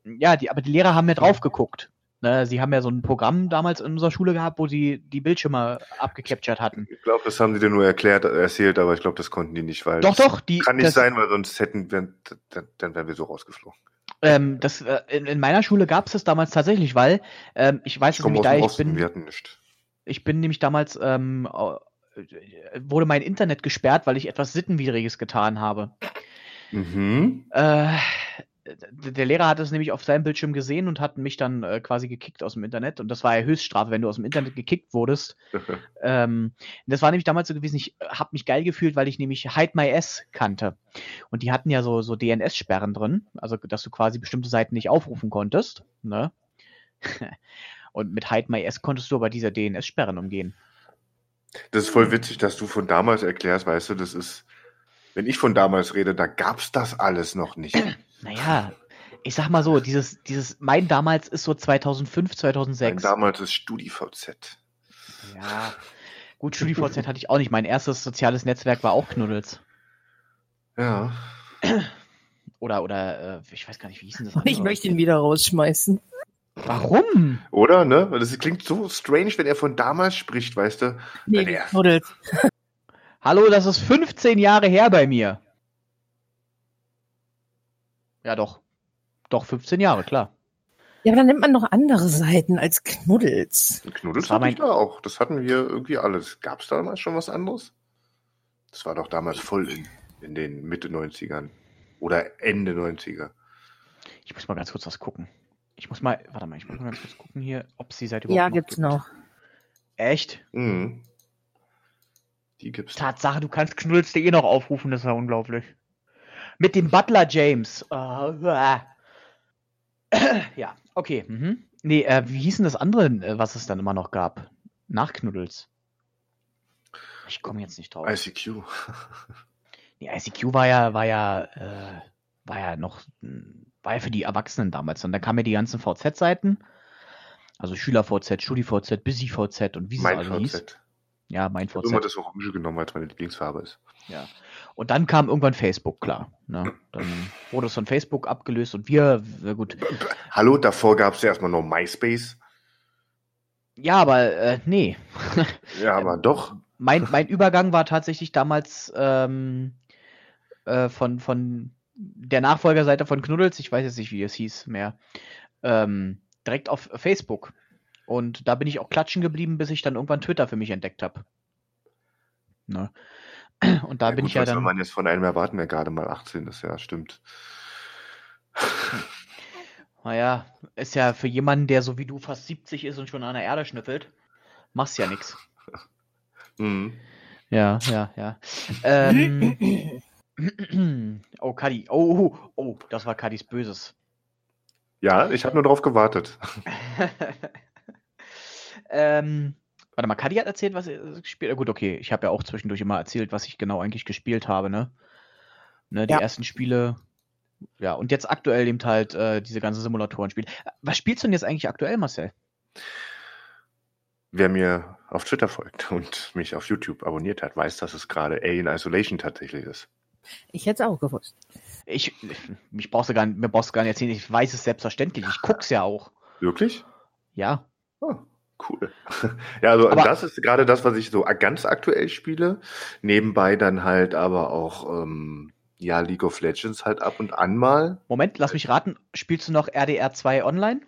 ja, die, aber die Lehrer haben ja drauf geguckt. Ne, sie haben ja so ein Programm damals in unserer Schule gehabt, wo sie die Bildschirme abgecaptured hatten. Ich glaube, das haben die dir nur erklärt, erzählt, aber ich glaube, das konnten die nicht, weil Doch, das doch, die, kann nicht sein, weil sonst hätten wir, dann, dann wären wir so rausgeflogen. Ähm, das, äh, in, in meiner Schule gab es das damals tatsächlich, weil ähm, ich weiß Ich nämlich da, ich Osten, bin, ich bin nämlich damals, ähm, äh, wurde mein Internet gesperrt, weil ich etwas Sittenwidriges getan habe. Mhm. Äh, der Lehrer hat es nämlich auf seinem Bildschirm gesehen und hat mich dann äh, quasi gekickt aus dem Internet. Und das war ja Höchststrafe, wenn du aus dem Internet gekickt wurdest. Ähm, das war nämlich damals so gewesen, ich habe mich geil gefühlt, weil ich nämlich Hide My S kannte. Und die hatten ja so, so DNS-Sperren drin, also dass du quasi bestimmte Seiten nicht aufrufen konntest. Ne? Und mit Hide My S konntest du aber diese DNS-Sperren umgehen. Das ist voll witzig, dass du von damals erklärst, weißt du, das ist, wenn ich von damals rede, da gab's das alles noch nicht. Naja, ich sag mal so, dieses, dieses, mein damals ist so 2005, Mein 2006. damals ist StudiVZ. Ja, gut, StudiVZ hatte ich auch nicht. Mein erstes soziales Netzwerk war auch Knuddels. Ja. Oder, oder, äh, ich weiß gar nicht, wie hieß denn das Ich andere? möchte ihn wieder rausschmeißen. Warum? Oder, ne? Weil das klingt so strange, wenn er von damals spricht, weißt du? Nee. Hallo, das ist 15 Jahre her bei mir. Ja, doch. Doch, 15 Jahre, klar. Ja, aber dann nimmt man noch andere Seiten als Knuddels. Knuddels Das war hatte ich da auch. Das hatten wir irgendwie alles. Gab's damals schon was anderes? Das war doch damals voll in, in den Mitte 90ern. Oder Ende 90er. Ich muss mal ganz kurz was gucken. Ich muss mal, warte mal, ich muss mal ganz kurz gucken hier, ob es die Seite Ja, überhaupt gibt's gibt. noch. Echt? Mhm. Die gibt's. Tatsache, du kannst knuddels.de noch aufrufen, das ist ja unglaublich. Mit dem Butler James. Uah. ja, okay. Mhm. Nee, äh, wie hieß denn das andere, äh, was es dann immer noch gab? Nach Knuddels. Ich komme jetzt nicht drauf. ICQ. Nee, ICQ war ja, war ja, äh, war ja noch, war ja für die Erwachsenen damals. Und da kamen ja die ganzen VZ-Seiten. Also Schüler-VZ, Studi-VZ, Busy-VZ und wie sie Mein alle hieß. VZ. Ja, mein Ich habe immer VZ. das Orange genommen, weil es meine Lieblingsfarbe ist. Ja. Und dann kam irgendwann Facebook, klar. Ne? Dann wurde es von Facebook abgelöst und wir, na gut. Hallo, davor gab es ja erstmal noch MySpace. Ja, aber äh, nee. Ja, aber doch. Mein, mein Übergang war tatsächlich damals ähm, äh, von, von der Nachfolgerseite von Knuddels, ich weiß jetzt nicht, wie es hieß mehr, ähm, direkt auf Facebook. Und da bin ich auch klatschen geblieben, bis ich dann irgendwann Twitter für mich entdeckt habe. Ne? Und da Ja, bin gut, ich ja dann. man jetzt von einem erwarten, der gerade mal 18 ist? Ja, stimmt. Naja, ist ja für jemanden, der so wie du fast 70 ist und schon an der Erde schnüffelt, machst ja nichts. Mhm. Ja, ja, ja. Ähm, oh, Kadi. Oh, oh, oh, das war Kadis Böses. Ja, ich habe nur darauf gewartet. ähm, warte mal, Kadi hat erzählt, was er gespielt hat. Gut, okay, ich habe ja auch zwischendurch immer erzählt, was ich genau eigentlich gespielt habe, ne? Ne, die Ja. ersten Spiele. Ja, und jetzt aktuell eben halt äh, diese ganzen Simulatoren spielen. Was spielst du denn jetzt eigentlich aktuell, Marcel? Wer mir auf Twitter folgt und mich auf YouTube abonniert hat, weiß, dass es gerade Alien Isolation tatsächlich ist. Ich hätte es auch gewusst. Ich, mich brauchst du gar nicht, mir brauchst du gar nicht erzählen, ich weiß es selbstverständlich. Ich guck's ja auch. Wirklich? Ja. Oh, cool. Ja, also Aber- das ist gerade das, was ich so ganz aktuell spiele. Nebenbei dann halt aber auch ähm, ja League of Legends halt ab und an mal. Moment, lass mich raten. Spielst du noch RDR 2 online?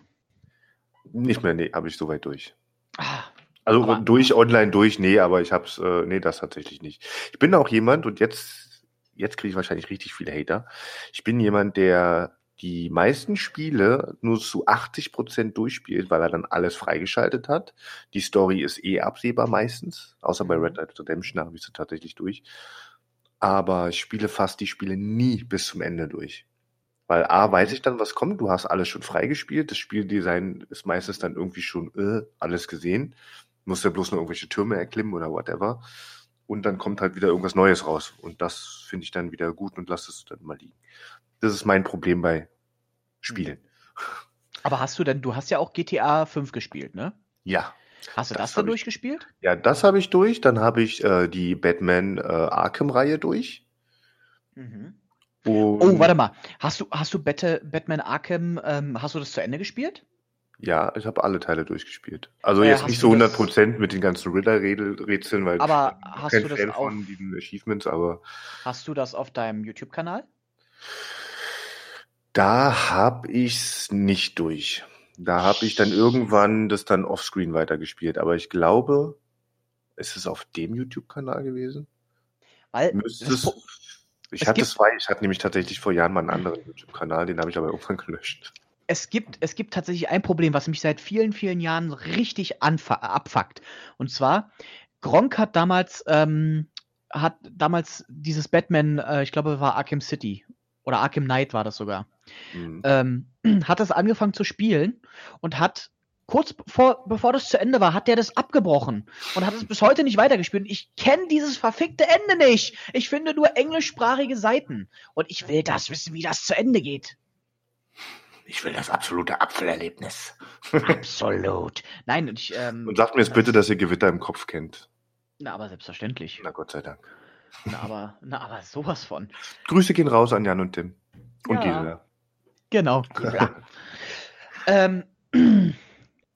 Nicht mehr, nee, habe ich soweit durch. Ah, Also Aber- durch online durch, nee, aber ich hab's, äh, nee, das tatsächlich nicht. Ich bin auch jemand und jetzt, jetzt kriege ich wahrscheinlich richtig viele Hater. Ich bin jemand, der die meisten Spiele nur zu 80 Prozent durchspielt, weil er dann alles freigeschaltet hat. Die Story ist eh absehbar meistens, außer bei Red Dead Redemption habe ich sie tatsächlich durch. Aber ich spiele fast die Spiele nie bis zum Ende durch. Weil A, weiß ich dann, was kommt, du hast alles schon freigespielt, das Spieldesign ist meistens dann irgendwie schon äh, alles gesehen muss ja bloß nur irgendwelche Türme erklimmen oder whatever. Und dann kommt halt wieder irgendwas Neues raus. Und das finde ich dann wieder gut und lasse es dann mal liegen. Das ist mein Problem bei Spielen. aber hast du denn, du hast ja auch GTA 5 gespielt, ne? Ja. Hast du Das das, dann durchgespielt? Ja, das habe ich durch. Dann habe ich äh, die Batman äh, Arkham-Reihe durch. Mhm. Oh, warte mal. Hast du, hast du Bat Batman Arkham, ähm, hast du das zu Ende gespielt? Ja, ich habe alle Teile durchgespielt. Also Ja, jetzt hast nicht so das- 100% mit den ganzen Riddler-Rätseln, weil Aber ich bin hast kein du das Fan auf- von diesen Achievements, aber Hast du das auf deinem YouTube-Kanal? Da hab ich's nicht durch. Da hab ich dann irgendwann das dann offscreen weitergespielt. Aber ich glaube, ist es auf dem YouTube-Kanal gewesen? Weil Müsste das es. Pro- Ich hatte zwei. Ich hatte nämlich tatsächlich vor Jahren mal einen anderen YouTube-Kanal, den habe ich aber irgendwann gelöscht. es gibt, es gibt tatsächlich ein Problem, was mich seit vielen, vielen Jahren richtig abfuckt. Und zwar, Gronk hat damals, ähm, hat damals dieses Batman, äh, ich glaube, war Arkham City oder Arkham Knight war das sogar, Mhm. ähm, hat das angefangen zu spielen und hat kurz bevor, bevor das zu Ende war, hat der das abgebrochen und hat es bis heute nicht weitergespielt. Ich kenne dieses verfickte Ende nicht. Ich finde nur englischsprachige Seiten. Und ich will das wissen, wie das zu Ende geht. Ich will das absolute Apfelerlebnis. Absolut. Nein, und ich, ähm, Und sagt mir jetzt bitte, dass ihr Gewitter im Kopf kennt. Na, aber selbstverständlich. Na Gott sei Dank. Na, aber, na, aber sowas von. Grüße gehen raus an Jan und Tim. Und Ja. Gisela. Genau. ähm, äh,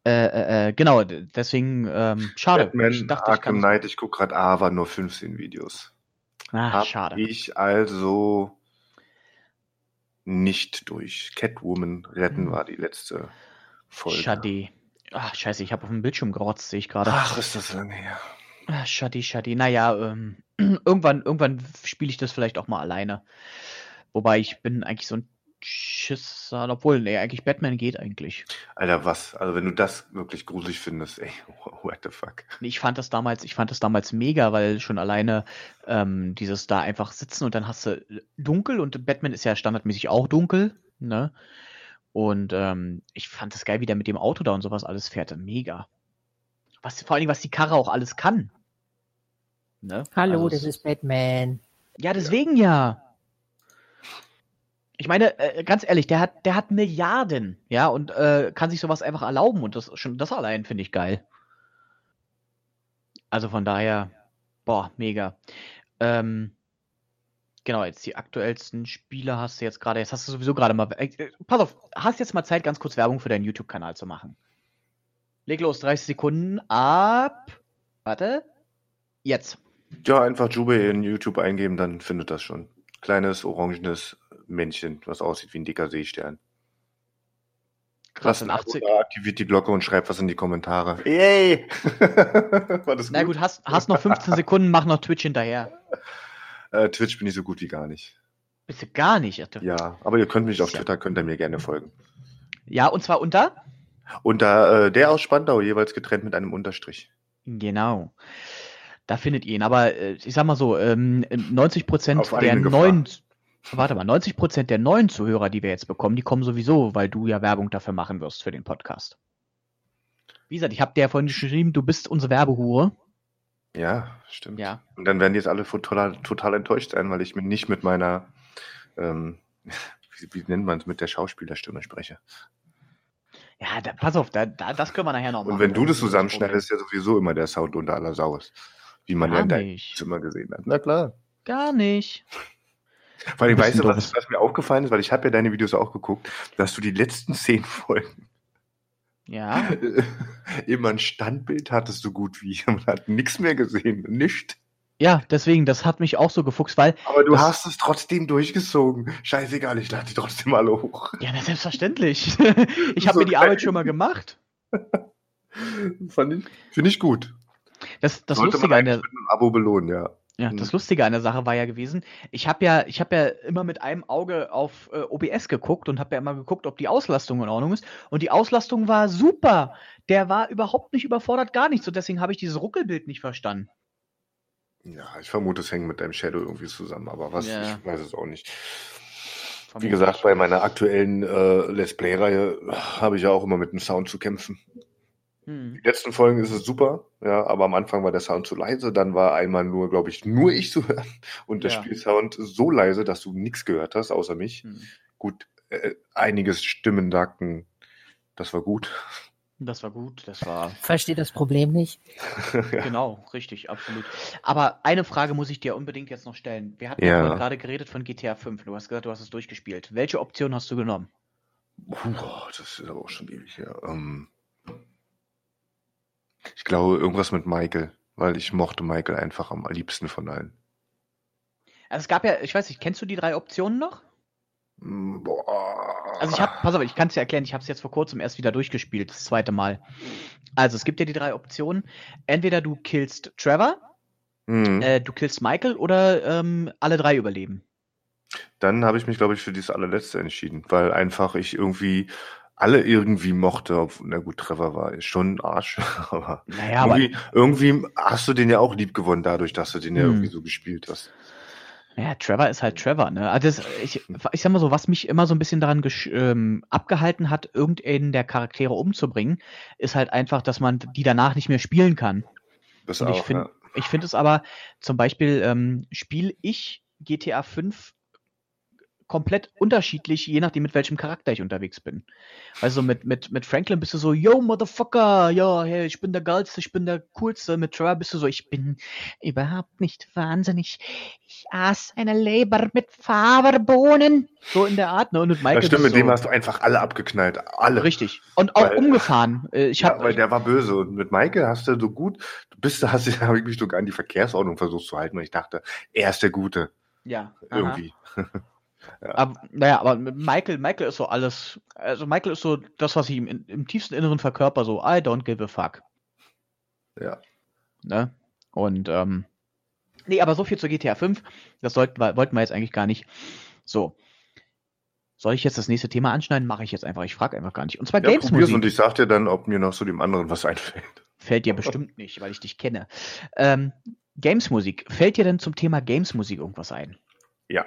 äh, äh, genau, deswegen, ähm, schade. Batman, ich dachte, ich Arkham kann. Knight, ich gucke gerade, war nur 15 Videos. Ah, Hab schade. ich also nicht durch. Catwoman retten Hm. war die letzte Folge. Schade. Ach, scheiße, ich habe auf dem Bildschirm gerotzt, sehe ich gerade. Ach, ist das lange her. Ah, Schade, schade. Naja, ähm, irgendwann, irgendwann spiele ich das vielleicht auch mal alleine. Wobei ich bin eigentlich so ein Schisser, obwohl, nee, eigentlich Batman geht eigentlich. Alter, was? Also wenn du das wirklich gruselig findest, ey, what the fuck. Nee, Ich fand das damals, ich fand das damals mega, weil schon alleine ähm, dieses da einfach sitzen und dann hast du dunkel und Batman ist ja standardmäßig auch dunkel, ne? Und ähm, ich fand das geil, wie der mit dem Auto da und sowas alles fährt. Mega. Was, vor allen Dingen, was die Karre auch alles kann. Ne? Hallo, Also das ist Batman. Ja, deswegen ja. Ich meine, äh, ganz ehrlich, der hat, der hat Milliarden, ja, und äh, kann sich sowas einfach erlauben und das schon das allein finde ich geil. Also von daher, boah, mega. Ähm, genau, jetzt die aktuellsten Spiele hast du jetzt gerade, jetzt hast du sowieso gerade mal, äh, pass auf, hast jetzt mal Zeit, ganz kurz Werbung für deinen YouTube-Kanal zu machen. Leg los, 30 Sekunden ab, warte, jetzt. Ja, einfach Jube in YouTube eingeben, dann findet das schon. Kleines, orangenes Männchen, was aussieht wie ein dicker Seestern. Krass, in ein Abo 80. da, aktiviert die Glocke und schreibt was in die Kommentare. Yay! War das Na gut, hast, hast noch 15 Sekunden, mach noch Twitch hinterher. Äh, Twitch bin ich so gut wie gar nicht. Bist du gar nicht. Ach, du- Ja, aber ihr könnt mich auf Ja. Twitter, könnt ihr mir gerne folgen. Ja, und zwar unter? Da äh, der aus Spandau jeweils getrennt mit einem Unterstrich. Genau. Da findet ihr ihn. Aber äh, ich sag mal so, ähm, 90 Prozent Auf der eigene Gefahr. Warte mal, 90 Prozent der neuen Zuhörer, die wir jetzt bekommen, die kommen sowieso, weil du ja Werbung dafür machen wirst für den Podcast. Wie gesagt, ich habe dir ja vorhin geschrieben, du bist unsere Werbehure. Ja, stimmt. Ja. Und dann werden die jetzt alle total, total enttäuscht sein, weil ich mir nicht mit meiner, ähm, wie, wie nennt man es, mit der Schauspielerstimme spreche. Ja, da, pass auf, da, da, das können wir nachher noch machen. Und wenn du das zusammenschneidest, ist ja sowieso immer der Sound unter aller Sau ist. Wie man ja Gar in deinem. Zimmer gesehen hat. Na klar. Gar nicht. Weil ich weiß, was, was mir aufgefallen ist, weil ich habe ja deine Videos auch geguckt, dass du die letzten zehn Folgen Ja. immer ein Standbild hattest, so gut wie. Man hat nichts mehr gesehen. Nicht. Ja, deswegen, das hat mich auch so gefuchst, weil, Aber du Das- hast es trotzdem durchgezogen. Scheißegal, ich lade die trotzdem alle hoch. ja, na, selbstverständlich. ich So habe mir die geil. Arbeit schon mal gemacht. Finde ich gut. Das, das Sollte Lustige man an der, mit einem Abo belohnen, ja. Ja, Mhm. das Lustige an der Sache war ja gewesen, ich habe ja, ich habe ja immer mit einem Auge auf äh, OBS geguckt und habe ja immer geguckt, ob die Auslastung in Ordnung ist. Und die Auslastung war super. Der war überhaupt nicht überfordert, gar nicht. So deswegen habe ich dieses Ruckelbild nicht verstanden. Ja, ich vermute, es hängt mit deinem Shadow irgendwie zusammen, aber was, Ja. ich weiß es auch nicht. Wie gesagt, bei meiner aktuellen äh, Let's Play-Reihe habe ich ja auch immer mit dem Sound zu kämpfen. Hm. Die letzten Folgen ist es super, ja, aber am Anfang war der Sound zu leise, dann war einmal nur, glaube ich, nur ich zu hören und der Ja. Spielsound so leise, dass du nichts gehört hast, außer mich. Hm. Gut, äh, einiges Stimmen sagten, das war gut. Das war gut, das war Verstehe das Problem nicht. genau, richtig, absolut. Aber eine Frage muss ich dir unbedingt jetzt noch stellen. Wir hatten ja, gerade geredet von GTA 5. Du hast gesagt, du hast es durchgespielt. Welche Option hast du genommen? Puh, das ist aber auch schon ewig her. Ähm, ich glaube, irgendwas mit Michael, weil ich mochte Michael einfach am liebsten von allen. Also es gab ja, ich weiß nicht, kennst du die drei Optionen noch? Mm, Boah. Also ich habe, pass auf, ich kann es dir erklären, ich habe es jetzt vor kurzem erst wieder durchgespielt, das zweite Mal. Also es gibt ja die drei Optionen. Entweder du killst Trevor, Mhm. äh, du killst Michael oder ähm, alle drei überleben. Dann habe ich mich, glaube ich, für dieses allerletzte entschieden, weil einfach ich irgendwie alle irgendwie mochte. Ob, na gut, Trevor war schon ein Arsch, aber, Naja, aber irgendwie, irgendwie hast du den ja auch lieb gewonnen dadurch, dass du den ja Hm. irgendwie so gespielt hast. ja, Trevor ist halt Trevor, ne? Also das, ich, ich sag mal so, was mich immer so ein bisschen daran ähm, abgehalten hat, irgendeinen der Charaktere umzubringen, ist halt einfach, dass man die danach nicht mehr spielen kann. Das Und ich auch, find- ja. Ich finde es aber, zum Beispiel ähm, spiele ich GTA 5 komplett unterschiedlich, je nachdem, mit welchem Charakter ich unterwegs bin. Also mit, mit, mit Franklin bist du so, yo, Motherfucker, ja, hey, ich bin der Geilste, ich bin der Coolste. Mit Trevor bist du so, ich bin überhaupt nicht wahnsinnig. Ich aß eine Leber mit Faberbohnen. So in der Art, ne? Und mit Michael Das stimmt, mit dem du hast du einfach alle abgeknallt. Alle. Richtig. Und auch Weil- umgefahren. Äh, Ich Ja, hab, weil der war böse. Und mit Michael hast du so gut, du bist, hast dich wirklich sogar an die Verkehrsordnung versucht zu halten. Und ich dachte, er ist der Gute. ja, aha. Irgendwie. Aber, naja, aber Michael, Michael ist so alles, also Michael ist so das, was ich im, im tiefsten Inneren verkörper, so I don't give a fuck. Ja. Ne? Und, ähm, nee, aber so viel zu GTA 5, das sollten wir, wollten wir jetzt eigentlich gar nicht. So. Soll ich jetzt das nächste Thema anschneiden? Mache ich jetzt einfach. Ich frage einfach gar nicht. Und zwar Ja, probier's und Games-Musik. ich sag dir dann, ob mir noch zu dem anderen was einfällt. Fällt dir bestimmt nicht, weil ich dich kenne. Ähm, Games-Musik. Fällt dir denn zum Thema Games-Musik irgendwas ein? Ja.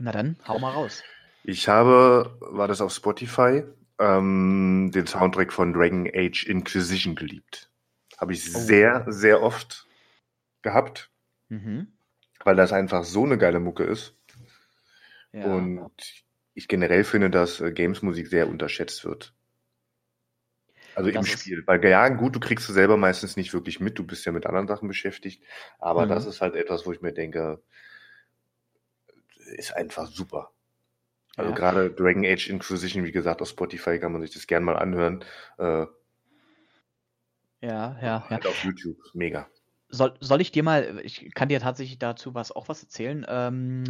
Na dann, hau mal raus. Ich habe, war das auf Spotify, ähm, den Soundtrack von Dragon Age Inquisition geliebt. Habe ich Oh. sehr, sehr oft gehabt, Mhm. weil das einfach so eine geile Mucke ist. Ja. Und ich generell finde, dass äh, Games-Musik sehr unterschätzt wird. Also Das im Spiel. Weil ja, gut, du kriegst es selber meistens nicht wirklich mit, du bist ja mit anderen Sachen beschäftigt. Aber Mhm. das ist halt etwas, wo ich mir denke, ist einfach super. Also Ja. gerade Dragon Age Inquisition, wie gesagt, auf Spotify kann man sich das gern mal anhören. Äh, Ja, ja, ja. halt auf YouTube. Mega. Soll, soll ich dir mal, ich kann dir tatsächlich dazu was auch was erzählen. Ähm,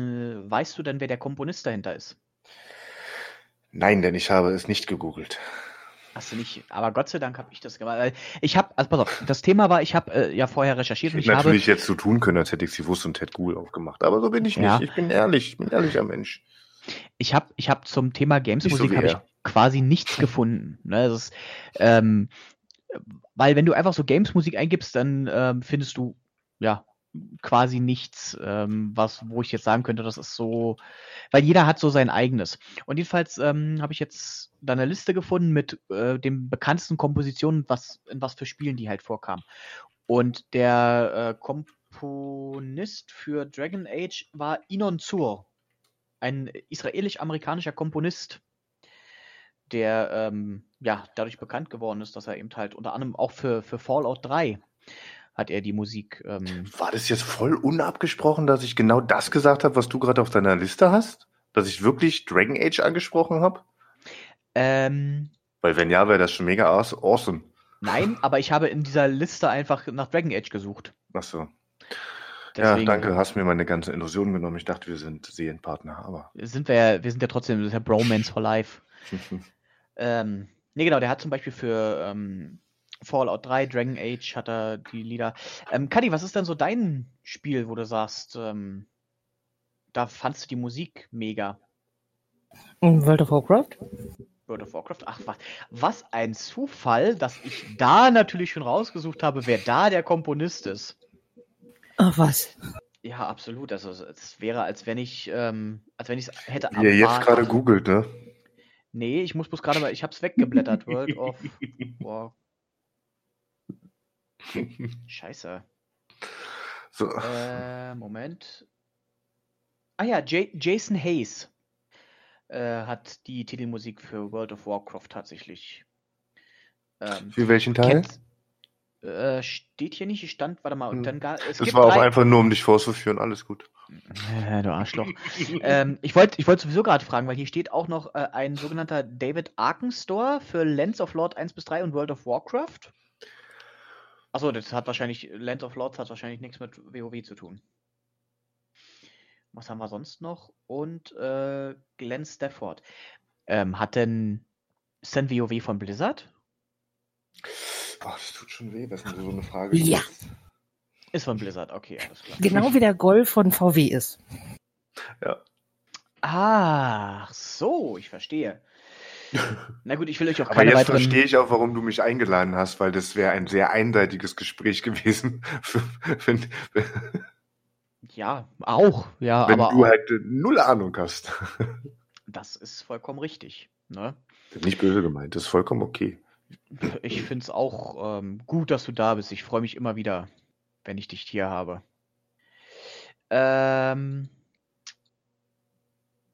äh, weißt du denn, wer der Komponist dahinter ist? Nein, denn ich habe es nicht gegoogelt. Hast du nicht, aber Gott sei Dank habe ich das gemacht. Ich habe, also pass auf, das Thema war, ich habe äh, ja vorher recherchiert Ich hätte habe, natürlich jetzt so tun können, als hätte ich sie wusst und Ted Google aufgemacht. Aber so bin ich nicht. Ja. Ich bin ehrlich. Ich bin ein ehrlicher Mensch. ich habe, ich habe zum Thema Games Nicht so habe ich quasi nichts gefunden. Ne? Das ist, ähm, weil wenn du einfach so Games Musik eingibst, dann ähm, findest du ja quasi nichts, ähm, was, wo ich jetzt sagen könnte, das ist so, weil jeder hat so sein eigenes. Und jedenfalls ähm, habe ich jetzt da eine Liste gefunden mit äh, den bekanntesten Kompositionen, was in was für Spielen die halt vorkamen. Und der äh, Komponist für Dragon Age war Inon Zur, ein israelisch-amerikanischer Komponist, der ähm, ja dadurch bekannt geworden ist, dass er eben halt unter anderem auch für, für Fallout 3 hat er die Musik. Ähm, War das jetzt voll unabgesprochen, dass ich genau das gesagt habe, was du gerade auf deiner Liste hast? Dass ich wirklich Dragon Age angesprochen habe? ähm, Weil wenn ja, wäre das schon mega awesome. nein, aber ich habe in dieser Liste einfach nach Dragon Age gesucht. Achso. Deswegen Ja, danke, hast mir meine ganze Illusion genommen. Ich dachte, wir sind Serienpartner, aber. Sind wir, ja- wir sind ja trotzdem das ist ja Bromance for Life. Ähm, nee, genau, der hat zum Beispiel für ähm, Fallout 3, Dragon Age hat er die Lieder. Ähm, Kadi, was ist denn so dein Spiel, wo du sagst, ähm, da fandst du die Musik mega? In World of Warcraft? World of Warcraft? Ach, was, was ein Zufall, dass ich da natürlich schon rausgesucht habe, wer da der Komponist ist. Ach was. Ja, absolut. Also es wäre, als wenn ich, ähm, als wenn ich es hätte Wie ihr jetzt gerade googelt, ne? Nee, ich muss bloß gerade mal, ich hab's weggeblättert. World of War. Scheiße. So. Äh, Moment. Ah ja, J Jason Hayes äh, hat die Titelmusik für World of Warcraft tatsächlich. Ähm, Für welchen Teil? äh, steht hier nicht, stand, warte mal, und Hm. dann gar, es Das war auch drei, einfach nur, um dich vorzuführen. Alles gut. Äh, du Arschloch. ähm, ich wollte ich wollt sowieso gerade fragen, weil hier steht auch noch äh, ein sogenannter David Arkenstore für Lands of Lord 1 bis 3 und World of Warcraft. Achso, das hat wahrscheinlich, Lands of Lords hat wahrscheinlich nichts mit WoW zu tun. Was haben wir sonst noch? Und äh, Glenn Stafford. Ähm, hat denn, ist denn WoW von Blizzard? Boah, das tut schon weh, dass mir so eine Frage Ja. stellst. Ist von Blizzard, okay, alles klar. Genau wie der Golf von VW ist. Ja. Ach so, ich verstehe. Na gut, ich will euch auch Aber keine jetzt weiteren. verstehe ich auch, warum du mich eingeladen hast, weil das wäre ein sehr einseitiges Gespräch gewesen, für, wenn, Ja, auch, ja, wenn aber du auch, halt null Ahnung hast. das ist vollkommen richtig. Ne? Nicht böse gemeint, das ist vollkommen okay. Ich finde es auch ähm, gut, dass du da bist. Ich freue mich immer wieder, wenn ich dich hier habe. Ähm,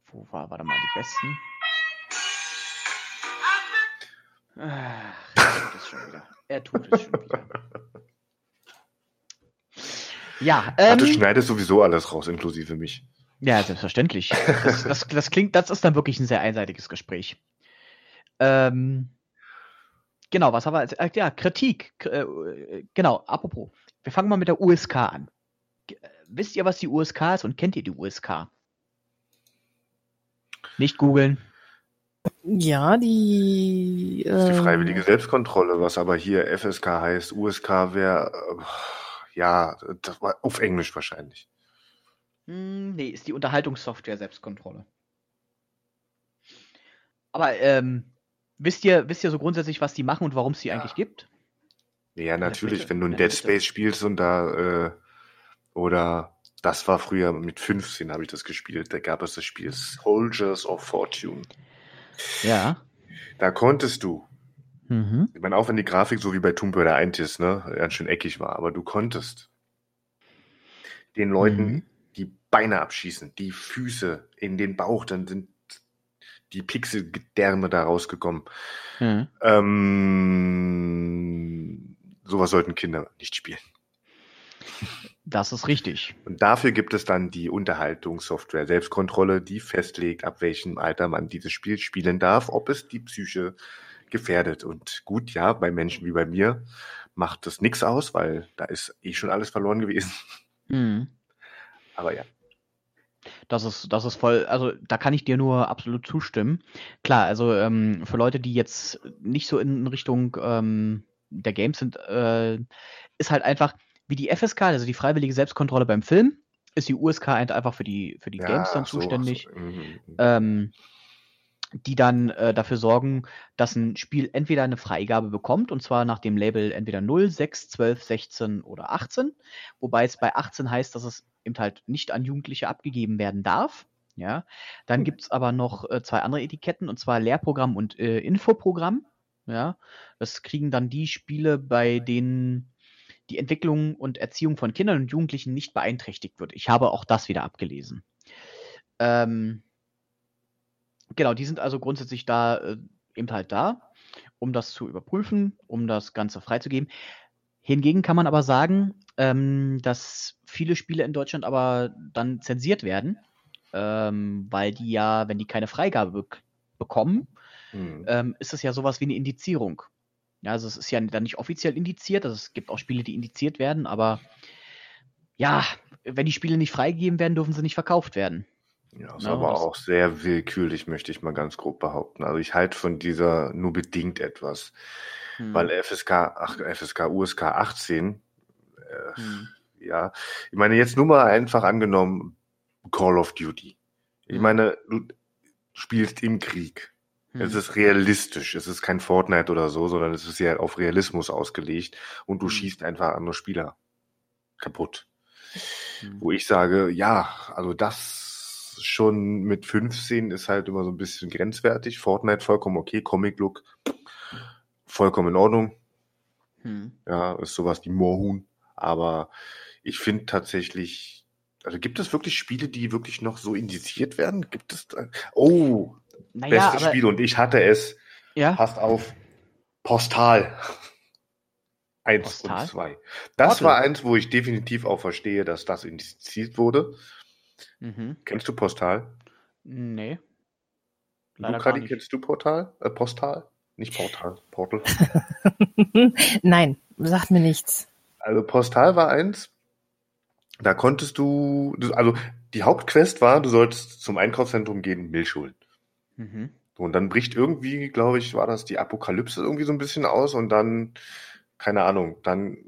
wo war, warte mal, die besten? Ach, er tut es schon wieder. Er tut es schon wieder. Ja, Ach, ähm, du schneidest sowieso alles raus, inklusive mich. Ja, selbstverständlich. Das, das, das klingt, das ist dann wirklich ein sehr einseitiges Gespräch. Ähm, genau, was haben wir als, äh, ja, Kritik. Äh, genau, apropos. Wir fangen mal mit der USK an. Äh, Wisst ihr, was die USK ist und kennt ihr die USK? Nicht googeln. Ja, die. Das ist die ähm, freiwillige Selbstkontrolle, was aber hier FSK heißt. USK wäre, äh, ja, das war auf Englisch wahrscheinlich. Hm, nee, ist die Unterhaltungssoftware Selbstkontrolle. Aber ähm, wisst ihr, wisst ihr so grundsätzlich, was die machen und warum es die eigentlich gibt? Ja, natürlich, wenn du ein Ja, Dead bitte. Space spielst und da, äh, oder das war früher mit 15 habe ich das gespielt, da gab es das Spiel Soldiers of Fortune. Ja. Da konntest du, Mhm. ich meine, auch wenn die Grafik so wie bei Tomb Raider 1 ist, ne, ganz schön eckig war, aber du konntest den Leuten Mhm. die Beine abschießen, die Füße in den Bauch, dann sind die Pixelgedärme da rausgekommen. Mhm. Ähm, sowas sollten Kinder nicht spielen. Das ist richtig. Und dafür gibt es dann die Unterhaltungssoftware Selbstkontrolle, die festlegt, ab welchem Alter man dieses Spiel spielen darf, ob es die Psyche gefährdet. Und gut, ja, bei Menschen wie bei mir macht das nichts aus, weil da ist eh schon alles verloren gewesen. Mhm. Aber ja. Das ist, das ist voll, also da kann ich dir nur absolut zustimmen. Klar, also ähm, für Leute, die jetzt nicht so in Richtung ähm, der Games sind, äh, ist halt einfach, wie die FSK, also die freiwillige Selbstkontrolle beim Film, ist die USK einfach für die, für die ja, Games dann so, zuständig, So, mhm. ähm, die dann äh, dafür sorgen, dass ein Spiel entweder eine Freigabe bekommt, und zwar nach dem Label entweder 0, 6, 12, 16 oder 18, wobei es bei 18 heißt, dass es eben halt nicht an Jugendliche abgegeben werden darf. Ja, dann gibt es aber noch äh, zwei andere Etiketten, und zwar Lehrprogramm und äh, Infoprogramm. Ja, das kriegen dann die Spiele, bei denen die Entwicklung und Erziehung von Kindern und Jugendlichen nicht beeinträchtigt wird. Ich habe auch das wieder abgelesen. Ähm, genau, die sind also grundsätzlich da äh, eben halt da, um das zu überprüfen, um das Ganze freizugeben. Hingegen kann man aber sagen, ähm, dass viele Spiele in Deutschland aber dann zensiert werden, ähm, weil die ja, wenn die keine Freigabe bek bekommen, Mhm. ähm, ist es ja sowas wie eine Indizierung. Ja, also es ist ja dann nicht offiziell indiziert, also es gibt auch Spiele, die indiziert werden, aber ja, wenn die Spiele nicht freigegeben werden, dürfen sie nicht verkauft werden. Ja, ist Ja, aber das- auch sehr willkürlich, möchte ich mal ganz grob behaupten. Also ich halte von dieser nur bedingt etwas. Hm. Weil FSK, ach, FSK, USK 18, äh, Hm. ja, ich meine, jetzt nur mal einfach angenommen, Call of Duty. Ich Hm. meine, du spielst im Krieg. Hm. Es ist realistisch. Es ist kein Fortnite oder so, sondern es ist ja auf Realismus ausgelegt und du Hm. schießt einfach andere Spieler kaputt. Hm. Wo ich sage, ja, also das schon mit 15 ist halt immer so ein bisschen grenzwertig. Fortnite vollkommen okay, Comic Look vollkommen in Ordnung. Hm. Ja, ist sowas wie Moorhuhn. Aber ich finde tatsächlich, also gibt es wirklich Spiele, die wirklich noch so indiziert werden? Gibt es da? Oh, Naja, bestes aber Spiel und ich hatte es. ja, Passt auf. Postal. Eins Postal? und zwei. Das Portal. war eins, wo ich definitiv auch verstehe, dass das indiziert wurde. mhm. Kennst du Postal? nee. Leider kennst du Portal? Äh, Postal? Nicht Portal, Portal. Nein, sagt mir nichts. Also Postal war eins, da konntest du, du- also die Hauptquest war, du sollst zum Einkaufszentrum gehen, Milch holen. Mhm. So, Und dann bricht irgendwie, glaube ich, war das die Apokalypse irgendwie so ein bisschen aus und dann, keine Ahnung, dann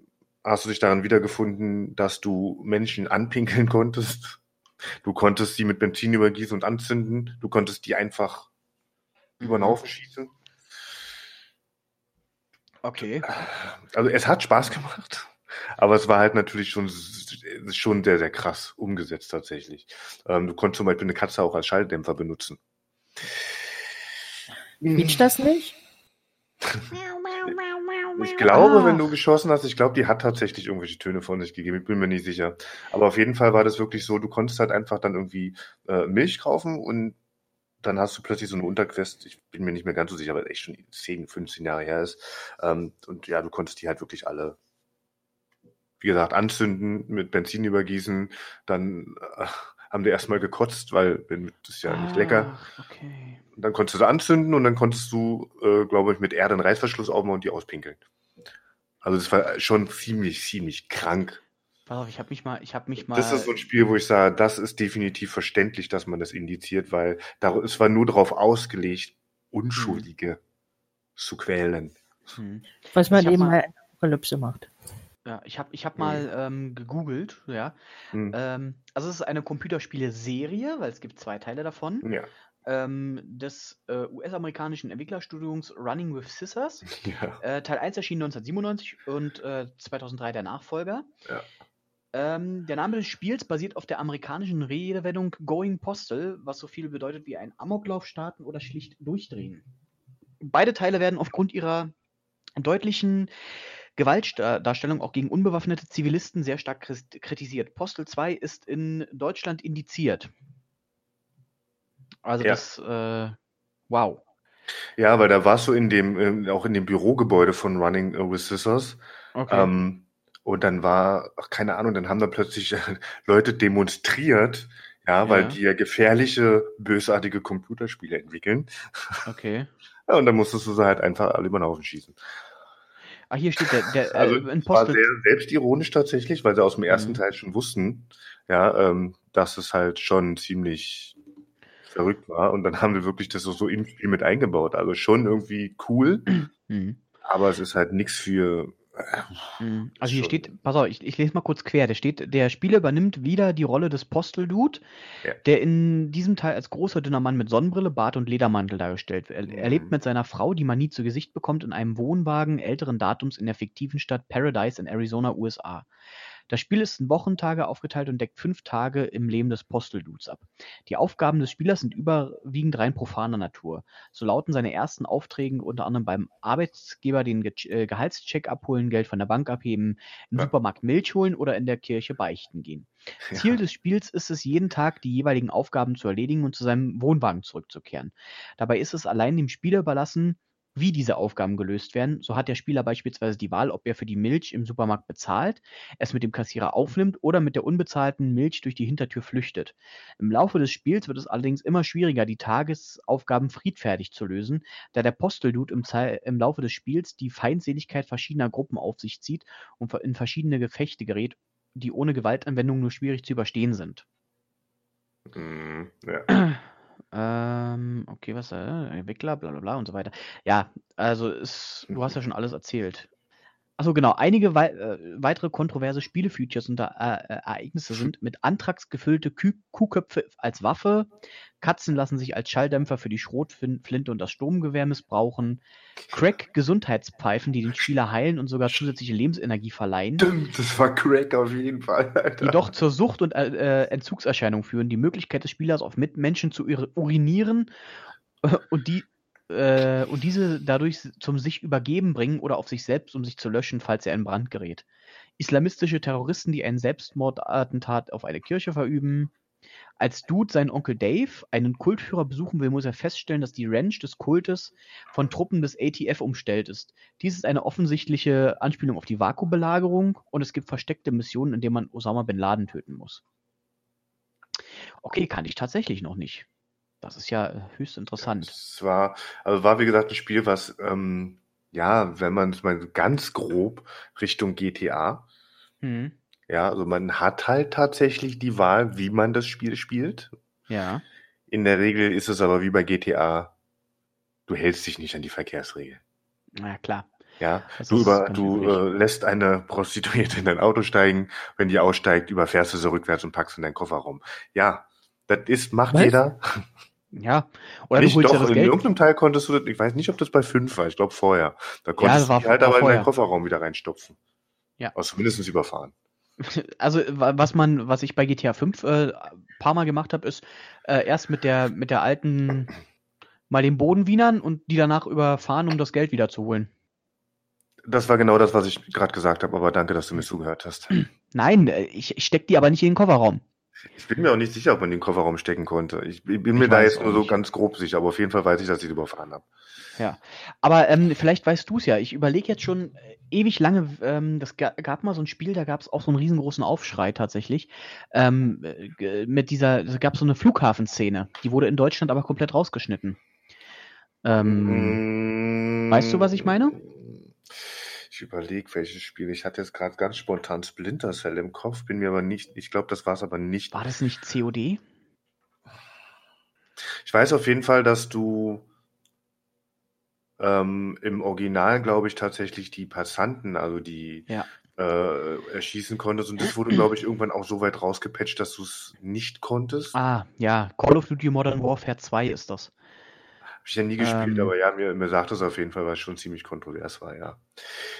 hast du dich daran wiedergefunden, dass du Menschen anpinkeln konntest. Du konntest sie mit Benzin übergießen und anzünden. Du konntest die einfach über den Mhm. Haufen schießen. Okay. Also es hat Spaß gemacht, aber es war halt natürlich schon, schon sehr, sehr krass umgesetzt tatsächlich. Ähm, du konntest zum Beispiel eine Katze auch als Schalldämpfer benutzen. Quietscht das nicht? Ich glaube, Ah. wenn du geschossen hast, ich glaube, die hat tatsächlich irgendwelche Töne von sich gegeben. Ich bin mir nicht sicher. Aber auf jeden Fall war das wirklich so, du konntest halt einfach dann irgendwie äh, Milch kaufen und dann hast du plötzlich so eine Unterquest. Ich bin mir nicht mehr ganz so sicher, weil es echt schon 10, 15 Jahre her ist. Ähm, und ja, du konntest die halt wirklich alle, wie gesagt, anzünden, mit Benzin übergießen. Dann äh, haben die erstmal gekotzt, weil das ist ja nicht lecker. Okay. Und dann konntest du sie anzünden und dann konntest du, äh, glaube ich, mit Erde einen Reißverschluss aufmachen und die auspinkeln. Also das war schon ziemlich, ziemlich krank. Pass auf, ich habe mich mal, ich habe mich mal. Das ist so ein Spiel, wo ich sage, das ist definitiv verständlich, dass man das indiziert, weil da, es war nur darauf ausgelegt, Unschuldige zu quälen. Hm. Was man eben mal- Apokalypse macht. Ja, ich habe ich hab Mhm. mal ähm, gegoogelt, ja. Hm. Ähm, also es ist eine Computerspiele-Serie, weil es gibt zwei Teile davon, Ja. ähm, des äh, US-amerikanischen Entwicklerstudiums Running with Scissors. ja. Äh, Teil 1 erschien 1997 und äh, 2003 der Nachfolger. Ja. Ähm, der Name des Spiels basiert auf der amerikanischen Redewendung Going Postal, was so viel bedeutet wie ein Amoklauf starten oder schlicht durchdrehen. Beide Teile werden aufgrund ihrer deutlichen Gewaltdarstellung auch gegen unbewaffnete Zivilisten sehr stark kritisiert. Postal 2 ist in Deutschland indiziert. Also Ja. das, äh, Wow. Ja, weil da warst du in dem, ähm, auch in dem Bürogebäude von Running with Scissors. Okay. Ähm, und dann war, ach, keine Ahnung, dann haben da plötzlich Leute demonstriert, ja, weil Ja. die ja gefährliche, bösartige Computerspiele entwickeln. Okay. Ja, und dann musstest du sie halt einfach alle über den Haufen schießen. Ah, hier steht der, der Also äh, in es war Postel. sehr selbstironisch tatsächlich, weil sie aus dem ersten Mhm. Teil schon wussten, ja, ähm, dass es halt schon ziemlich verrückt war. Und dann haben wir wirklich das so, so im Spiel mit eingebaut. Also schon irgendwie cool, Mhm. aber es ist halt nichts für. Mhm. Also hier steht, pass auf, ich, ich lese mal kurz quer. Da steht, der Spieler übernimmt wieder die Rolle des Posteldude, Ja. der in diesem Teil als großer, dünner Mann mit Sonnenbrille, Bart und Ledermantel dargestellt wird. Er, er lebt Mhm. mit seiner Frau, die man nie zu Gesicht bekommt, in einem Wohnwagen älteren Datums in der fiktiven Stadt Paradise in Arizona, USA. Das Spiel ist in Wochentage aufgeteilt und deckt fünf Tage im Leben des Posteldudes ab. Die Aufgaben des Spielers sind überwiegend rein profaner Natur. So lauten seine ersten Aufträge unter anderem beim Arbeitsgeber den Ge äh, Gehaltscheck abholen, Geld von der Bank abheben, im Ja. Supermarkt Milch holen oder in der Kirche beichten gehen. Ziel Ja. des Spiels ist es, jeden Tag die jeweiligen Aufgaben zu erledigen und zu seinem Wohnwagen zurückzukehren. Dabei ist es allein dem Spieler überlassen, wie diese Aufgaben gelöst werden. So hat der Spieler beispielsweise die Wahl, ob er für die Milch im Supermarkt bezahlt, es mit dem Kassierer aufnimmt oder mit der unbezahlten Milch durch die Hintertür flüchtet. Im Laufe des Spiels wird es allerdings immer schwieriger, die Tagesaufgaben friedfertig zu lösen, da der Posteldude im, im Laufe des Spiels die Feindseligkeit verschiedener Gruppen auf sich zieht und in verschiedene Gefechte gerät, die ohne Gewaltanwendung nur schwierig zu überstehen sind. Mhm, ja. Ähm, okay, was, äh, Entwickler, bla bla bla und so weiter. Ja, also es, du hast ja schon alles erzählt. Achso, genau. Einige wei äh, weitere kontroverse Spielefeatures und äh, äh, Ereignisse sind mit Anthrax gefüllte Kü Kuhköpfe als Waffe, Katzen lassen sich als Schalldämpfer für die Schrotflinte und das Sturmgewehr missbrauchen, Crack-Gesundheitspfeifen, die den Spieler heilen und sogar zusätzliche Lebensenergie verleihen, Stimmt, das war Crack auf jeden Fall, Alter. jedoch zur Sucht und äh, äh, Entzugserscheinung führen, die Möglichkeit des Spielers auf Mitmenschen zu ur- urinieren äh, und die äh, und diese dadurch zum sich übergeben bringen oder auf sich selbst, um sich zu löschen, falls er in Brand gerät. Islamistische Terroristen, die einen Selbstmordattentat auf eine Kirche verüben. Als Dude seinen Onkel Dave, einen Kultführer, besuchen will, muss er feststellen, dass die Ranch des Kultes von Truppen des ATF umstellt ist. Dies ist eine offensichtliche Anspielung auf die Vakuumbelagerung und es gibt versteckte Missionen, in denen man Osama Bin Laden töten muss. Okay, kann ich tatsächlich noch nicht. Das ist ja äh, höchst interessant. Es war, also war wie gesagt ein Spiel, was, ähm, ja, wenn man es mal ganz grob Richtung GTA, Mhm. ja, also man hat halt tatsächlich die Wahl, wie man das Spiel spielt. Ja. In der Regel ist es aber wie bei GTA, du hältst dich nicht an die Verkehrsregel. Na klar. Ja, Das du, über, du äh, lässt eine Prostituierte in dein Auto steigen, wenn die aussteigt, überfährst du sie rückwärts und packst in deinen Kofferraum. Ja, das ist, macht Was? jeder. Ja. Oder nicht du holst doch, ja das in Geld. irgendeinem Teil konntest du das, ich weiß nicht, ob das bei fünf war, ich glaube vorher. Da konntest war- du halt aber in vorher. deinen Kofferraum wieder reinstopfen. Ja. Also zumindest überfahren. Also wa- was man, was ich bei GTA 5 äh, paar Mal gemacht habe, ist äh, erst mit der mit der alten mal den Boden wienern und die danach überfahren, um das Geld wiederzuholen. Das war genau das, was ich gerade gesagt habe, aber danke, dass du mir zugehört hast. Nein, äh, ich, ich steck die aber nicht in den Kofferraum. Ich bin mir auch nicht sicher, ob man den Kofferraum stecken konnte. Ich bin mir Ich da jetzt nur so ganz grob sicher, aber auf jeden Fall weiß ich, dass ich es überfahren habe. Ja, aber ähm, vielleicht weißt du es ja. Ich überlege jetzt schon äh, ewig lange. Ähm, das ga gab mal so ein Spiel, da gab es auch so einen riesengroßen Aufschrei tatsächlich. Ähm, äh, g- mit dieser, es gab so eine Flughafenszene. Die wurde in Deutschland aber komplett rausgeschnitten. Ähm, weißt du, was ich meine? Ich überlege, welches Spiel. Ich hatte jetzt gerade ganz spontan Splinter Cell im Kopf, bin mir aber nicht, ich glaube, das war es aber nicht. war das nicht COD? Ich weiß auf jeden Fall, dass du ähm, im Original, glaube ich, tatsächlich die Passanten, also die Ja. äh, erschießen konntest. Und das wurde, glaube ich, irgendwann auch so weit rausgepatcht, dass du es nicht konntest. Ah, ja, Call of Duty Modern Warfare 2 ist das. Habe ich ja nie gespielt, Ähm. aber ja, mir, mir sagt es auf jeden Fall, weil es schon ziemlich kontrovers war, ja.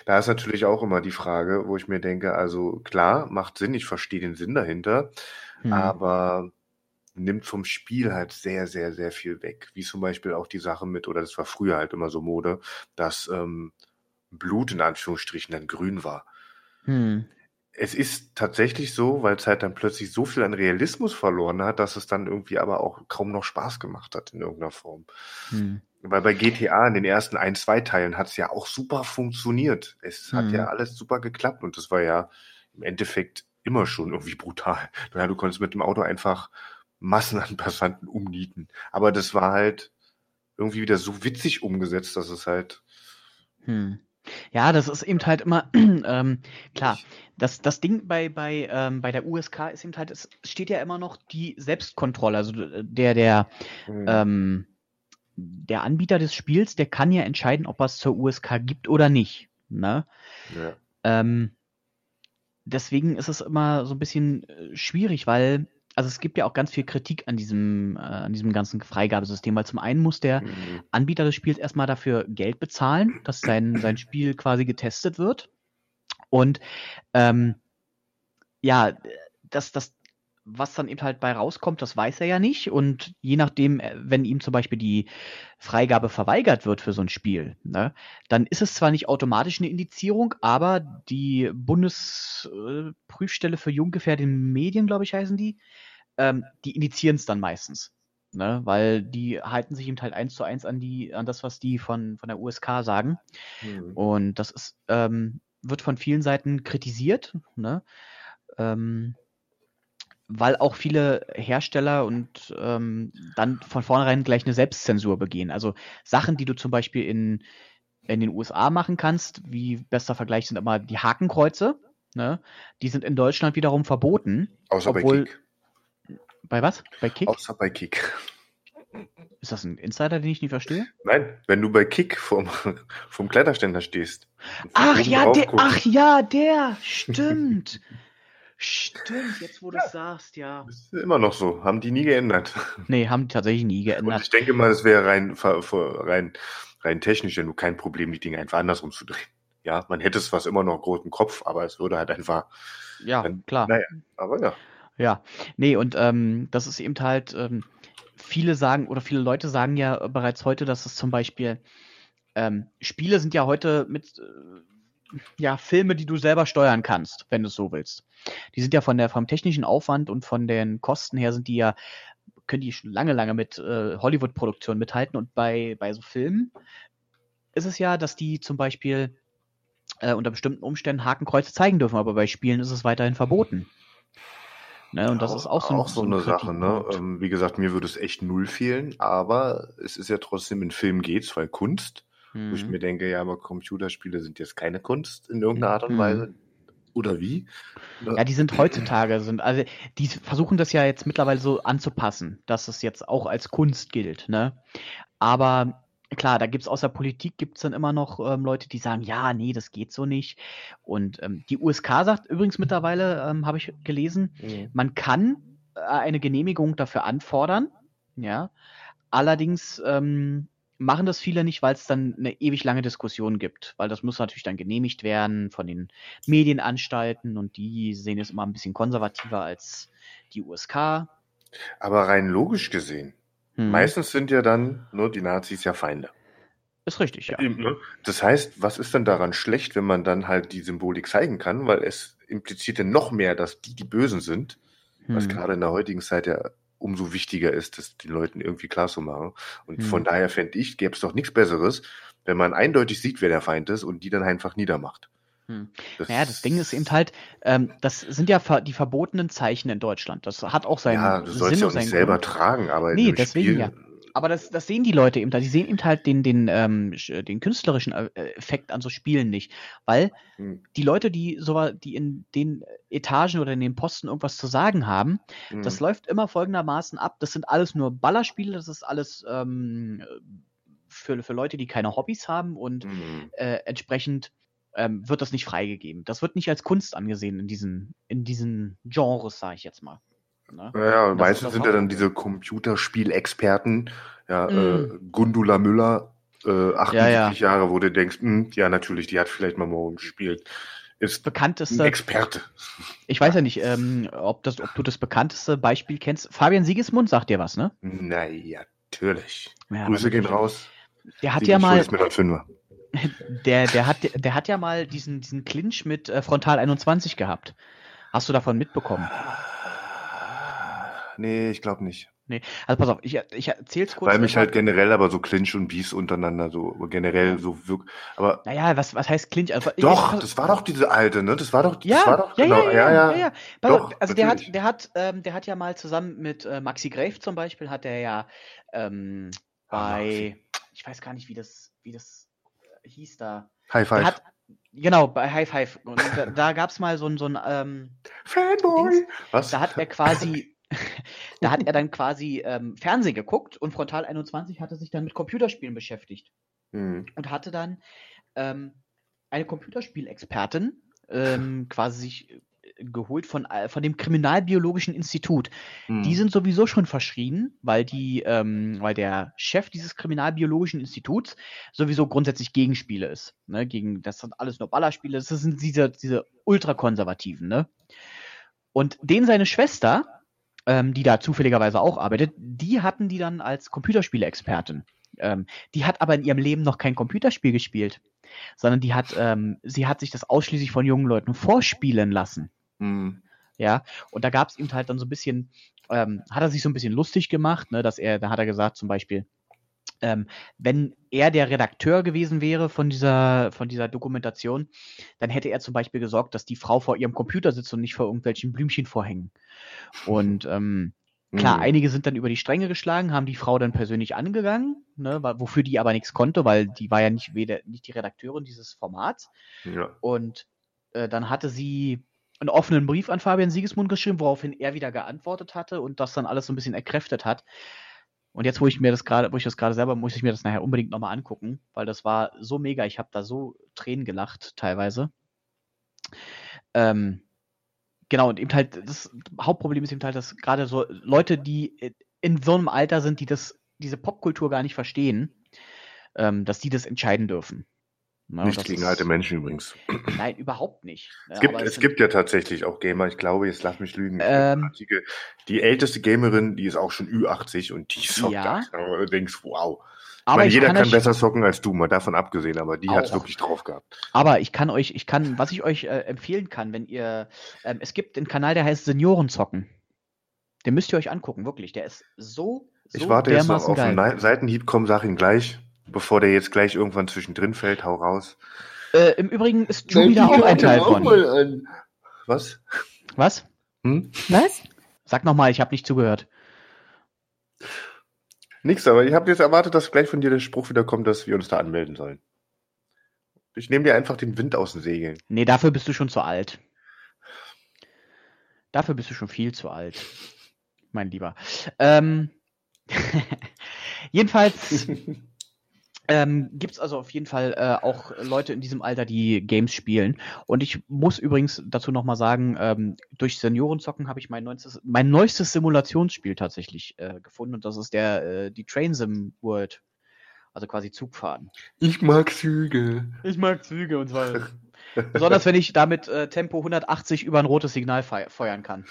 Da ist natürlich auch immer die Frage, wo ich mir denke, also klar, macht Sinn, ich verstehe den Sinn dahinter, Hm. aber nimmt vom Spiel halt sehr, sehr, sehr viel weg. Wie zum Beispiel auch die Sache mit, oder das war früher halt immer so Mode, dass ähm, Blut in Anführungsstrichen dann grün war. Hm. Es ist tatsächlich so, weil es halt dann plötzlich so viel an Realismus verloren hat, dass es dann irgendwie aber auch kaum noch Spaß gemacht hat in irgendeiner Form. Hm. Weil bei GTA in den ersten ein, zwei Teilen hat es ja auch super funktioniert. Es hm. hat ja alles super geklappt und das war ja im Endeffekt immer schon irgendwie brutal. Ja, du konntest mit dem Auto einfach Massen an Passanten umnieten. Aber das war halt irgendwie wieder so witzig umgesetzt, dass es halt. Hm. Ja, das ist eben halt immer, ähm, klar, das, das Ding bei, bei, ähm, bei der USK ist eben halt, es steht ja immer noch die Selbstkontrolle, also der, der, mhm. ähm, der Anbieter des Spiels, der kann ja entscheiden, ob er es zur USK gibt oder nicht. Ne? Ja. Ähm, deswegen ist es immer so ein bisschen äh, schwierig, weil also es gibt ja auch ganz viel Kritik an diesem, äh, an diesem ganzen Freigabesystem, weil zum einen muss der mhm. Anbieter des Spiels erstmal dafür Geld bezahlen, dass sein, sein Spiel quasi getestet wird. Und ähm, ja, das, das, was dann eben halt bei rauskommt, das weiß er ja nicht. Und je nachdem, äh, wenn ihm zum Beispiel die Freigabe verweigert wird für so ein Spiel, ne, dann ist es zwar nicht automatisch eine Indizierung, aber die Bundesprüfstelle für junggefährdete Medien, glaube ich, heißen die, ähm, die indizieren es dann meistens. Ne, weil die halten sich eben halt eins zu eins an die, an das, was die von, von der USK sagen. Mhm. Und das ist, ähm, wird von vielen Seiten kritisiert, ne? Ähm, weil auch viele Hersteller und ähm, dann von vornherein gleich eine Selbstzensur begehen. Also Sachen, die du zum Beispiel in, in den USA machen kannst, wie bester Vergleich sind immer die Hakenkreuze, ne? die sind in Deutschland wiederum verboten. Außer obwohl, bei Kick. Bei was? Bei Kick? Außer bei Kick. Ist das ein Insider, den ich nicht verstehe? Nein, wenn du bei Kick vom, vom Kleiderständer stehst. Ach ja, der, ach ja, der, stimmt. stimmt, jetzt wo du es sagst, ja. Ist immer noch so, haben die nie geändert. Nee, haben die tatsächlich nie geändert. Und ich denke mal, es wäre rein, rein, rein technisch ja nur kein Problem, die Dinge einfach andersrum zu drehen. Ja, man hätte es was immer noch groß im Kopf, aber es würde halt einfach. Ja, dann, klar. Naja, aber ja. Ja, nee, und ähm, das ist eben halt, ähm, viele sagen oder viele Leute sagen ja bereits heute, dass es zum Beispiel ähm, Spiele sind ja heute mit äh, ja Filme, die du selber steuern kannst, wenn du es so willst. Die sind ja von der vom technischen Aufwand und von den Kosten her sind die ja können die schon lange lange mit äh, Hollywood-Produktionen mithalten und bei bei so Filmen ist es ja, dass die zum Beispiel äh, unter bestimmten Umständen Hakenkreuze zeigen dürfen, aber bei Spielen ist es weiterhin verboten. Ne, und das ist auch so, auch so, so eine Sache. Ne? Ähm, wie gesagt, mir würde es echt null fehlen, aber es ist ja trotzdem in Film geht's, weil Kunst, hm. wo ich mhm. mir denke, ja, aber Computerspiele sind jetzt keine Kunst in irgendeiner Art und hm. Weise. Oder wie? Ja, die sind heutzutage, sind, also die versuchen das ja jetzt mittlerweile so anzupassen, dass es jetzt auch als Kunst gilt, ne? Aber klar, da gibt es außer Politik gibt es dann immer noch ähm, Leute, die sagen, ja, nee, das geht so nicht. Und ähm, die USK sagt übrigens mittlerweile, ähm, habe ich gelesen, mhm. man kann äh, eine Genehmigung dafür anfordern, ja. Allerdings ähm, machen das viele nicht, weil es dann eine ewig lange Diskussion gibt, weil das muss natürlich dann genehmigt werden von den Medienanstalten und die sehen es immer ein bisschen konservativer als die USK. Aber rein logisch gesehen, hm. Meistens sind ja dann nur die Nazis ja Feinde. Ist richtig, ja. Ne? Das heißt, was ist denn daran schlecht, wenn man dann halt die Symbolik zeigen kann? Weil es impliziert ja noch mehr, dass die die Bösen sind. Hm. Was gerade in der heutigen Zeit ja umso wichtiger ist, das den Leuten irgendwie klar zu machen. Und hm. von daher fände ich, gäbe es doch nichts Besseres, wenn man eindeutig sieht, wer der Feind ist und die dann einfach niedermacht. Hm. Das naja, das Ding ist eben halt, ähm, das sind ja ver die verbotenen Zeichen in Deutschland. Das hat auch seinen Ja, du sollst ja auch nicht selber tragen, aber nee, deswegen Spiel... ja. Aber das, das sehen die Leute eben da. Die sehen eben halt den, den, ähm, den künstlerischen äh, Effekt an so Spielen nicht. Weil hm. die Leute, die so, die in den Etagen oder in den Posten irgendwas zu sagen haben, hm. das läuft immer folgendermaßen ab. Das sind alles nur Ballerspiele, das ist alles ähm, für, für Leute, die keine Hobbys haben und hm. äh, entsprechend ähm, wird das nicht freigegeben. Das wird nicht als Kunst angesehen in diesen, in diesen Genres, sage ich jetzt mal. Ne? Ja, meistens sind ja dann diese Computerspielexperten, ja, mm. äh, Gundula Müller, äh, 78 ja, ja. Jahre, wo du denkst, mh, hm, ja, natürlich, die hat vielleicht mal morgen gespielt. Ist bekannteste Experte. Ich weiß ja nicht, ähm, ob, das, ob du das bekannteste Beispiel kennst. Fabian Siegesmund sagt dir was, ne? Naja, natürlich. Ja, Grüße gehen raus. Der hat ja mal. Der, der, hat, der hat ja mal diesen, diesen Clinch mit äh, Frontal 21 gehabt. Hast du davon mitbekommen? Nee, ich glaube nicht. Nee, also pass auf, ich, ich erzähl's kurz. Weil mich halt generell aber so Clinch und Beefs untereinander so generell so wirkt. Aber naja, was, was heißt Clinch? Also, doch, ich, das war doch diese alte, ne? Das war doch, ja, das war doch, ja, genau, ja, ja, ja, ja. Pass Doch, auf, also der hat, der hat, ähm, der hat ja mal zusammen mit äh, Maxi Grave zum Beispiel, hat er ja ähm, Ah, bei, ich weiß gar nicht, wie das, wie das hieß da. High Five. hat, genau, bei High Five. Und da, da gab's mal so ein, so ein ähm, Fanboy. Dings. Was? da hat er quasi, da hat er dann quasi ähm, Fernsehen geguckt und Frontal 21 hatte sich dann mit Computerspielen beschäftigt Hm. und hatte dann ähm, eine Computerspielexpertin ähm, quasi sich äh, geholt von, äh, von dem Kriminalbiologischen Institut. Hm. Die sind sowieso schon verschrien, weil die, ähm, weil der Chef dieses Kriminalbiologischen Instituts sowieso grundsätzlich gegen Spiele ist. Ne? Gegen, das sind alles nur Ballerspiele, das sind diese, diese Ultrakonservativen, ne? Und den seine Schwester, ähm, die da zufälligerweise auch arbeitet, die hatten die dann als Computerspiele-Expertin. Ähm, die hat aber in ihrem Leben noch kein Computerspiel gespielt, sondern die hat, ähm, sie hat sich das ausschließlich von jungen Leuten vorspielen lassen. Hm. Ja, und da gab es ihm halt dann so ein bisschen, ähm, hat er sich so ein bisschen lustig gemacht, ne, dass er, da hat er gesagt zum Beispiel, ähm, wenn er der Redakteur gewesen wäre von dieser, von dieser Dokumentation, dann hätte er zum Beispiel gesorgt, dass die Frau vor ihrem Computer sitzt und nicht vor irgendwelchen Blümchen vorhängen. Und ähm, Klar, Hm. einige sind dann über die Stränge geschlagen, haben die Frau dann persönlich angegangen, ne, wofür die aber nichts konnte, weil die war ja nicht weder nicht die Redakteurin dieses Formats. Ja. Und äh, dann hatte sie einen offenen Brief an Fabian Siegesmund geschrieben, woraufhin er wieder geantwortet hatte und das dann alles so ein bisschen erkräftet hat. Und jetzt, wo ich mir das gerade, wo ich das gerade selber, muss ich mir das nachher unbedingt nochmal angucken, weil das war so mega. Ich habe da so Tränen gelacht teilweise. Ähm, genau, und eben halt, das Hauptproblem ist eben halt, dass gerade so Leute, die in so einem Alter sind, die das, diese Popkultur gar nicht verstehen, ähm, dass die das entscheiden dürfen. Ne, und Nichts das gegen alte Menschen übrigens. Nein, überhaupt nicht. ne, Es gibt, es gibt ja tatsächlich auch Gamer, ich glaube, jetzt lass mich lügen. Ähm. Die älteste Gamerin, die ist auch schon Ü80 und die zockt Ja. du denkst, wow. Aber meine, jeder kann kann, besser zocken als du, mal davon abgesehen, aber die hat es wirklich drauf gehabt. aber ich kann euch, ich kann, was ich euch äh, empfehlen kann, wenn ihr, ähm, es gibt einen Kanal, der heißt Seniorenzocken. Den müsst ihr euch angucken, wirklich. Der ist so, so Ich warte jetzt noch auf einen Seitenhieb, komm, sag ihn gleich, bevor der jetzt gleich irgendwann zwischendrin fällt, hau raus. Äh, Im Übrigen ist Julie da auch ein Teil von. Was? Was? Hm? Was? Sag nochmal, ich habe nicht zugehört. Nix, aber ich habe jetzt erwartet, dass gleich von dir der Spruch wieder kommt, dass wir uns da anmelden sollen. Ich nehme dir einfach den Wind aus den Segeln. Nee, dafür bist du schon zu alt. Dafür bist du schon viel zu alt. Mein Lieber. Ähm, jedenfalls ähm, gibt es also auf jeden Fall äh, auch Leute in diesem Alter, die Games spielen. Und ich muss übrigens dazu nochmal sagen, ähm, durch Seniorenzocken habe ich mein neuestes, mein neuestes Simulationsspiel tatsächlich äh, gefunden. Und das ist der äh, die Train Sim World. Also quasi Zugfahren. Ich mag Züge. Ich mag Züge und zwar. Besonders wenn ich damit äh, Tempo 180 über ein rotes Signal fei feuern kann.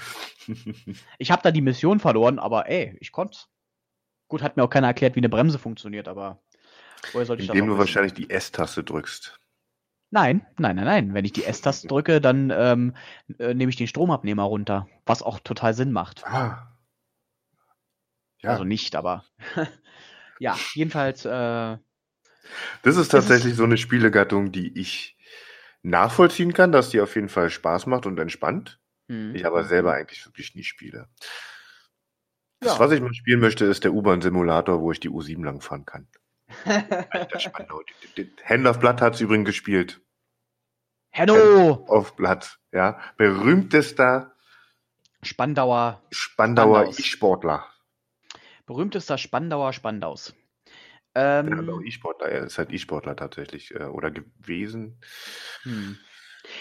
Ich habe da die Mission verloren, aber ey, ich konnte. Gut, hat mir auch keiner erklärt, wie eine Bremse funktioniert, aber woher sollte ich Indem du wahrscheinlich die S-Taste drückst. Nein, nein, nein, nein. Wenn ich die S-Taste drücke, dann ähm, äh, nehme ich den Stromabnehmer runter, was auch total Sinn macht. Ah. Ja, Also nicht, aber ja, jedenfalls. Äh, das ist ist- tatsächlich so eine Spielegattung, die ich nachvollziehen kann, dass die auf jeden Fall Spaß macht und entspannt. hm. Ich aber selber eigentlich wirklich nie spiele. Das, Ja. was ich mal spielen möchte, ist der U-Bahn-Simulator, wo ich die U7 lang fahren kann. Alter Hand of Blood hat es übrigens gespielt. Hello! Auf Blood, ja. Berühmtester Spandauer Spandauer. E-Sportler. Berühmtester Spandauer Spandaus. Ja, Ähm, aber E-Sportler, er ist halt E-Sportler tatsächlich äh, oder gewesen. hm.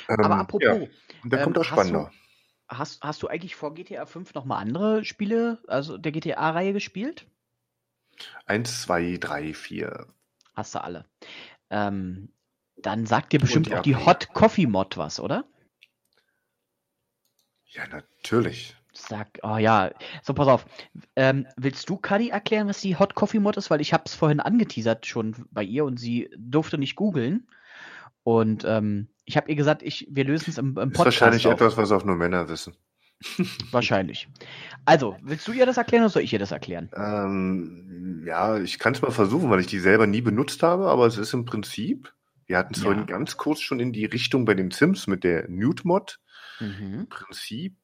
Ähm, Aber apropos, Ja, und der ähm, kommt hast Spandau. hast, hast du eigentlich vor GTA 5 nochmal andere Spiele, also der GTA-Reihe gespielt? Eins, zwei, drei, vier. Hast du alle. Ähm, dann sagt dir bestimmt die auch die. Hot Coffee Mod was, oder? Ja, natürlich. Sag, oh ja, so pass auf. Ähm, willst du Kadi erklären, was die Hot Coffee Mod ist? Weil ich habe es vorhin angeteasert schon bei ihr und sie durfte nicht googeln. Und ähm, ich habe ihr gesagt, ich, wir lösen es im, im Podcast. Ist wahrscheinlich auf. etwas, was auch nur Männer wissen. Wahrscheinlich. Also, willst du ihr das erklären oder soll ich ihr das erklären? Ähm, ja, ich kann es mal versuchen, weil ich die selber nie benutzt habe, aber es ist im Prinzip, wir hatten es ja. vorhin ganz kurz schon in die Richtung bei den Sims mit der Nude-Mod. Mhm. Im Prinzip,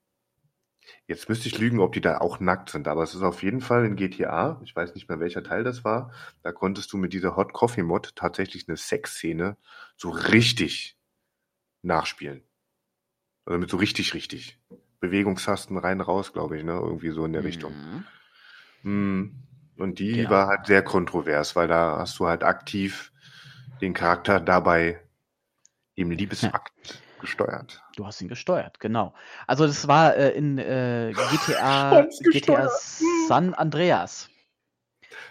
jetzt müsste ich lügen, ob die da auch nackt sind, aber es ist auf jeden Fall in GTA, ich weiß nicht mehr welcher Teil das war, da konntest du mit dieser Hot Coffee Mod tatsächlich eine Sexszene so richtig nachspielen. Also mit so richtig, richtig. Bewegungstasten rein, raus, glaube ich, ne? Irgendwie so in der mhm. Richtung. Mm. Und die genau. war halt sehr kontrovers, weil da hast du halt aktiv den Charakter dabei im Liebesakt ja. gesteuert. Du hast ihn gesteuert, genau. Also das war äh, in äh, GTA, GTA San Andreas.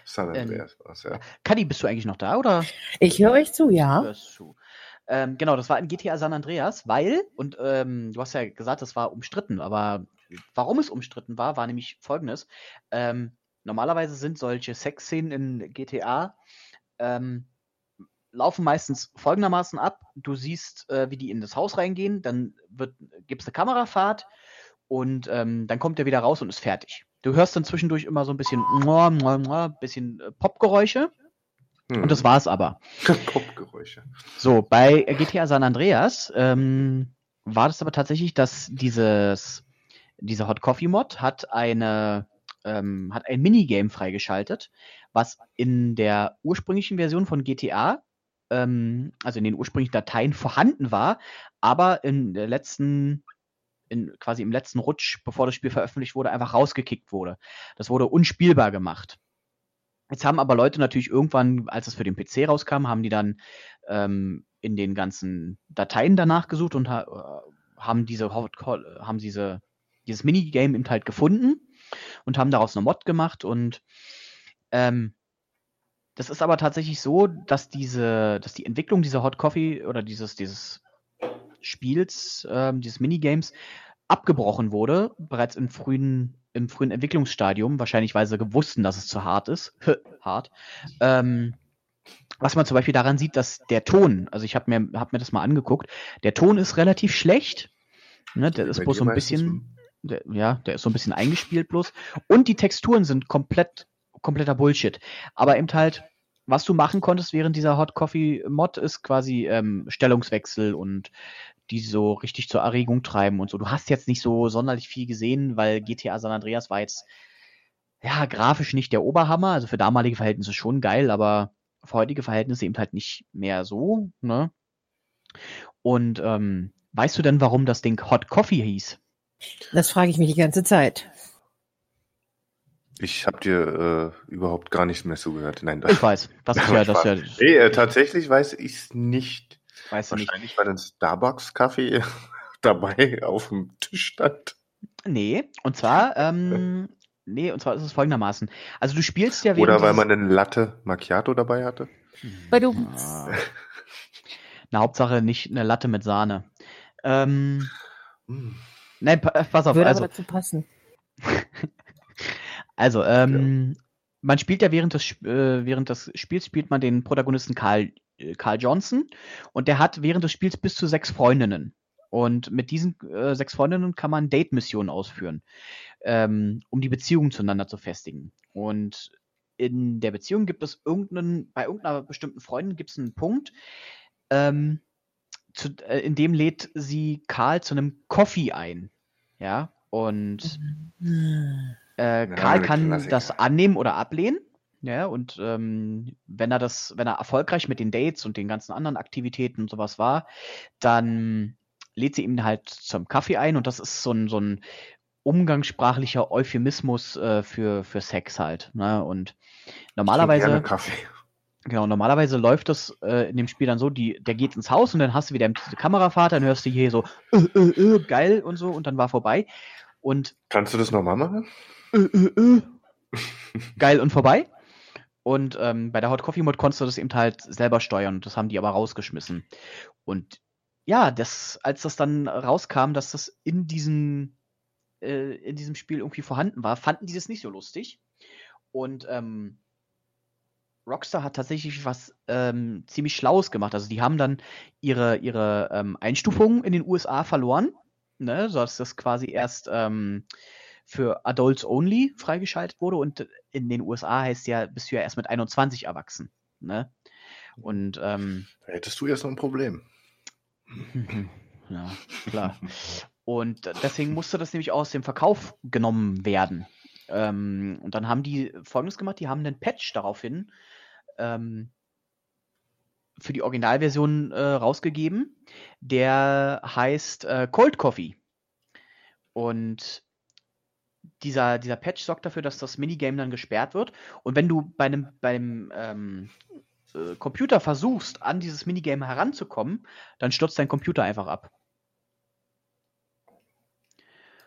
San ähm, Andreas ähm, war es, ja. Kadi, bist du eigentlich noch da, oder? Ich höre euch zu, ja. Hörst du. Ähm, genau, das war in GTA San Andreas, weil, und ähm, du hast ja gesagt, das war umstritten, aber warum es umstritten war, war nämlich folgendes. Ähm, normalerweise sind solche Sexszenen in GTA ähm, laufen meistens folgendermaßen ab. Du siehst, äh, wie die in das Haus reingehen, dann gibt es eine Kamerafahrt und ähm, dann kommt er wieder raus und ist fertig. Du hörst dann zwischendurch immer so ein bisschen, bisschen äh, Popgeräusche hm. Und das war's aber. Popgeräusche. So, bei GTA San Andreas ähm, war das aber tatsächlich, dass dieses, diese Hot Coffee Mod hat eine ähm, hat ein Minigame freigeschaltet, was in der ursprünglichen Version von GTA, ähm, also in den ursprünglichen Dateien vorhanden war, aber in der letzten in, quasi im letzten Rutsch, bevor das Spiel veröffentlicht wurde, einfach rausgekickt wurde. Das wurde unspielbar gemacht. Jetzt haben aber Leute natürlich irgendwann, als es für den PC rauskam, haben die dann ähm, in den ganzen Dateien danach gesucht und ha haben diese haben diese dieses Minigame eben halt gefunden und haben daraus eine Mod gemacht und ähm, das ist aber tatsächlich so, dass diese, dass die Entwicklung dieser Hot Coffee oder dieses, dieses Spiels, ähm, dieses Minigames abgebrochen wurde, bereits im frühen im frühen Entwicklungsstadium, wahrscheinlich weil sie gewussten, dass es zu hart ist. hart. Ähm, was man zum Beispiel daran sieht, dass der Ton, also ich habe mir, hab mir das mal angeguckt, der Ton ist relativ schlecht. Ne, der ist bloß so ein bisschen, der, ja, der ist so ein bisschen eingespielt bloß. Und die Texturen sind komplett, kompletter Bullshit. Aber eben halt, was du machen konntest während dieser Hot Coffee Mod ist quasi ähm, Stellungswechsel und die so richtig zur Erregung treiben und so. Du hast jetzt nicht so sonderlich viel gesehen, weil GTA San Andreas war jetzt ja grafisch nicht der Oberhammer, also für damalige Verhältnisse schon geil, aber für heutige Verhältnisse eben halt nicht mehr so, ne? Und ähm, weißt du denn, warum das Ding Hot Coffee hieß? Das frage ich mich die ganze Zeit. Ich habe dir äh, überhaupt gar nichts mehr zugehört. Nein, ich weiß. Das ist ja das. Ja, nee, äh, tatsächlich weiß ich es nicht. Weiß Wahrscheinlich, nicht. weil ein Starbucks-Kaffee dabei auf dem Tisch stand. Nee, und zwar, ähm, nee, und zwar ist es folgendermaßen. Also du spielst ja Oder weil man einen Latte Macchiato dabei hatte. Bei du. Ah. Na, Hauptsache nicht eine Latte mit Sahne. Ähm, mm. Nein, pass auf. Würde also, aber dazu passen. also, ähm, ja. man spielt ja während des, äh, während des Spiels spielt man den Protagonisten Karl äh, Carl Johnson und der hat während des Spiels bis zu sechs Freundinnen. Und mit diesen äh, sechs Freundinnen kann man Date-Missionen ausführen, ähm, um die Beziehung zueinander zu festigen. Und in der Beziehung gibt es irgendeinen, bei irgendeiner bestimmten Freundin gibt es einen Punkt, ähm, zu, äh, in dem lädt sie Karl zu einem Coffee ein. Ja, und äh, Karl ja, kann das annehmen oder ablehnen. Ja, und ähm, wenn er das, wenn er erfolgreich mit den Dates und den ganzen anderen Aktivitäten und sowas war, dann lädt sie ihn halt zum Kaffee ein und das ist so ein, so ein umgangssprachlicher Euphemismus äh, für, für Sex halt. Ne? Und normalerweise. Kaffee. Genau, normalerweise läuft das äh, in dem Spiel dann so, die, der geht ins Haus und dann hast du wieder diese Kamerafahrt, dann hörst du hier so, äh, äh, äh, geil und so und dann war vorbei. Und Kannst du das nochmal machen? Äh, äh, äh, geil und vorbei. Und ähm, bei der Hot Coffee Mod konntest du das eben halt selber steuern. Das haben die aber rausgeschmissen. Und ja, das, als das dann rauskam, dass das in diesen äh, in diesem Spiel irgendwie vorhanden war, fanden die das nicht so lustig. Und ähm, Rockstar hat tatsächlich was ähm, ziemlich Schlaues gemacht. Also die haben dann ihre, ihre ähm, Einstufung in den USA verloren, ne, sodass das quasi erst ähm, für Adults Only freigeschaltet wurde und in den USA heißt ja, bist du ja erst mit 21 erwachsen. Ne? Und ähm, Da hättest du jetzt noch ein Problem. ja, klar. Und deswegen musste das nämlich aus dem Verkauf genommen werden. Ähm, und dann haben die folgendes gemacht: die haben einen Patch daraufhin ähm, für die Originalversion äh, rausgegeben, der heißt äh, Cold Coffee. Und dieser, dieser Patch sorgt dafür, dass das Minigame dann gesperrt wird. Und wenn du bei einem, beim ähm, äh, Computer versuchst, an dieses Minigame heranzukommen, dann stürzt dein Computer einfach ab.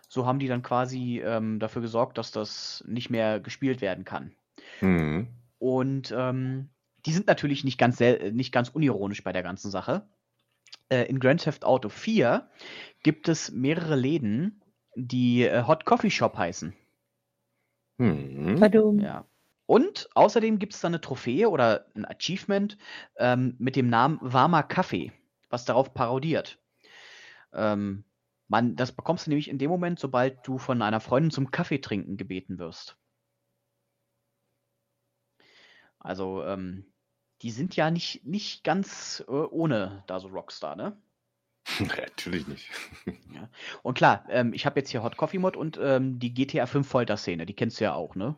So haben die dann quasi ähm, dafür gesorgt, dass das nicht mehr gespielt werden kann. Mhm. Und ähm, die sind natürlich nicht ganz, sel- nicht ganz unironisch bei der ganzen Sache. Äh, in Grand Theft Auto 4 gibt es mehrere Läden, die äh, Hot Coffee Shop heißen. Badum. Ja. Und außerdem gibt es da eine Trophäe oder ein Achievement ähm, mit dem Namen Warmer Kaffee, was darauf parodiert. Ähm, man, das bekommst du nämlich in dem Moment, sobald du von einer Freundin zum Kaffee trinken gebeten wirst. Also, ähm, die sind ja nicht, nicht ganz äh, ohne da so Rockstar, ne? Ja, natürlich nicht. Und klar, ähm, ich habe jetzt hier Hot Coffee Mod und ähm, die GTA 5 Folter-Szene, die kennst du ja auch, ne?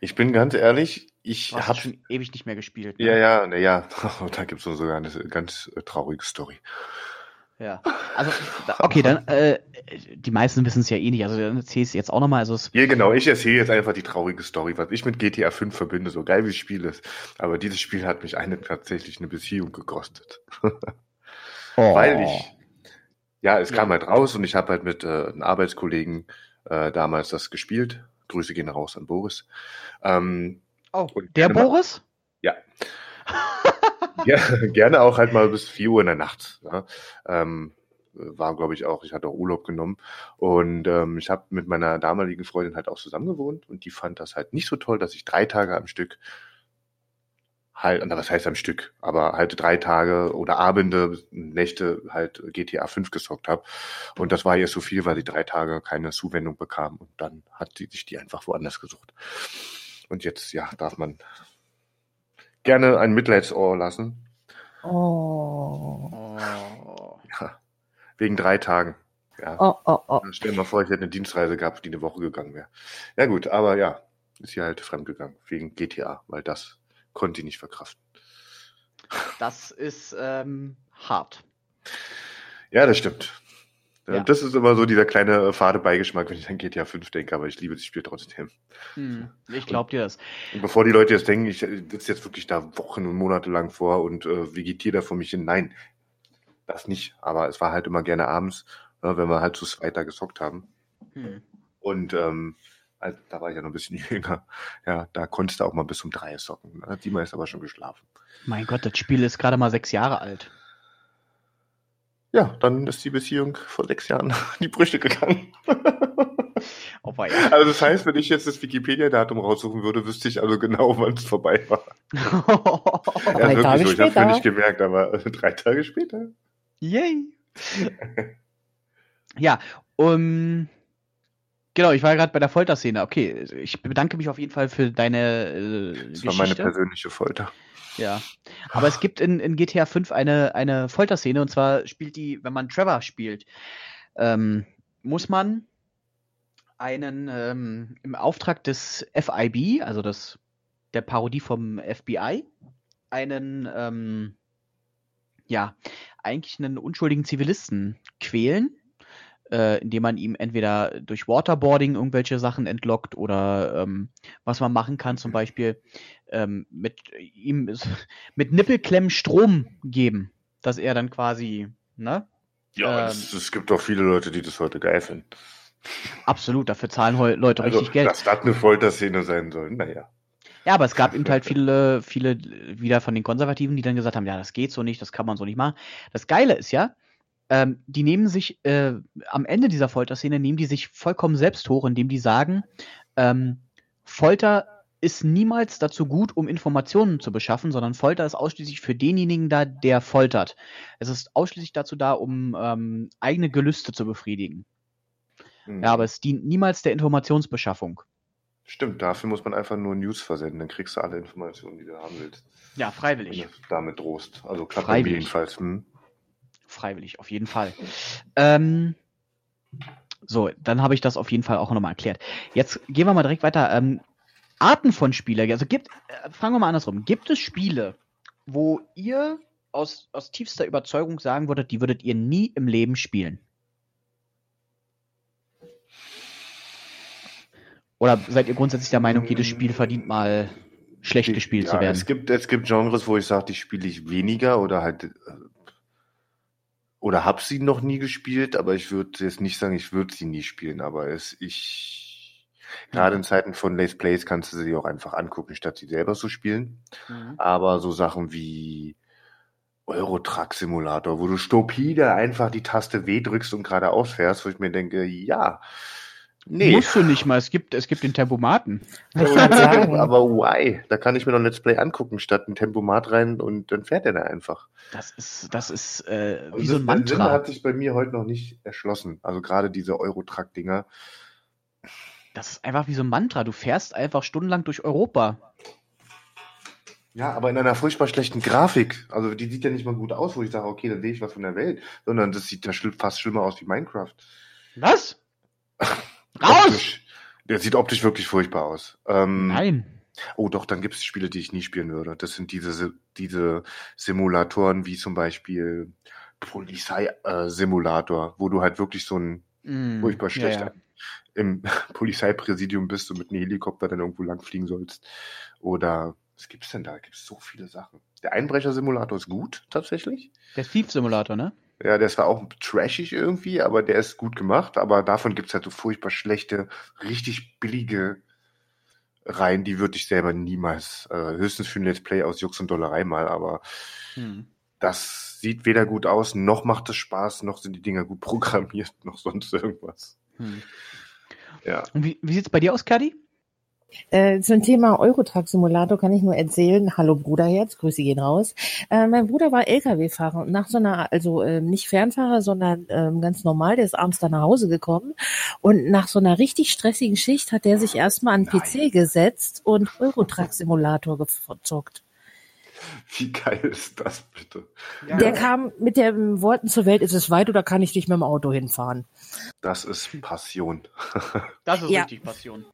Ich bin ganz ehrlich, ich habe es schon ewig nicht mehr gespielt. ne? Ja, ja, na ja, da gibt's so sogar eine ganz äh, traurige Story. Ja. Also, okay, dann, äh, die meisten wissen es ja eh nicht. Also, dann erzähl ich es jetzt auch nochmal. Also, Ja, genau, ich erzähle jetzt einfach die traurige Story, was ich mit GTA 5 verbinde, so geil wie das Spiel ist. Aber dieses Spiel hat mich eine tatsächlich eine Beziehung gekostet. Weil ich, ja, es Ja. kam halt raus und ich habe halt mit äh, einem Arbeitskollegen äh, damals das gespielt. Grüße gehen raus an Boris. Ähm, Oh, Und der gerne mal- Boris? ja, gerne auch halt mal bis 4 Uhr in der Nacht. Ja. Ähm, war, glaube ich, auch, ich hatte auch Urlaub genommen. Und ähm, ich habe mit meiner damaligen Freundin halt auch zusammen gewohnt und die fand das halt nicht so toll, dass ich drei Tage am Stück halt, was heißt am Stück, aber halt drei Tage oder Abende, Nächte halt GTA 5 gesockt habe. Und das war ihr so viel, weil sie drei Tage keine Zuwendung bekam und dann hat sie sich die einfach woanders gesucht. Und jetzt, ja, darf man gerne ein Mitleidsohr lassen. Oh. Oh. Ja, wegen drei Tagen. Ja. Oh, oh, oh. Stell dir mal vor, ich hätte eine Dienstreise gehabt, die eine Woche gegangen wäre. Ja gut, aber ja, ist hier halt fremdgegangen, wegen GTA, weil das konnte ich nicht verkraften. Das ist ähm, hart. Ja, das stimmt. Ja. Das ist immer so dieser kleine äh, fade Beigeschmack, wenn ich an GTA 5 denke, aber ich liebe das Spiel trotzdem. Hm, ich glaub dir das. Und bevor die Leute jetzt denken, ich äh, sitze jetzt wirklich da Wochen und Monate lang vor und äh, vegetiere da vor mich hin, nein, das nicht. Aber es war halt immer gerne abends, äh, wenn wir halt zu zweit da gesockt haben. Hm. Und ähm, also, da war ich ja noch ein bisschen jünger. Ja, da konntest du auch mal bis um drei socken. Hat die meist aber schon geschlafen. Mein Gott, das Spiel ist gerade mal sechs Jahre alt. Ja, dann ist die Beziehung vor sechs Jahren in die Brüche gegangen. Oh, ja. Also das heißt, wenn ich jetzt das Wikipedia-Datum raussuchen würde, wüsste ich also genau, wann es vorbei war. Ja, Drei wirklich Tage so. Ich habe später. nicht gemerkt, aber drei Tage später. Yay! ja, um, genau, ich war gerade bei der Folterszene. Okay, ich bedanke mich auf jeden Fall für deine äh, Das war meine persönliche Folter. Ja. Aber es gibt in, in GTA 5 eine, eine Folterszene und zwar spielt die, wenn man Trevor spielt, ähm, muss man einen ähm, im Auftrag des FIB, also das, der Parodie vom FBI, einen, ähm, ja, eigentlich einen unschuldigen Zivilisten quälen, äh, indem man ihm entweder durch Waterboarding irgendwelche Sachen entlockt oder ähm, was man machen kann, zum Beispiel ähm, mit ihm mit Nippelklemmen Strom geben, dass er dann quasi, ne? Ja, Ähm. es, es gibt auch viele Leute, die das heute geil finden. Absolut, dafür zahlen Leute Also, richtig Geld. dass das eine Folterszene sein soll, naja. Ja, aber es gab eben halt viele, viele wieder von den Konservativen, die dann gesagt haben, ja, das geht so nicht, das kann man so nicht machen. Das Geile ist ja, ähm, die nehmen sich äh, am Ende dieser Folterszene nehmen die sich vollkommen selbst hoch, indem die sagen, ähm, Folter ist niemals dazu gut, um Informationen zu beschaffen, sondern Folter ist ausschließlich für denjenigen da, der foltert. Es ist ausschließlich dazu da, um ähm, eigene Gelüste zu befriedigen. Hm. Ja, aber es dient niemals der Informationsbeschaffung. Stimmt, dafür muss man einfach nur News versenden, dann kriegst du alle Informationen, die du haben willst. Ja, Wenn freiwillig. du damit drohst. Also klappt jedenfalls. Hm. Freiwillig, auf jeden Fall. Ähm, so, dann habe ich das auf jeden Fall auch nochmal erklärt. Jetzt gehen wir mal direkt weiter. Ähm, Arten von Spiele. Also gibt, äh, fragen wir mal andersrum. Gibt es Spiele, wo ihr aus, aus tiefster Überzeugung sagen würdet, die würdet ihr nie im Leben spielen? Oder seid ihr grundsätzlich der Meinung, jedes Spiel verdient mal schlecht gespielt ja, zu werden? Es gibt, es gibt Genres, wo ich sage, die spiele ich weniger oder halt äh, oder habe sie noch nie gespielt, aber ich würde jetzt nicht sagen, ich würde sie nie spielen, aber es ich gerade in Zeiten von Let's Plays kannst du sie auch einfach angucken, statt sie selber zu spielen. Mhm. Aber so Sachen wie Euro Truck Simulator, wo du stupide einfach die Taste W drückst und geradeaus fährst, wo ich mir denke, ja, nee. Musst du nicht mal, es gibt, es gibt den Tempomaten. Sagen, aber why? Da kann ich mir noch ein Let's Play angucken, statt ein Tempomat rein und dann fährt er da einfach. Das ist, das ist äh, wie Also so ein das- der Sinn Mantra. hat sich bei mir heute noch nicht erschlossen. Also gerade diese Euro-Truck-Dinger. Das ist einfach wie so ein Mantra. Du fährst einfach stundenlang durch Europa. Ja, aber in einer furchtbar schlechten Grafik. Also die sieht ja nicht mal gut aus, wo ich sage, okay, dann sehe ich was von der Welt. Sondern das sieht ja fast schlimmer aus wie Minecraft. Was? Raus! Optisch. Der sieht optisch wirklich furchtbar aus. Ähm, Nein. Oh, doch, dann gibt es Spiele, die ich nie spielen würde. Das sind diese, diese Simulatoren wie zum Beispiel Polizei-Simulator, wo du halt wirklich so ein Mm, furchtbar ja, schlecht ja. im Polizeipräsidium bist und mit einem Helikopter dann irgendwo lang fliegen sollst. Oder was gibt's denn da? Gibt's so viele Sachen. Der Einbrecher-Simulator ist gut, tatsächlich. Der Thief-Simulator, ne? Ja, der ist zwar auch trashig irgendwie, aber der ist gut gemacht. Aber davon gibt's halt so furchtbar schlechte, richtig billige Reihen, die würde ich selber niemals, äh, höchstens für ein Let's Play aus Jux und Dollerei mal, aber Hm. das sieht weder gut aus, noch macht es Spaß, noch sind die Dinger gut programmiert, noch sonst irgendwas. Hm. Ja. Und wie, wie sieht's bei dir aus, Kadi? Äh, zum Thema Eurotruck-Simulator kann ich nur erzählen, hallo Bruderherz, Grüße gehen raus. Äh, mein Bruder war Lkw-Fahrer und nach so einer, also äh, nicht Fernfahrer, sondern ähm, ganz normal, der ist abends dann nach Hause gekommen und nach so einer richtig stressigen Schicht hat der sich erstmal an den PC gesetzt und Eurotruck-Simulator gezockt. Wie geil ist das bitte? Der kam mit den Worten zur Welt, ist es weit oder kann ich dich mit dem Auto hinfahren? Das ist Passion. Das ist Ja. richtig Passion.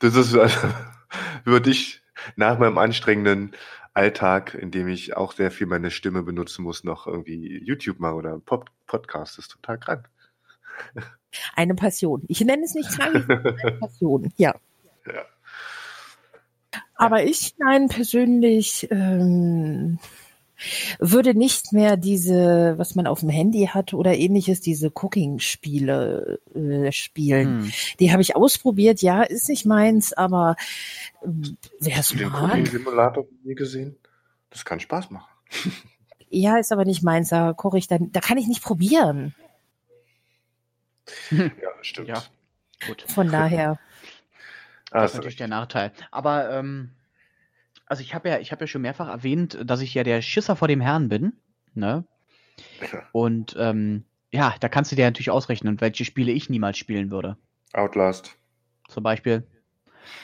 Das ist, also, würde ich nach meinem anstrengenden Alltag, in dem ich auch sehr viel meine Stimme benutzen muss, noch irgendwie YouTube machen oder Pop Podcast. Das ist total krank. Eine Passion. Ich nenne es nicht krank, eine Passion, ja. Ja. Aber ich, nein, persönlich ähm, würde nicht mehr diese, was man auf dem Handy hat oder ähnliches, diese Cooking-Spiele äh, spielen. Hm. Die habe ich ausprobiert, ja, ist nicht meins, aber ähm, wer es Hast du den mag, Cooking Simulator nie gesehen? Das kann Spaß machen. ja, ist aber nicht meins, da koche ich dann, da kann ich nicht probieren. Ja, stimmt. Ja. Gut. Von daher, Ah, Das ist natürlich der Nachteil. Aber ähm, also ich habe ja, ich habe ja schon mehrfach erwähnt, dass ich ja der Schisser vor dem Herrn bin. Ne? Und ähm, ja, da kannst du dir natürlich ausrechnen, welche Spiele ich niemals spielen würde. Outlast. Zum Beispiel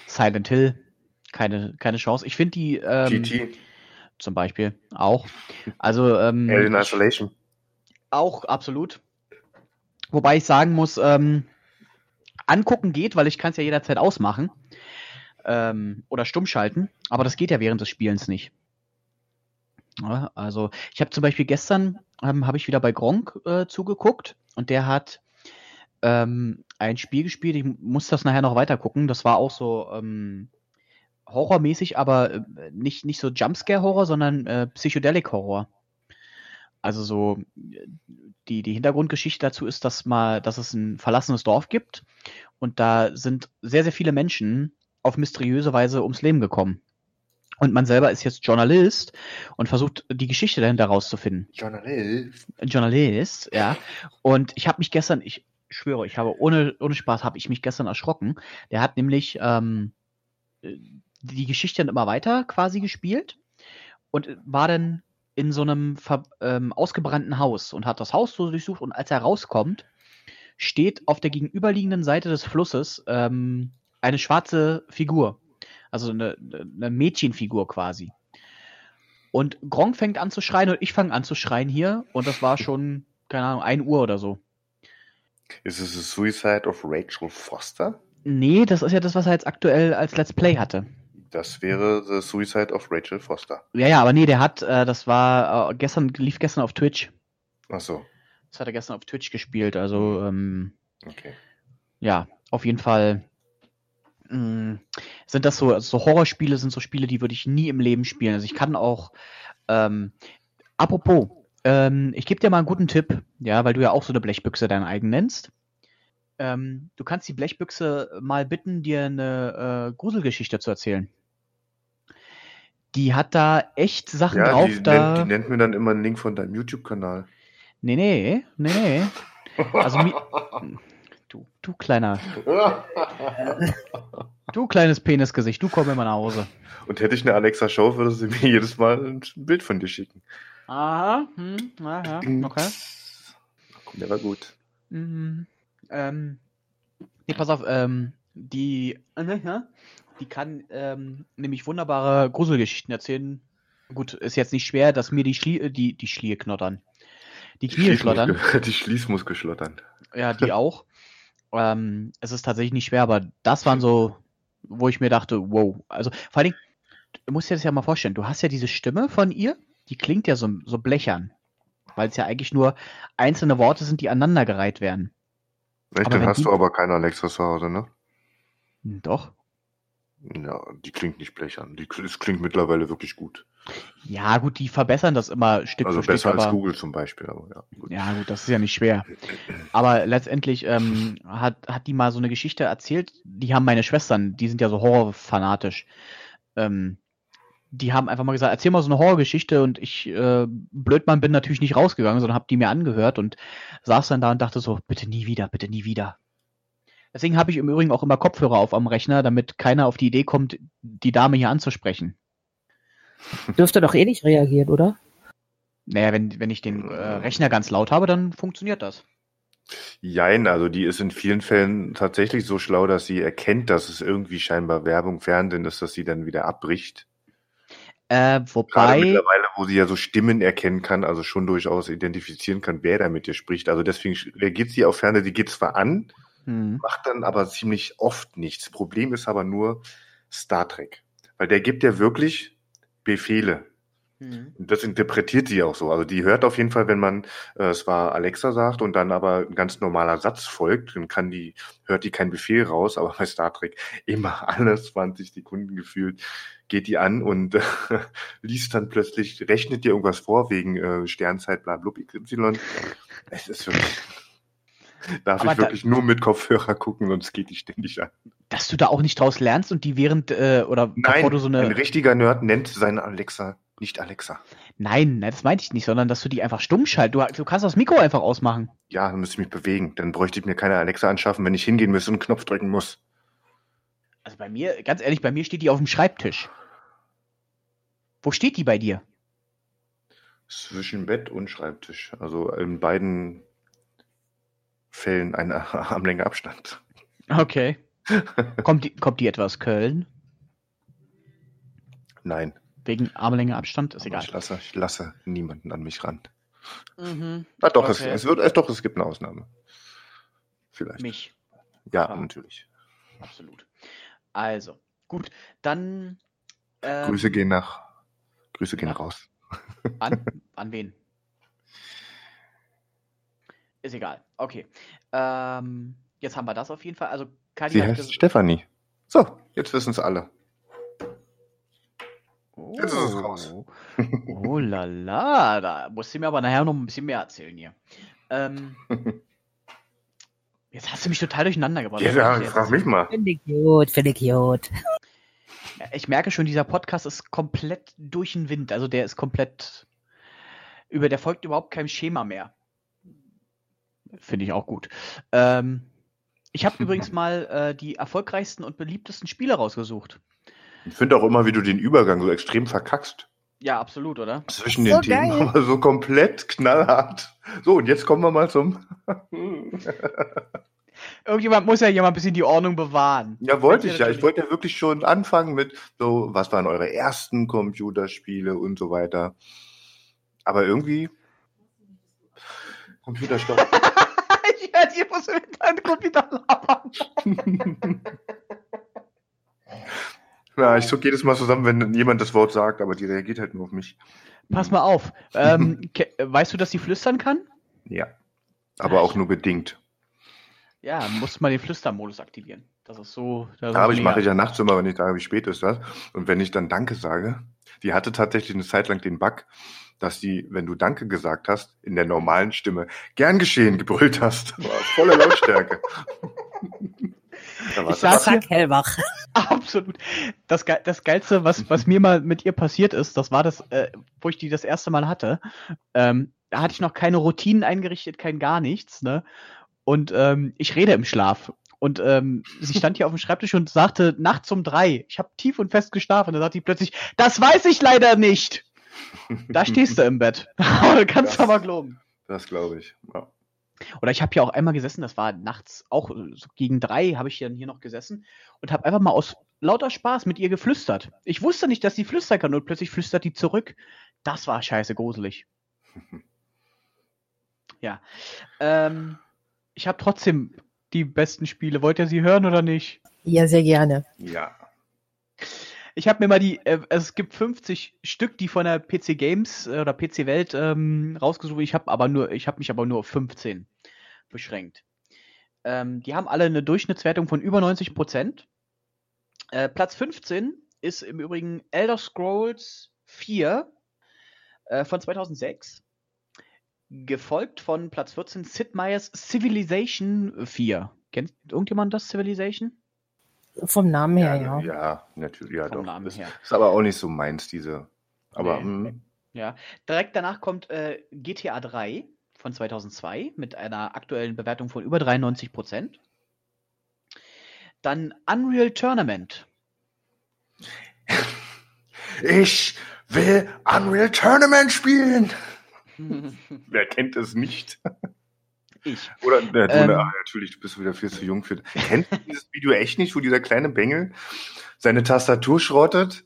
Silent Hill. Keine, keine Chance. Ich finde die ähm, GT. zum Beispiel auch. Also ähm, Alien Isolation. auch absolut. Wobei ich sagen muss, ähm, angucken geht, weil ich kann es ja jederzeit ausmachen ähm, oder stumm schalten, aber das geht ja während des Spielens nicht. Ja, also ich habe zum Beispiel gestern ähm, habe ich wieder bei Gronk äh, zugeguckt und der hat ähm, ein Spiel gespielt. Ich muss das nachher noch weiter gucken. Das war auch so ähm, horrormäßig, aber äh, nicht nicht so Jumpscare-Horror, sondern äh, Psychedelic-Horror. Also so die, die Hintergrundgeschichte dazu ist, dass mal, dass es ein verlassenes Dorf gibt und da sind sehr, sehr viele Menschen auf mysteriöse Weise ums Leben gekommen. Und man selber ist jetzt Journalist und versucht, die Geschichte dahinter rauszufinden. Journalist. Journalist, ja. Und ich habe mich gestern, ich schwöre, ich habe ohne, ohne Spaß, habe ich mich gestern erschrocken. Der hat nämlich ähm, die Geschichte dann immer weiter quasi gespielt und war dann in so einem ähm, ausgebrannten Haus und hat das Haus so durchsucht und als er rauskommt, steht auf der gegenüberliegenden Seite des Flusses ähm, eine schwarze Figur. Also eine, eine Mädchenfigur quasi. Und Gronk fängt an zu schreien und ich fange an zu schreien hier und das war schon, keine Ahnung, 1 Uhr oder so. Ist es a Suicide of Rachel Foster? Nee, das ist ja das, was er jetzt aktuell als Let's Play hatte. Das wäre The Suicide of Rachel Foster. Ja, ja, aber nee, der hat, äh, das war äh, gestern, lief gestern auf Twitch. Ach so, Das hat er gestern auf Twitch gespielt. Also, ähm, okay. ja, auf jeden Fall mh, sind das so, so Horrorspiele, sind so Spiele, die würde ich nie im Leben spielen. Also ich kann auch, ähm, apropos, ähm, ich gebe dir mal einen guten Tipp, ja, weil du ja auch so eine Blechbüchse dein eigen nennst. Ähm, du kannst die Blechbüchse mal bitten, dir eine äh, Gruselgeschichte zu erzählen. Die hat da echt Sachen Ja, drauf, die, da. nennt, die nennt mir dann immer einen Link von deinem YouTube-Kanal. Nee, nee, nee, nee. Also du, du kleiner, du kleines Penisgesicht, du komm immer nach Hause. Und hätte ich eine Alexa Show, würde sie mir jedes Mal ein Bild von dir schicken. Aha, hm, aha, okay. Der war gut. Mhm. Ähm, nee, pass auf, ähm, die, äh, die kann ähm, nämlich wunderbare Gruselgeschichten erzählen. Gut, ist jetzt nicht schwer, dass mir die Schlie die, die Schlie knottern. Die Knie schlottern. Die Schließmuskel schlottern. Ja, die auch. Ähm, es ist tatsächlich nicht schwer, aber das waren so, wo ich mir dachte, wow. Also vor allen Dingen, du musst dir das ja mal vorstellen, du hast ja diese Stimme von ihr, die klingt ja so, so blechern. Weil es ja eigentlich nur einzelne Worte sind, die aneinandergereiht werden. Echt, Aber dann hast die- du aber keine Alexa zu Hause, ne? Hm, Doch. Ja, die klingt nicht blechern. Die, es klingt mittlerweile wirklich gut. Ja, gut, die verbessern das immer Stück Also für Stück. besser als aber, Google zum Beispiel. Aber ja, gut. Ja, gut, das ist ja nicht schwer. Aber letztendlich ähm, hat, hat die mal so eine Geschichte erzählt. Die haben meine Schwestern, die sind ja so horrorfanatisch. Ähm, die haben einfach mal gesagt, erzähl mal so eine Horrorgeschichte und ich, äh, Blödmann, bin natürlich nicht rausgegangen, sondern habe die mir angehört und saß dann da und dachte so, bitte nie wieder, bitte nie wieder. Deswegen habe ich im Übrigen auch immer Kopfhörer auf am Rechner, damit keiner auf die Idee kommt, die Dame hier anzusprechen. Dürfte doch eh nicht reagieren, oder? Naja, wenn, wenn ich den äh, Rechner ganz laut habe, dann funktioniert das. Jein, also die ist in vielen Fällen tatsächlich so schlau, dass sie erkennt, dass es irgendwie scheinbar Werbung, Fernsehen ist, dass sie dann wieder abbricht. Äh, Gerade wobei, mittlerweile, wo sie ja so Stimmen erkennen kann, also schon durchaus identifizieren kann, wer da mit ihr spricht. Also deswegen reagiert sie auf Ferne, die geht zwar an, hm, macht dann aber ziemlich oft nichts. Problem ist aber nur Star Trek. Weil der gibt ja wirklich Befehle. hm. Und Das interpretiert sie auch so. Also die hört auf jeden Fall, wenn man äh, es war Alexa sagt und dann aber ein ganz normaler Satz folgt, dann kann die, hört die keinen Befehl raus, aber bei Star Trek immer alle 20 Sekunden gefühlt geht die an und äh, liest dann plötzlich, rechnet dir irgendwas vor wegen äh, Sternzeit, bla blub XY. Es ist wirklich. Darf Aber ich da- wirklich nur mit Kopfhörer gucken, sonst geht die ständig an. dass du da auch nicht draus lernst und die während äh, oder Nein, bevor du so ein eine richtiger Nerd nennt seine Alexa nicht Alexa. Nein, nein, das meinte ich nicht, sondern dass du die einfach stumm schaltest. Du, du kannst das Mikro einfach ausmachen. Ja, dann müsste ich mich bewegen. Dann bräuchte ich mir keine Alexa anschaffen, wenn ich hingehen müsste und einen Knopf drücken muss. Also bei mir, ganz ehrlich, bei mir steht die auf dem Schreibtisch. Wo steht die bei dir? Zwischen Bett und Schreibtisch. Also in beiden Fällen ein Armlänge Abstand. Okay. kommt, die, kommt die etwa aus Köln? Nein, Wegen Armlänge Abstand? Ist aber egal. ich lasse, ich lasse niemanden an mich ran. Mhm. Na doch, es, Okay. es, wird, es, doch, es gibt eine Ausnahme. Vielleicht. Mich. Ja, Ah. natürlich. Absolut. Also, gut, dann ähm, Grüße gehen nach. Grüße gehen nach- raus. An, an wen? Ist egal. Okay. Ähm, jetzt haben wir das auf jeden Fall. Also, Kali Sie hat heißt Stefanie. So, jetzt wissen es alle. Oh. Jetzt ist es raus. Oh la la, da musst du mir aber nachher noch ein bisschen mehr erzählen hier. Ähm, jetzt hast du mich total durcheinander gebracht. Ja, ja, frag mich mal. Finde ich gut, finde ich gut. Ich merke schon, dieser Podcast ist komplett durch den Wind. Also der ist komplett über, der folgt überhaupt keinem Schema mehr. Finde ich auch gut. Ähm, ich habe übrigens mal äh, die erfolgreichsten und beliebtesten Spiele rausgesucht. Ich finde auch immer, wie du den Übergang so extrem verkackst. Ja, absolut, oder? Zwischen So den Themen, geil. aber so komplett knallhart. So, und jetzt kommen wir mal zum. Irgendjemand muss ja hier mal ein bisschen die Ordnung bewahren. Ja, wollte ich ja. Ich wollte ja wirklich schon anfangen mit so, was waren eure ersten Computerspiele und so weiter. Aber irgendwie. Computerstopp. Ich werde hier muss im Hintergrund wieder labern. ja, ich zuck jedes Mal zusammen, wenn jemand das Wort sagt, aber die reagiert halt nur auf mich. Pass mal auf. Ähm, weißt du, dass sie flüstern kann? Ja. Aber auch nur bedingt. Ja, musst mal den Flüstermodus aktivieren. Das ist so. Das ist Aber ich mega. mache ja nachts immer, wenn ich sage, wie spät ist das? Und wenn ich dann Danke sage, die hatte tatsächlich eine Zeit lang den Bug, dass die, wenn du Danke gesagt hast, in der normalen Stimme gern geschehen gebrüllt hast. War volle Lautstärke. Ich sag- Zack, hellwach. Absolut. Das, Ge das Geilste, was, was mir mal mit ihr passiert ist, das war das, äh, wo ich die das erste Mal hatte. Ähm, da hatte ich noch keine Routinen eingerichtet, kein gar nichts, ne? Und ähm, ich rede im Schlaf. Und ähm, sie stand hier auf dem Schreibtisch und sagte nachts um drei, ich habe tief und fest geschlafen. Da sagte sie plötzlich, das weiß ich leider nicht. Da stehst du im Bett. du kannst Das- aber glauben. Das glaube ich. Ja. Oder ich habe hier auch einmal gesessen, das war nachts auch so gegen drei, habe ich dann hier noch gesessen und habe einfach mal aus lauter Spaß mit ihr geflüstert. Ich wusste nicht, dass sie flüstern kann und plötzlich flüstert die zurück. Das war scheiße gruselig. ja. Ähm, ich habe trotzdem die besten Spiele. Wollt ihr sie hören oder nicht? Ja, sehr gerne. ja. Ich habe mir mal die, äh, es gibt 50 Stück, die von der PC Games äh, oder PC Welt ähm, rausgesucht. Ich habe aber nur, ich habe mich aber nur auf 15 beschränkt. Ähm, die haben alle eine Durchschnittswertung von über 90 Prozent. Äh, Platz 15 ist im Übrigen Elder Scrolls 4 äh, von 2006. Gefolgt von Platz 14 Sid Meier's Civilization 4. Kennt irgendjemand das Civilization? Vom Namen her, Ja, ja. ja, natürlich, ja Vom doch. Namen Das her. ist aber auch nicht so meins, diese. Aber Nee. mm, Ja, direkt danach kommt äh, GTA 3 von 2002 mit einer aktuellen Bewertung von über 93 Prozent. Dann Unreal Tournament. ich will Unreal Tournament spielen. Wer kennt es nicht? ich. Oder äh, du, Ähm. ah, natürlich, du bist wieder viel zu jung für. Kennst du dieses Video echt nicht, wo dieser kleine Bengel seine Tastatur schrottet?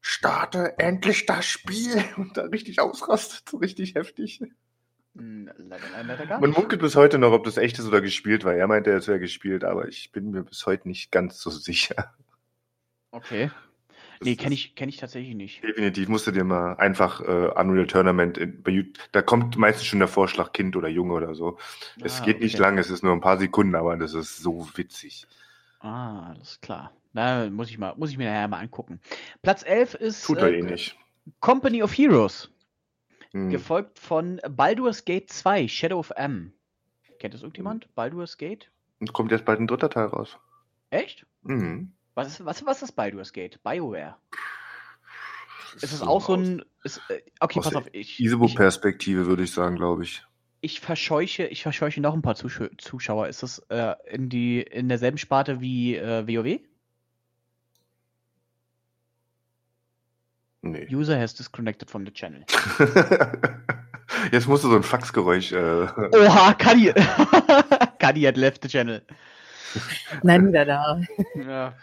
Starte endlich das Spiel und da richtig ausrastet, so richtig heftig. Hm, Man munkelt bis heute noch, ob das echt ist oder gespielt war. Er meinte, es wäre gespielt, aber ich bin mir bis heute nicht ganz so sicher. Okay. Nee, ist- kenne ich, kenn ich tatsächlich nicht. Definitiv musst du dir mal einfach äh, Unreal Tournament in, bei YouTube, da kommt meistens schon der Vorschlag Kind oder Junge oder so. es Ah, geht nicht okay. lang, es ist nur ein paar Sekunden, aber das ist so witzig. Ah, alles klar. Na, muss ich, mal, muss ich mir nachher mal angucken. Platz 11 ist Tut er eh nicht. Company of Heroes. Hm. Gefolgt von Baldur's Gate 2, Shadow of M. Kennt das irgendjemand? Baldur's Gate? Und kommt jetzt bald ein dritter Teil raus. Echt? Mhm. Was ist, was, was ist Baldur's Gate? BioWare. Ist es So auch so ein. Ist, äh, okay, pass auf. Ich, Isobo-Perspektive, würde ich sagen, glaube ich. ich verscheuche, ich verscheuche noch ein paar Zusch Zuschauer. Ist das äh, in, die, in derselben Sparte wie äh, WoW? Nee. User has disconnected from the channel. Jetzt musst du so ein Faxgeräusch. Äh, Oha, Kadi! Kadi hat left the channel. Nein, wieder da. Ja.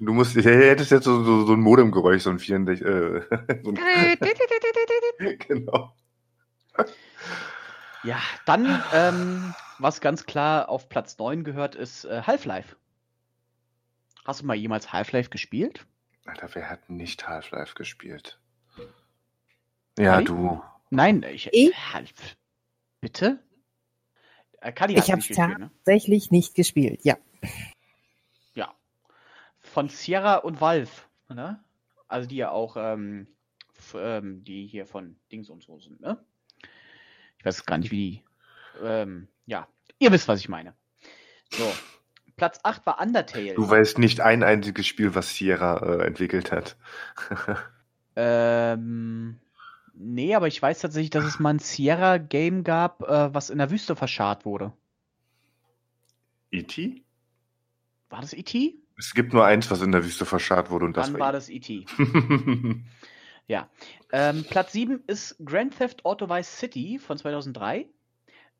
du musst, du hättest jetzt so, so, so ein Modemgeräusch, so ein 64. Äh, so ein, genau. Ja, dann, ähm, was ganz klar auf Platz 9 gehört, ist äh, Half-Life. Hast du mal jemals Half-Life gespielt? Alter, wer hat nicht Half-Life gespielt? Ja, Kali? du. Nein, ich. Ich? Half. Bitte? Äh, Ich gespielt, ne? Tatsächlich nicht gespielt, ja. Ja. Von Sierra und Valve, ne? Also die ja auch, ähm, ähm, die hier von Dings und so sind, ne? Ich weiß gar nicht, wie die. Ähm, ja, ihr wisst, was ich meine. So. Platz 8 war Undertale. Du weißt nicht ein einziges Spiel, was Sierra äh, entwickelt hat. Ähm, nee, aber ich weiß tatsächlich, dass es mal ein Sierra-Game gab, äh, was in der Wüste verscharrt wurde. E.T.? War das E.T.? Es gibt nur eins, was in der Wüste verscharrt wurde und das Dann war war das E.T. Ja. Ähm, Platz 7 ist Grand Theft Auto Vice City von 2003.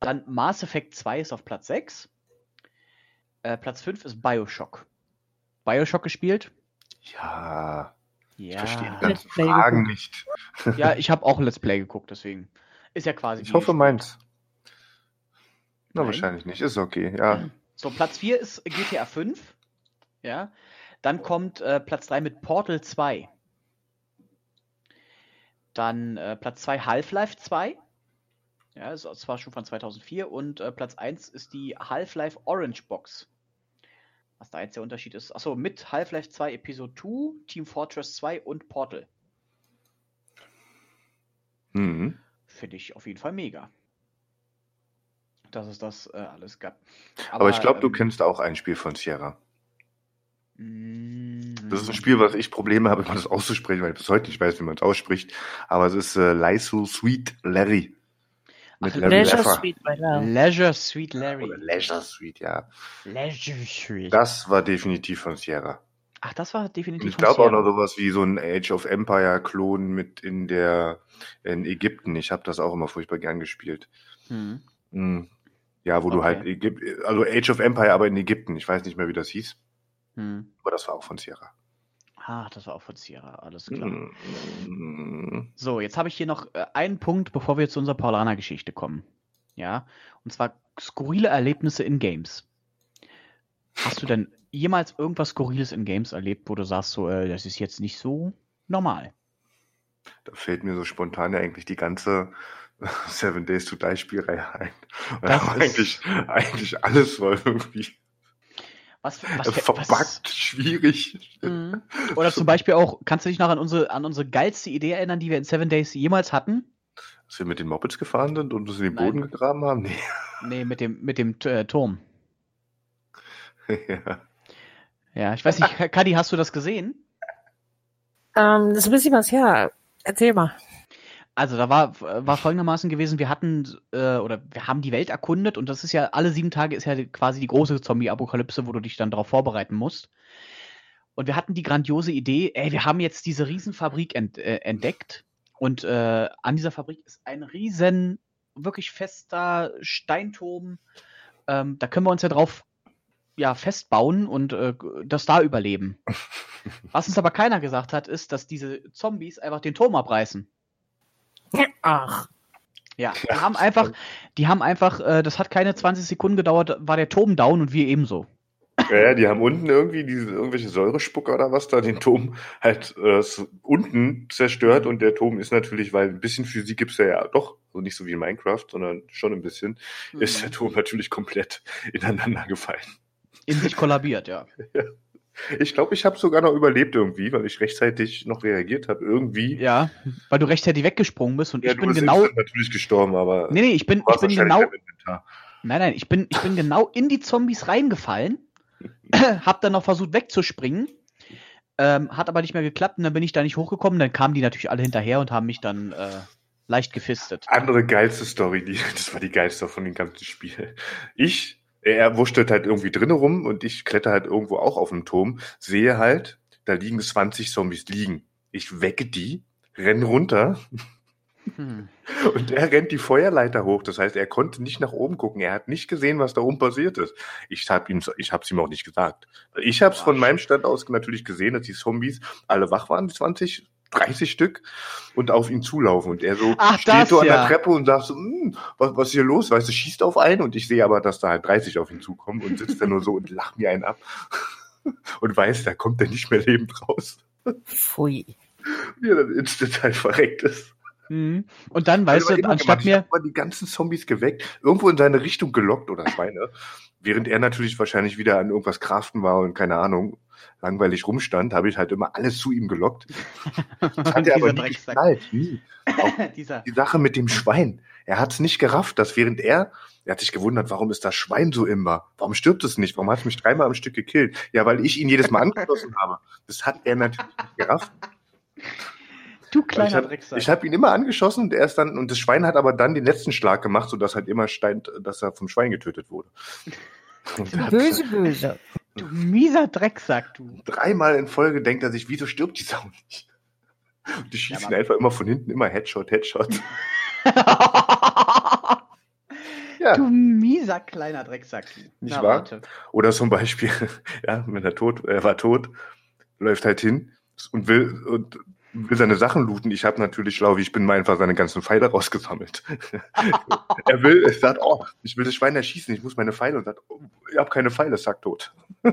Dann Mass Effect 2 ist auf Platz 6. Äh, Platz 5 ist Bioshock. Bioshock gespielt? ja, ich verstehe die Ja. ganzen Fragen geguckt. nicht. ja, ich habe auch Let's Play geguckt, deswegen. Ist ja quasi. Ich hoffe meins. Na, Nein. wahrscheinlich nicht. Ist okay, ja. So, Platz 4 ist GTA 5. Ja. Dann kommt äh, Platz 3 mit Portal 2. Dann äh, Platz 2 Half-Life 2. Ja, ist zwar schon von 2004. Und äh, Platz 1 ist die Half-Life Orange Box. Was da jetzt der Unterschied ist. Achso, mit Half-Life 2 Episode 2, Team Fortress 2 und Portal. Mhm. Finde ich auf jeden Fall mega. Dass es das äh, alles gab. Aber, ich glaube, du ähm, kennst auch ein Spiel von Sierra. mm, Das ist ein Spiel, was ich Probleme habe, immer das auszusprechen, weil ich bis heute nicht weiß, wie man es ausspricht. Aber es ist äh, Lyso Sweet Larry. Mit Ach, Larry Leisure Leffer. Bei der. Leisure Sweet Larry. Oder Leisure Sweet, ja. Leisure Sweet. Das war definitiv von Sierra. Ach, das war Und definitiv. ich von glaube auch noch sowas wie so ein Age of Empire Klon mit in der in Ägypten. Ich habe das auch immer furchtbar gern gespielt. Hm. Hm. Ja, wo du Okay. halt Ägyp also Age of Empire, aber in Ägypten. Ich weiß nicht mehr, wie das hieß, Hm. aber das war auch von Sierra. Ah, das war auch von Sierra. Alles klar. Hm. So, jetzt habe ich hier noch äh, einen Punkt, bevor wir zu unserer Paulaner-Geschichte kommen. Ja, und zwar skurrile Erlebnisse in Games. Hast du denn jemals irgendwas Skurriles in Games erlebt, wo du sagst, so, äh, das ist jetzt nicht so normal? Da fällt mir so spontan ja eigentlich die ganze Seven Days to Die Spielreihe ein. Und ist- eigentlich, eigentlich alles war irgendwie Was, was, äh, verbuggt, schwierig. Mhm. Oder zum Beispiel auch, kannst du dich noch an unsere, an unsere geilste Idee erinnern, die wir in Seven Days jemals hatten? Dass wir mit den Mopeds gefahren sind und uns in den Nein. Boden gegraben haben? Nee. Nee, mit dem, mit dem äh, Turm. ja. Ja, ich weiß nicht, Kadi, hast du das gesehen? Ähm, das ist ein bisschen was her. Erzähl mal. Also da war, war folgendermaßen gewesen, wir hatten äh, oder wir haben die Welt erkundet und das ist ja, alle sieben Tage ist ja quasi die große Zombie-Apokalypse, wo du dich dann darauf vorbereiten musst. Und wir hatten die grandiose Idee, ey, wir haben jetzt diese Riesenfabrik ent, äh, entdeckt und äh, an dieser Fabrik ist ein riesen, wirklich fester Steinturm. Ähm, da können wir uns ja drauf ja, festbauen und äh, das da überleben. Was uns aber keiner gesagt hat, ist, dass diese Zombies einfach den Turm abreißen. Ach. Ja, die haben einfach, die haben einfach, äh, das hat keine 20 Sekunden gedauert, war der Turm down und wir ebenso. Ja, ja, die haben unten irgendwie diese irgendwelche Säurespucker oder was da den Turm halt äh, unten zerstört und der Turm ist natürlich, weil ein bisschen Physik gibt's ja, ja doch, also nicht so wie in Minecraft, sondern schon ein bisschen, ist der Turm natürlich komplett ineinander gefallen. in sich kollabiert, ja. Ich glaube, ich habe sogar noch überlebt irgendwie, weil ich rechtzeitig noch reagiert habe. Irgendwie. Ja, weil du rechtzeitig weggesprungen bist und Ja, ich bin genau, instant natürlich gestorben, aber nee, nee, ich bin, ich bin genau, nein, nein, ich bin, ich bin genau in die Zombies reingefallen, hab dann noch versucht wegzuspringen, ähm, hat aber nicht mehr geklappt und dann bin ich da nicht hochgekommen, dann kamen die natürlich alle hinterher und haben mich dann äh, leicht gefistet. Andere geilste Story, die, das war die geilste von dem ganzen Spiel. Ich, er wurschtelt halt irgendwie drinnen rum und ich kletter halt irgendwo auch auf dem Turm, sehe halt, da liegen 20 Zombies liegen. Ich wecke die, renn runter Hm. und er rennt die Feuerleiter hoch. Das heißt, er konnte nicht nach oben gucken. Er hat nicht gesehen, was da oben passiert ist. Ich habe ihm, ich habe ihm auch nicht gesagt. Ich habe es von meinem Stand aus natürlich gesehen, dass die Zombies alle wach waren, die 20, 30 Stück, und auf ihn zulaufen. Und er so Ach, steht so an ja. der Treppe und sagt so, "Hm, was, was ist hier los? Weißt du, schießt auf einen und ich sehe aber, dass da halt 30 auf ihn zukommen und sitzt da nur so und lacht mir einen ab. Und weiß, da kommt er nicht mehr lebend raus. Pfui. Wie er dann instant halt verreckt ist. Mhm. Und dann, weißt du, anstatt mir. Ich die ganzen Zombies geweckt, irgendwo in seine Richtung gelockt oder Schweine. während er natürlich wahrscheinlich wieder an irgendwas craften war und keine Ahnung, langweilig rumstand, habe ich halt immer alles zu ihm gelockt. Das hat er aber nie geknallt. Nie. die Sache mit dem Schwein. Er hat es nicht gerafft, dass während er, er hat sich gewundert, warum ist das Schwein so immer? Warum stirbt es nicht? Warum hat es mich dreimal am Stück gekillt? Ja, weil ich ihn jedes Mal angeschlossen habe. Das hat er natürlich nicht gerafft. Du kleiner ich Drecksack. Ich habe ihn immer angeschossen und er ist dann, und das Schwein hat aber dann den letzten Schlag gemacht, sodass halt immer stand, dass er vom Schwein getötet wurde. böse, böse. Du mieser Drecksack, du. Dreimal in Folge denkt er sich, wieso stirbt die Sau nicht? Und die schießen ja, einfach immer von hinten, immer Headshot, Headshot. ja. Du mieser kleiner Drecksack. Nicht Na, wahr? Warte. Oder zum Beispiel, ja, wenn er tot, er war tot, läuft halt hin und will und will seine Sachen looten. Ich habe natürlich schlau, wie ich bin, mal einfach seine ganzen Pfeile rausgesammelt. er will, er sagt, oh, ich will das Schwein erschießen, ich muss meine Pfeile und sagt, oh, ich habe keine Pfeile, sag tot.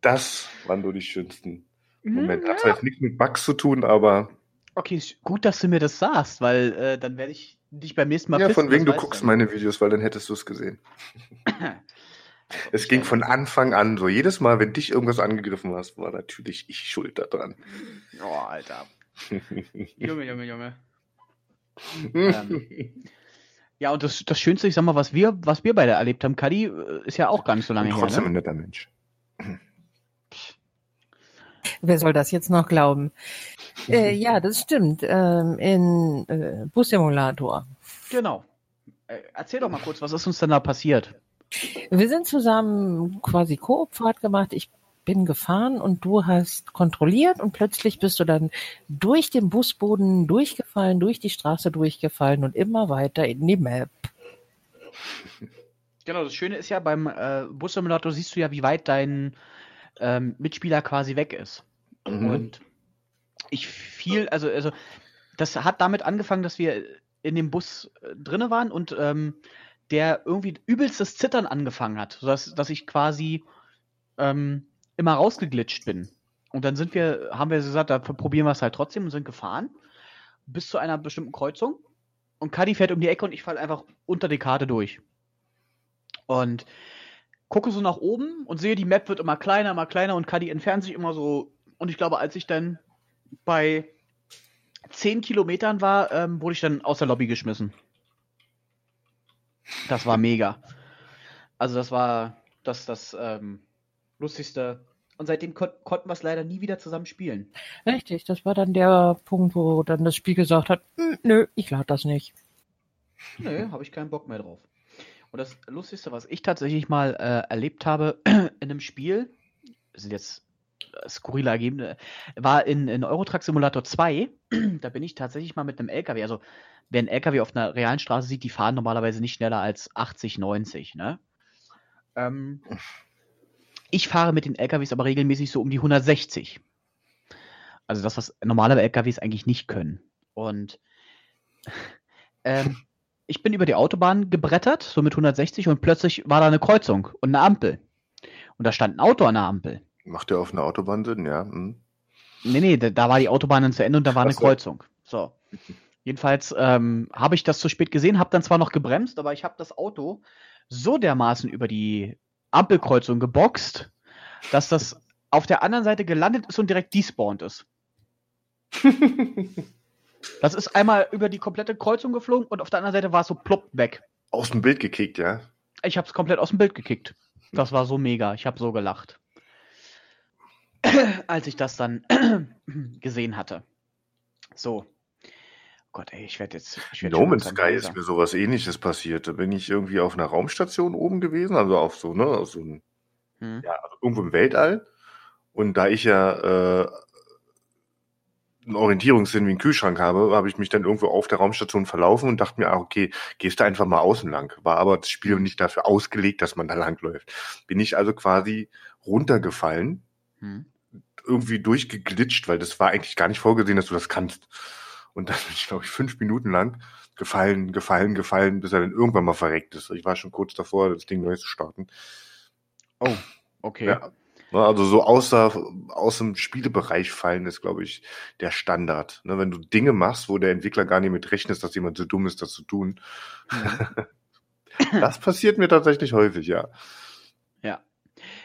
das waren so die schönsten Momente. Hat zwar jetzt nichts mit Bugs zu tun, aber. Okay, gut, dass du mir das sagst, weil äh, dann werde ich dich beim nächsten Mal. Ja, von wegen du guckst dann. meine Videos, weil dann hättest du es gesehen. Es ging von Anfang an so. Jedes Mal, wenn dich irgendwas angegriffen hast, war natürlich ich schuld daran. Oh, Alter. Junge, Junge, Junge. ähm, ja, und das, das Schönste, ich sag mal, was wir, was wir beide erlebt haben, Kadi, äh, ist ja auch gar nicht so lange her. Trotzdem ne? ein netter Mensch. Wer soll das jetzt noch glauben? äh, ja, das stimmt. Ähm, in äh, Bussimulator. Genau. Äh, erzähl doch mal kurz, was ist uns denn da passiert? Wir sind zusammen quasi Koopfahrt gemacht. Ich bin gefahren und du hast kontrolliert und plötzlich bist du dann durch den Busboden durchgefallen, durch die Straße durchgefallen und immer weiter in die Map. Genau, das Schöne ist ja beim äh, Bussimulator siehst du ja, wie weit dein ähm, Mitspieler quasi weg ist. Mhm. Und ich fiel, also, also das hat damit angefangen, dass wir in dem Bus äh, drinne waren und ähm, der irgendwie übelstes Zittern angefangen hat, sodass dass ich quasi ähm, immer rausgeglitscht bin. Und dann sind wir, haben wir gesagt, da probieren wir es halt trotzdem und sind gefahren bis zu einer bestimmten Kreuzung. Und Kadi fährt um die Ecke und ich falle einfach unter die Karte durch. Und gucke so nach oben und sehe, die Map wird immer kleiner, immer kleiner und Kadi entfernt sich immer so. Und ich glaube, als ich dann bei 10 Kilometern war, ähm, wurde ich dann aus der Lobby geschmissen. Das war mega. Also das war das, das ähm, lustigste. Und seitdem kon konnten wir es leider nie wieder zusammen spielen. Richtig, das war dann der Punkt, wo dann das Spiel gesagt hat, hm, nö, ich lade das nicht. Nö, habe ich keinen Bock mehr drauf. Und das Lustigste, was ich tatsächlich mal äh, erlebt habe in einem Spiel, sind jetzt skurrile Ergebnisse, war in, in Eurotruck Simulator 2, da bin ich tatsächlich mal mit einem LKW, also wer einen LKW auf einer realen Straße sieht, die fahren normalerweise nicht schneller als 80, 90, ne? Ähm, ich fahre mit den LKWs aber regelmäßig so um die 160. Also das, was normale LKWs eigentlich nicht können. Und ähm, ich bin über die Autobahn gebrettert, so mit 160, und plötzlich war da eine Kreuzung und eine Ampel. Und da stand ein Auto an der Ampel. Macht ja auf einer Autobahn Sinn, ja. Hm. Nee, nee, da, da war die Autobahn dann zu Ende und da war eine Kreuzung. So. Jedenfalls ähm, habe ich das zu spät gesehen, habe dann zwar noch gebremst, aber ich habe das Auto so dermaßen über die Ampelkreuzung geboxt, dass das auf der anderen Seite gelandet ist und direkt despawned ist. das ist einmal über die komplette Kreuzung geflogen und auf der anderen Seite war es so plopp weg. Aus dem Bild gekickt, ja? Ich habe es komplett aus dem Bild gekickt. Das war so mega. Ich habe so gelacht. als ich das dann gesehen hatte. So. Gott, ey, ich werde jetzt. Ich werd no Man's Sky ist mir sowas ähnliches passiert. Da bin ich irgendwie auf einer Raumstation oben gewesen, also auf so, ne, auf so ein, hm. ja, also irgendwo im Weltall. Und da ich ja äh, einen Orientierungssinn wie einen Kühlschrank habe, habe ich mich dann irgendwo auf der Raumstation verlaufen und dachte mir, ah, okay, gehst du einfach mal außen lang. War aber das Spiel nicht dafür ausgelegt, dass man da langläuft. Bin ich also quasi runtergefallen hm. Irgendwie durchgeglitscht, weil das war eigentlich gar nicht vorgesehen, dass du das kannst. Und dann bin ich, glaube ich, fünf Minuten lang gefallen, gefallen, gefallen, bis er dann irgendwann mal verreckt ist. Ich war schon kurz davor, das Ding neu zu starten. Oh, okay. Ja. Ne, Also so außer, aus dem Spielebereich fallen ist, glaube ich, der Standard. Ne, Wenn du Dinge machst, wo der Entwickler gar nicht mit rechnet, dass jemand so dumm ist, das zu tun. Das passiert mir tatsächlich häufig, ja. Ja.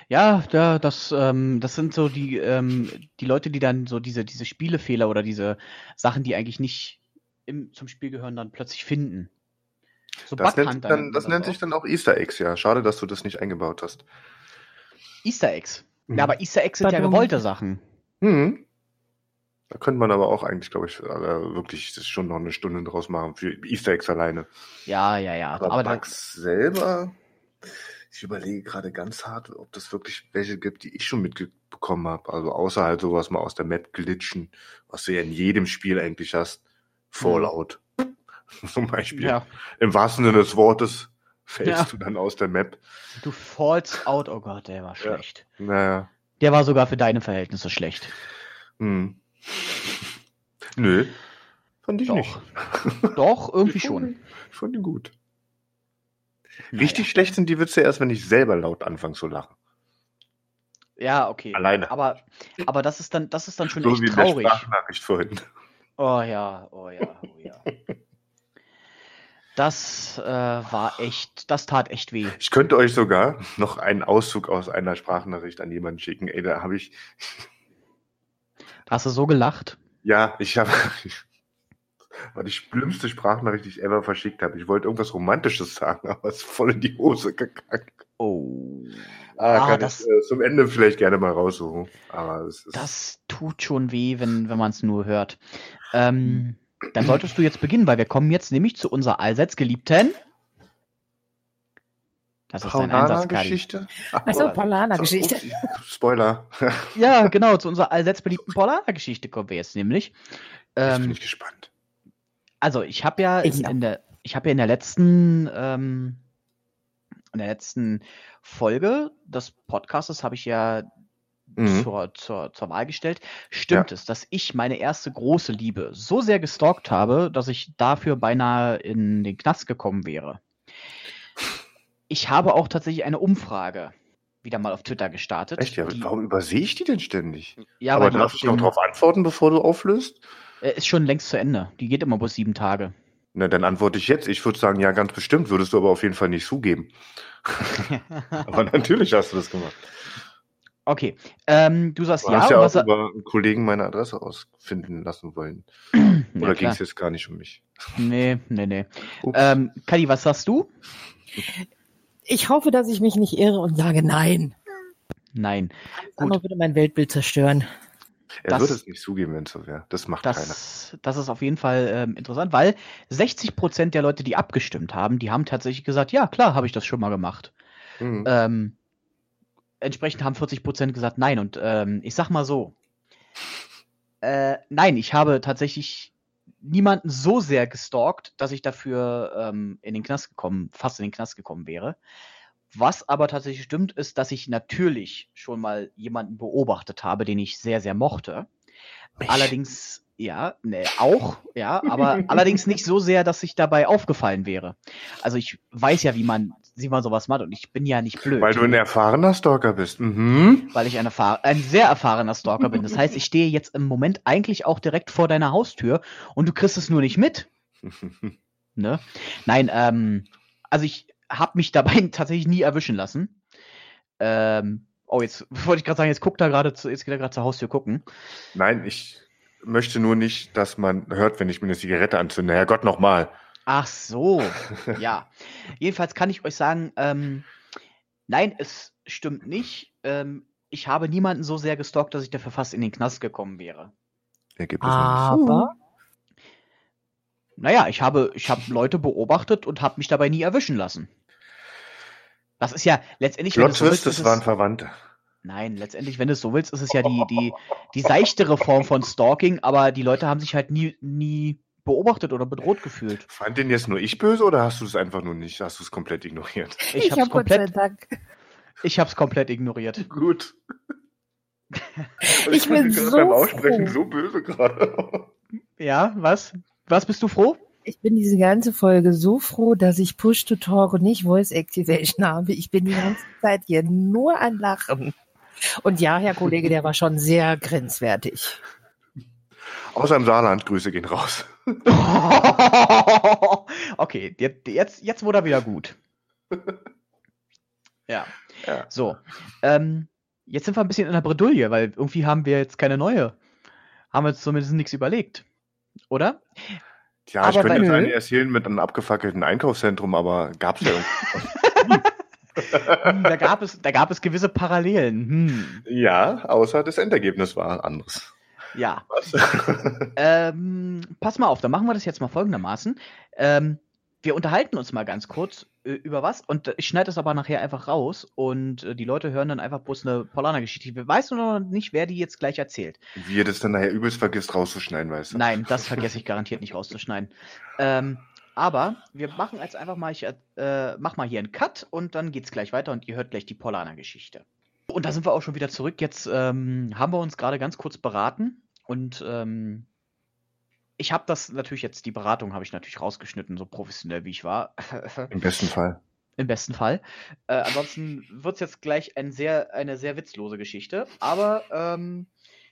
Ja, da, das, ähm, das sind so die, ähm, die Leute, die dann so diese, diese Spielefehler oder diese Sachen, die eigentlich nicht im, zum Spiel gehören, dann plötzlich finden. So Das nennt, dann, das nennt auch. sich dann auch Easter Eggs, ja. Schade, dass du das nicht eingebaut hast. Easter Eggs. Mhm. Ja, aber Easter Eggs sind ja Pardon. gewollte Sachen. Mhm. Da könnte man aber auch eigentlich, glaube ich, wirklich das schon noch eine Stunde draus machen für Easter Eggs alleine. Ja, ja, ja. Aber, Aber da, Bugs selber, ich überlege gerade ganz hart, ob das wirklich welche gibt, die ich schon mitbekommen habe. Also außer halt sowas mal aus der Map glitschen, was du ja in jedem Spiel eigentlich hast. Fallout. Zum Beispiel. ja, Im wahrsten Sinne des Wortes fällst Ja. du dann aus der Map. du fallst out. Oh Gott, der war schlecht. Naja. Der war sogar für deine Verhältnisse schlecht. Hm. Nö. Fand ich Doch. nicht. Doch, irgendwie Ich fand schon. Ich fand ihn gut. Naja. Richtig schlecht sind die Witze erst, wenn ich selber laut anfange zu lachen. Ja, okay. Alleine. Aber, aber das ist dann, das ist dann schon So echt wie in der traurig. Sprachnachricht vorhin. Oh ja, oh ja, oh ja. Das äh, war echt, das tat echt weh. Ich könnte euch sogar noch einen Auszug aus einer Sprachnachricht an jemanden schicken. Ey, da habe ich, hast du so gelacht. ja, ich habe, war die schlimmste Sprachnachricht, die ich ever verschickt habe. Ich wollte irgendwas Romantisches sagen, aber es ist voll in die Hose gegangen. Oh. Ah, Ah, kann das- ich äh, zum Ende vielleicht gerne mal raussuchen. Aber es ist, Das tut schon weh, wenn, wenn man es nur hört. Ähm, dann solltest du jetzt beginnen, weil wir kommen jetzt nämlich zu unserer allseits geliebten. Das ist ein Einsatz, geschichte Also Paulaner-Geschichte. Spoiler. Ja, genau, zu unserer allseits beliebten Paulaner-Geschichte kommen wir jetzt nämlich. Jetzt bin Ähm, ich gespannt. Also ich habe ja Ich in, in der, ich habe ja in der letzten, ähm, in der letzten Folge des Podcastes habe ich ja Mhm. zur, zur, zur Wahl gestellt. Stimmt es, dass ich meine erste große Liebe so sehr gestalkt habe, dass ich dafür beinahe in den Knast gekommen wäre? Ich habe auch tatsächlich eine Umfrage wieder mal auf Twitter gestartet. Echt, ja, die, warum übersehe ich die denn ständig? ja, Aber weil die darf auf ich noch darauf antworten, bevor du auflöst? Äh, ist schon längst zu Ende. Die geht immer bloß sieben Tage. Na, dann antworte ich jetzt. Ich würde sagen, ja, ganz bestimmt, würdest du aber auf jeden Fall nicht zugeben. Aber natürlich hast du das gemacht. okay. Ähm, du sagst Du ja, hast ja auch über einen Kollegen meine Adresse ausfinden lassen wollen. Ja, Oder ging klar. es jetzt gar nicht um mich? Nee, nee, nee. Ups. Ähm, Kadi, was sagst du? Ich hoffe, dass ich mich nicht irre und sage nein. Nein. Andere würde mein Weltbild zerstören. Er das- würde es nicht zugeben, wenn es so wäre. Das macht keiner. Das, das ist auf jeden Fall ähm, interessant, weil 60 Prozent der Leute, die abgestimmt haben, die haben tatsächlich gesagt, ja, klar, habe ich das schon mal gemacht. Mhm. Ähm, entsprechend haben 40 Prozent gesagt, nein. Und ähm, ich sag mal so, äh, nein, ich habe tatsächlich niemanden so sehr gestalkt, dass ich dafür ähm, in den Knast gekommen, fast in den Knast gekommen wäre. Was aber tatsächlich stimmt, ist, dass ich natürlich schon mal jemanden beobachtet habe, den ich sehr, sehr mochte. Allerdings, ja, ne, auch, ja, aber allerdings nicht so sehr, dass ich dabei aufgefallen wäre. Also ich weiß ja, wie man, wie man sowas macht und ich bin ja nicht blöd. Weil du ein erfahrener Stalker bist. Mhm. weil ich ein, ein sehr erfahrener Stalker bin. Das heißt, ich stehe jetzt im Moment eigentlich auch direkt vor deiner Haustür und du kriegst es nur nicht mit. Ne? Nein, ähm, also ich habe mich dabei tatsächlich nie erwischen lassen. Ähm, oh, jetzt wollte ich gerade sagen, jetzt guckt er gerade zu, jetzt geht er gerade zur Haustür gucken. Nein, ich möchte nur nicht, dass man hört, wenn ich mir eine Zigarette anzünde. Herrgott, nochmal. Ach so, ja. Jedenfalls kann ich euch sagen, ähm, nein, es stimmt nicht. Ähm, ich habe niemanden so sehr gestalkt, dass ich dafür fast in den Knast gekommen wäre. Er gibt es noch nicht Aber Naja, ich habe, ich habe Leute beobachtet und habe mich dabei nie erwischen lassen. Das ist ja letztendlich, wenn Plot du so willst, Twist, ist es waren Verwandte. nein, letztendlich, wenn du es so willst, ist es ja die, die, die seichtere Form von Stalking, aber die Leute haben sich halt nie, nie beobachtet oder bedroht gefühlt. Fand den jetzt nur ich böse oder hast du es einfach nur nicht? Hast du es komplett ignoriert? Ich, ich, hab's habe Gott sei komplett, Dank. ich hab's komplett ignoriert. Gut. Ich bin ihn gerade so beim Aussprechen froh. so böse gerade. Ja, was? Was bist du froh? Ich bin diese ganze Folge so froh, dass ich Push to Talk und nicht Voice Activation habe. Ich bin die ganze Zeit hier nur an Lachen. Und ja, Herr Kollege, der war schon sehr grenzwertig. Außer im Saarland, Grüße gehen raus. okay, jetzt, jetzt, jetzt wurde er wieder gut. Ja. Ja. So. Ähm, jetzt sind wir ein bisschen in der Bredouille, weil irgendwie haben wir jetzt keine neue. Haben wir uns zumindest nichts überlegt. Oder? Tja, ich Aber könnte bei- jetzt eine erzählen mit einem abgefackelten Einkaufszentrum, aber gab's ja. Hm, da, gab es, da gab es gewisse Parallelen. Hm. ja, außer das Endergebnis war anderes. Ja. Ähm, pass mal auf, dann machen wir das jetzt mal folgendermaßen. Ähm, wir unterhalten uns mal ganz kurz über was und äh, ich schneide das aber nachher einfach raus und äh, die Leute hören dann einfach bloß eine Paulaner-Geschichte. Ich weiß nur noch nicht, wer die jetzt gleich erzählt. Wie ihr das dann nachher übelst vergisst rauszuschneiden, weißt du? Nein, das vergesse ich garantiert nicht rauszuschneiden. Ähm, aber wir machen jetzt einfach mal, ich äh, mach mal hier einen Cut und dann geht's gleich weiter und ihr hört gleich die Paulaner-Geschichte. Und da sind wir auch schon wieder zurück. Jetzt ähm, haben wir uns gerade ganz kurz beraten und ähm, ich habe das natürlich jetzt, die Beratung habe ich natürlich rausgeschnitten, so professionell wie ich war. Im besten Fall. Im besten Fall. Äh, ansonsten wird es jetzt gleich ein sehr, eine sehr witzlose Geschichte. Aber ähm,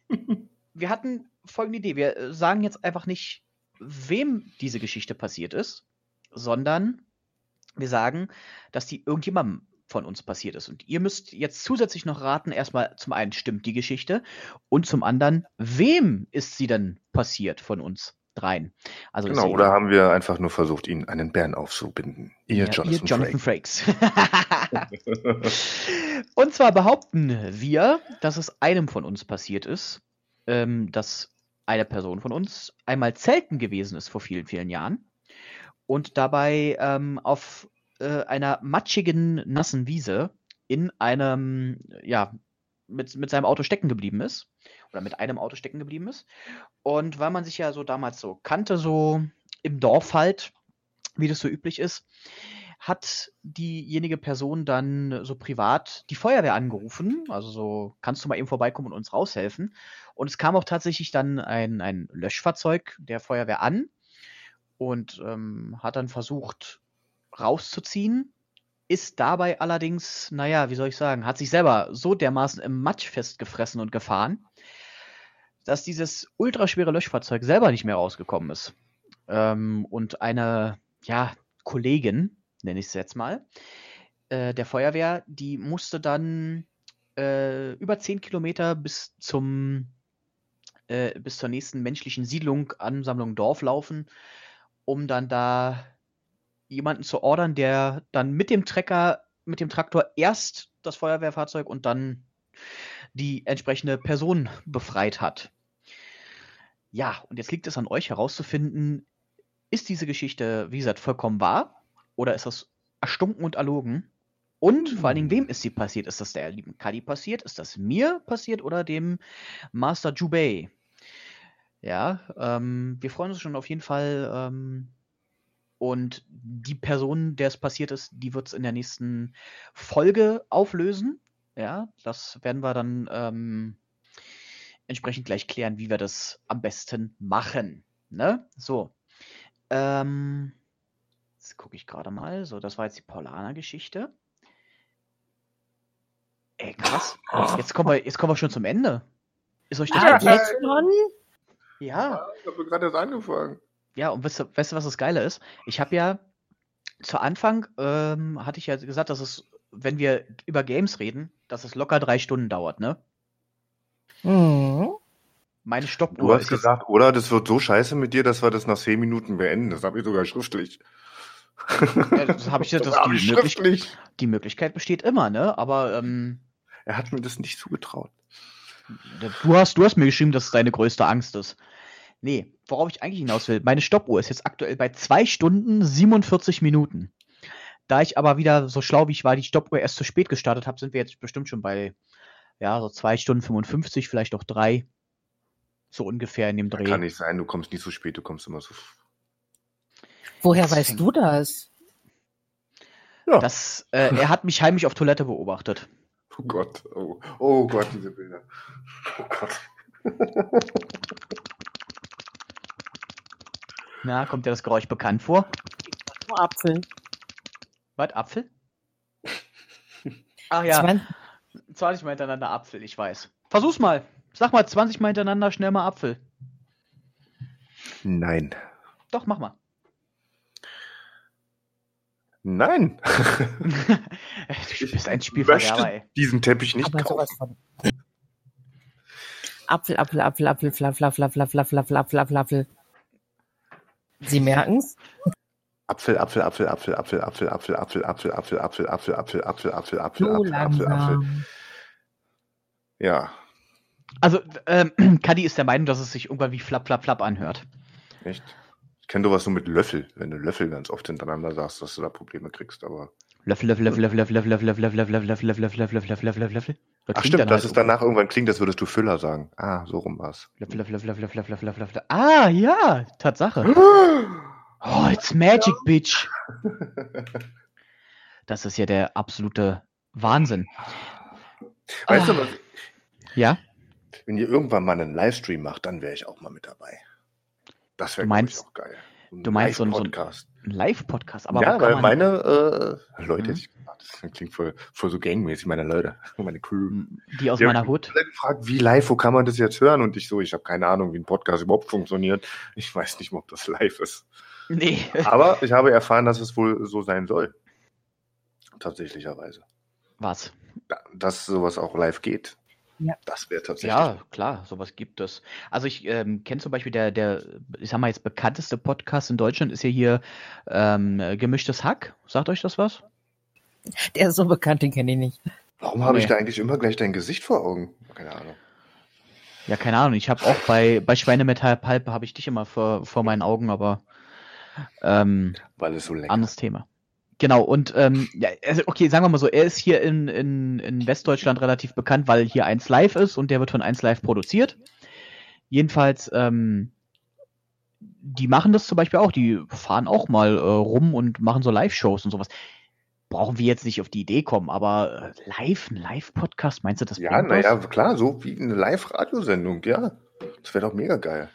wir hatten folgende Idee. Wir sagen jetzt einfach nicht, wem diese Geschichte passiert ist, sondern wir sagen, dass die irgendjemandem von uns passiert ist. Und ihr müsst jetzt zusätzlich noch raten, erstmal zum einen stimmt die Geschichte und zum anderen, wem ist sie denn passiert von uns dreien? Also Genau, deswegen- oder haben wir einfach nur versucht, ihn einen Bären aufzubinden? Ihr ja, Jonathan, ihr Jonathan Frakes. Frakes. Und zwar behaupten wir, dass es einem von uns passiert ist, ähm, dass eine Person von uns einmal zelten gewesen ist vor vielen, vielen Jahren und dabei ähm, auf äh, einer matschigen, nassen Wiese in einem, ja, mit, mit seinem Auto stecken geblieben ist. Oder mit einem Auto stecken geblieben ist. Und weil man sich ja so damals so kannte, so im Dorf halt, wie das so üblich ist, hat diejenige Person dann so privat die Feuerwehr angerufen. Also so, kannst du mal eben vorbeikommen und uns raushelfen? Und es kam auch tatsächlich dann ein, ein Löschfahrzeug der Feuerwehr an und ähm, hat dann versucht rauszuziehen. Ist dabei allerdings, naja, wie soll ich sagen, hat sich selber so dermaßen im Matsch festgefressen und gefahren, dass dieses ultraschwere Löschfahrzeug selber nicht mehr rausgekommen ist. Ähm, und eine, ja, Kollegin, nenne ich es jetzt mal, äh, der Feuerwehr, die musste dann äh, über 10 Kilometer bis zum äh, bis zur nächsten menschlichen Siedlung, Ansammlung Dorf laufen, um dann da jemanden zu ordern, der dann mit dem Trecker, mit dem Traktor erst das Feuerwehrfahrzeug und dann die entsprechende Person befreit hat. Ja, und jetzt liegt es an euch herauszufinden, ist diese Geschichte, wie gesagt, vollkommen wahr oder ist das erstunken und erlogen? Und vor allen Dingen, wem ist sie passiert? Ist das der lieben Kadi passiert? Ist das mir passiert oder dem Master Jubei? Ja, ähm, wir freuen uns schon auf jeden Fall. Ähm, und die Person, der es passiert ist, die wird es in der nächsten Folge auflösen. Ja, das werden wir dann ähm, entsprechend gleich klären, wie wir das am besten machen. Ne? So. Ähm, jetzt gucke ich gerade mal. So, das war jetzt die Paulaner-Geschichte. Ey, krass. Jetzt kommen, wir, jetzt kommen wir schon zum Ende. Ist euch das Ah, bewusst? jetzt schon? Ja. Ich habe gerade erst angefangen. Ja, und weißt du, weißt du, was das Geile ist? Ich habe ja zu Anfang, ähm, hatte ich ja gesagt, dass es, wenn wir über Games reden, dass es locker drei Stunden dauert, ne? Mhm. Meine Du Stoppuhr hast ist jetzt, gesagt, oder das wird so scheiße mit dir, dass wir das nach zehn Minuten beenden. Das habe ich sogar schriftlich. ja, das habe ich ja, das, hab die, ich Möglich schriftlich. die Möglichkeit besteht immer, ne? Aber ähm, Er hat mir das nicht zugetraut. du hast, du hast mir geschrieben, dass es deine größte Angst ist. Nee, worauf ich eigentlich hinaus will, meine Stoppuhr ist jetzt aktuell bei zwei Stunden 47 Minuten. Da ich aber wieder so schlau wie ich war, die Stoppuhr erst zu spät gestartet habe, sind wir jetzt bestimmt schon bei, ja, so zwei Stunden 55, vielleicht auch drei. So ungefähr in dem Dreh. Kann nicht sein, du kommst nicht so spät, du kommst immer so. Woher Das weißt du das? Ja. Das, äh, er hat mich heimlich auf Toilette beobachtet. Oh Gott, oh, oh Gott, diese Bilder. Oh Gott. Na, kommt dir das Geräusch bekannt vor? Apfel. Was, Apfel? Ach ja, Zwan- 20 Mal hintereinander Apfel, ich weiß. Versuch's mal. Sag mal 20 Mal hintereinander schnell mal Apfel. Nein. Doch, mach mal. Nein. du bist ein Ich Spielverderber, möchte ey. diesen Teppich nicht Aber kaufen. sowas von. Apfel, Apfel, Apfel, Apfel, Flaff, Flaff, Flaff, Flaff, Flaff, Flaff, Flaff, Flaff, Apfel. Sie merken's? Apfel, Apfel, Apfel, Apfel, Apfel, Apfel, Apfel, Apfel, Apfel, Apfel, Apfel, Apfel, Apfel, Apfel, Apfel, Apfel, Apfel, Apfel, Apfel. Ja, Also, ähm, Kadi ist der Meinung, dass es sich irgendwann wie Flapp, Flapp, Flapp anhört. echt. Ich kenne sowas nur mit Löffel, wenn du Löffel ganz oft hintereinander sagst, dass du da Probleme kriegst, aber. Löffel, Löffel, Löffel, Löffel, Löffel, Löffel, Löffel, Löffel, Löffel, Löffel, Löffel, Löffel, Löffel, Löffel, Löffel, Löffel. Das Ach stimmt, dass halt es danach irgendwann klingt, als würdest du Füller sagen. Ah, so rum war's. Löffel. Ah, ja, Tatsache. Oh, it's magic, bitch. Das ist ja der absolute Wahnsinn. Weißt Ah. du was? Ja? Wenn ihr irgendwann mal einen Livestream macht, dann wäre ich auch mal mit dabei. Das wäre Du meinst- auch geil. Ein du meinst so ein- so ein- Live-Podcast. Ja, weil meine äh, Leute, Mhm. ich das klingt voll, voll so gangmäßig, meine Leute, meine Crew. die aus Die haben meiner mich Hut. gefragt, wie live, wo kann man das jetzt hören? Und ich so, ich habe keine Ahnung, wie ein Podcast überhaupt funktioniert. Ich weiß nicht mal, ob das live ist. Nee. Aber ich habe erfahren, dass es wohl so sein soll. Tatsächlicherweise. Was? Da- Dass sowas auch live geht. Ja. Das wäre tatsächlich. Ja, klar, sowas gibt es. Also ich ähm, kenne zum Beispiel der, der, ich sag mal jetzt bekannteste Podcast in Deutschland ist ja hier ähm, Gemischtes Hack. Sagt euch das was? Der ist so bekannt, den kenne ich nicht. Warum habe ich Nee. da eigentlich immer gleich dein Gesicht vor Augen? Keine Ahnung. Ja, keine Ahnung. Ich habe auch bei, bei Schweine mit halb halb habe ich dich immer vor, vor meinen Augen, aber ähm, Weil es so lecker anderes Thema. Genau, und ähm, ja, also okay, sagen wir mal so, er ist hier in, in, in Westdeutschland relativ bekannt, weil hier 1 Live ist und der wird von 1 Live produziert. Jedenfalls, ähm, die machen das zum Beispiel auch, die fahren auch mal äh, rum und machen so Live-Shows und sowas. Brauchen wir jetzt nicht auf die Idee kommen, aber äh, live, ein Live-Podcast, meinst du das? Ja, naja, klar, so wie eine Live-Radiosendung, ja. Das wäre doch mega geil.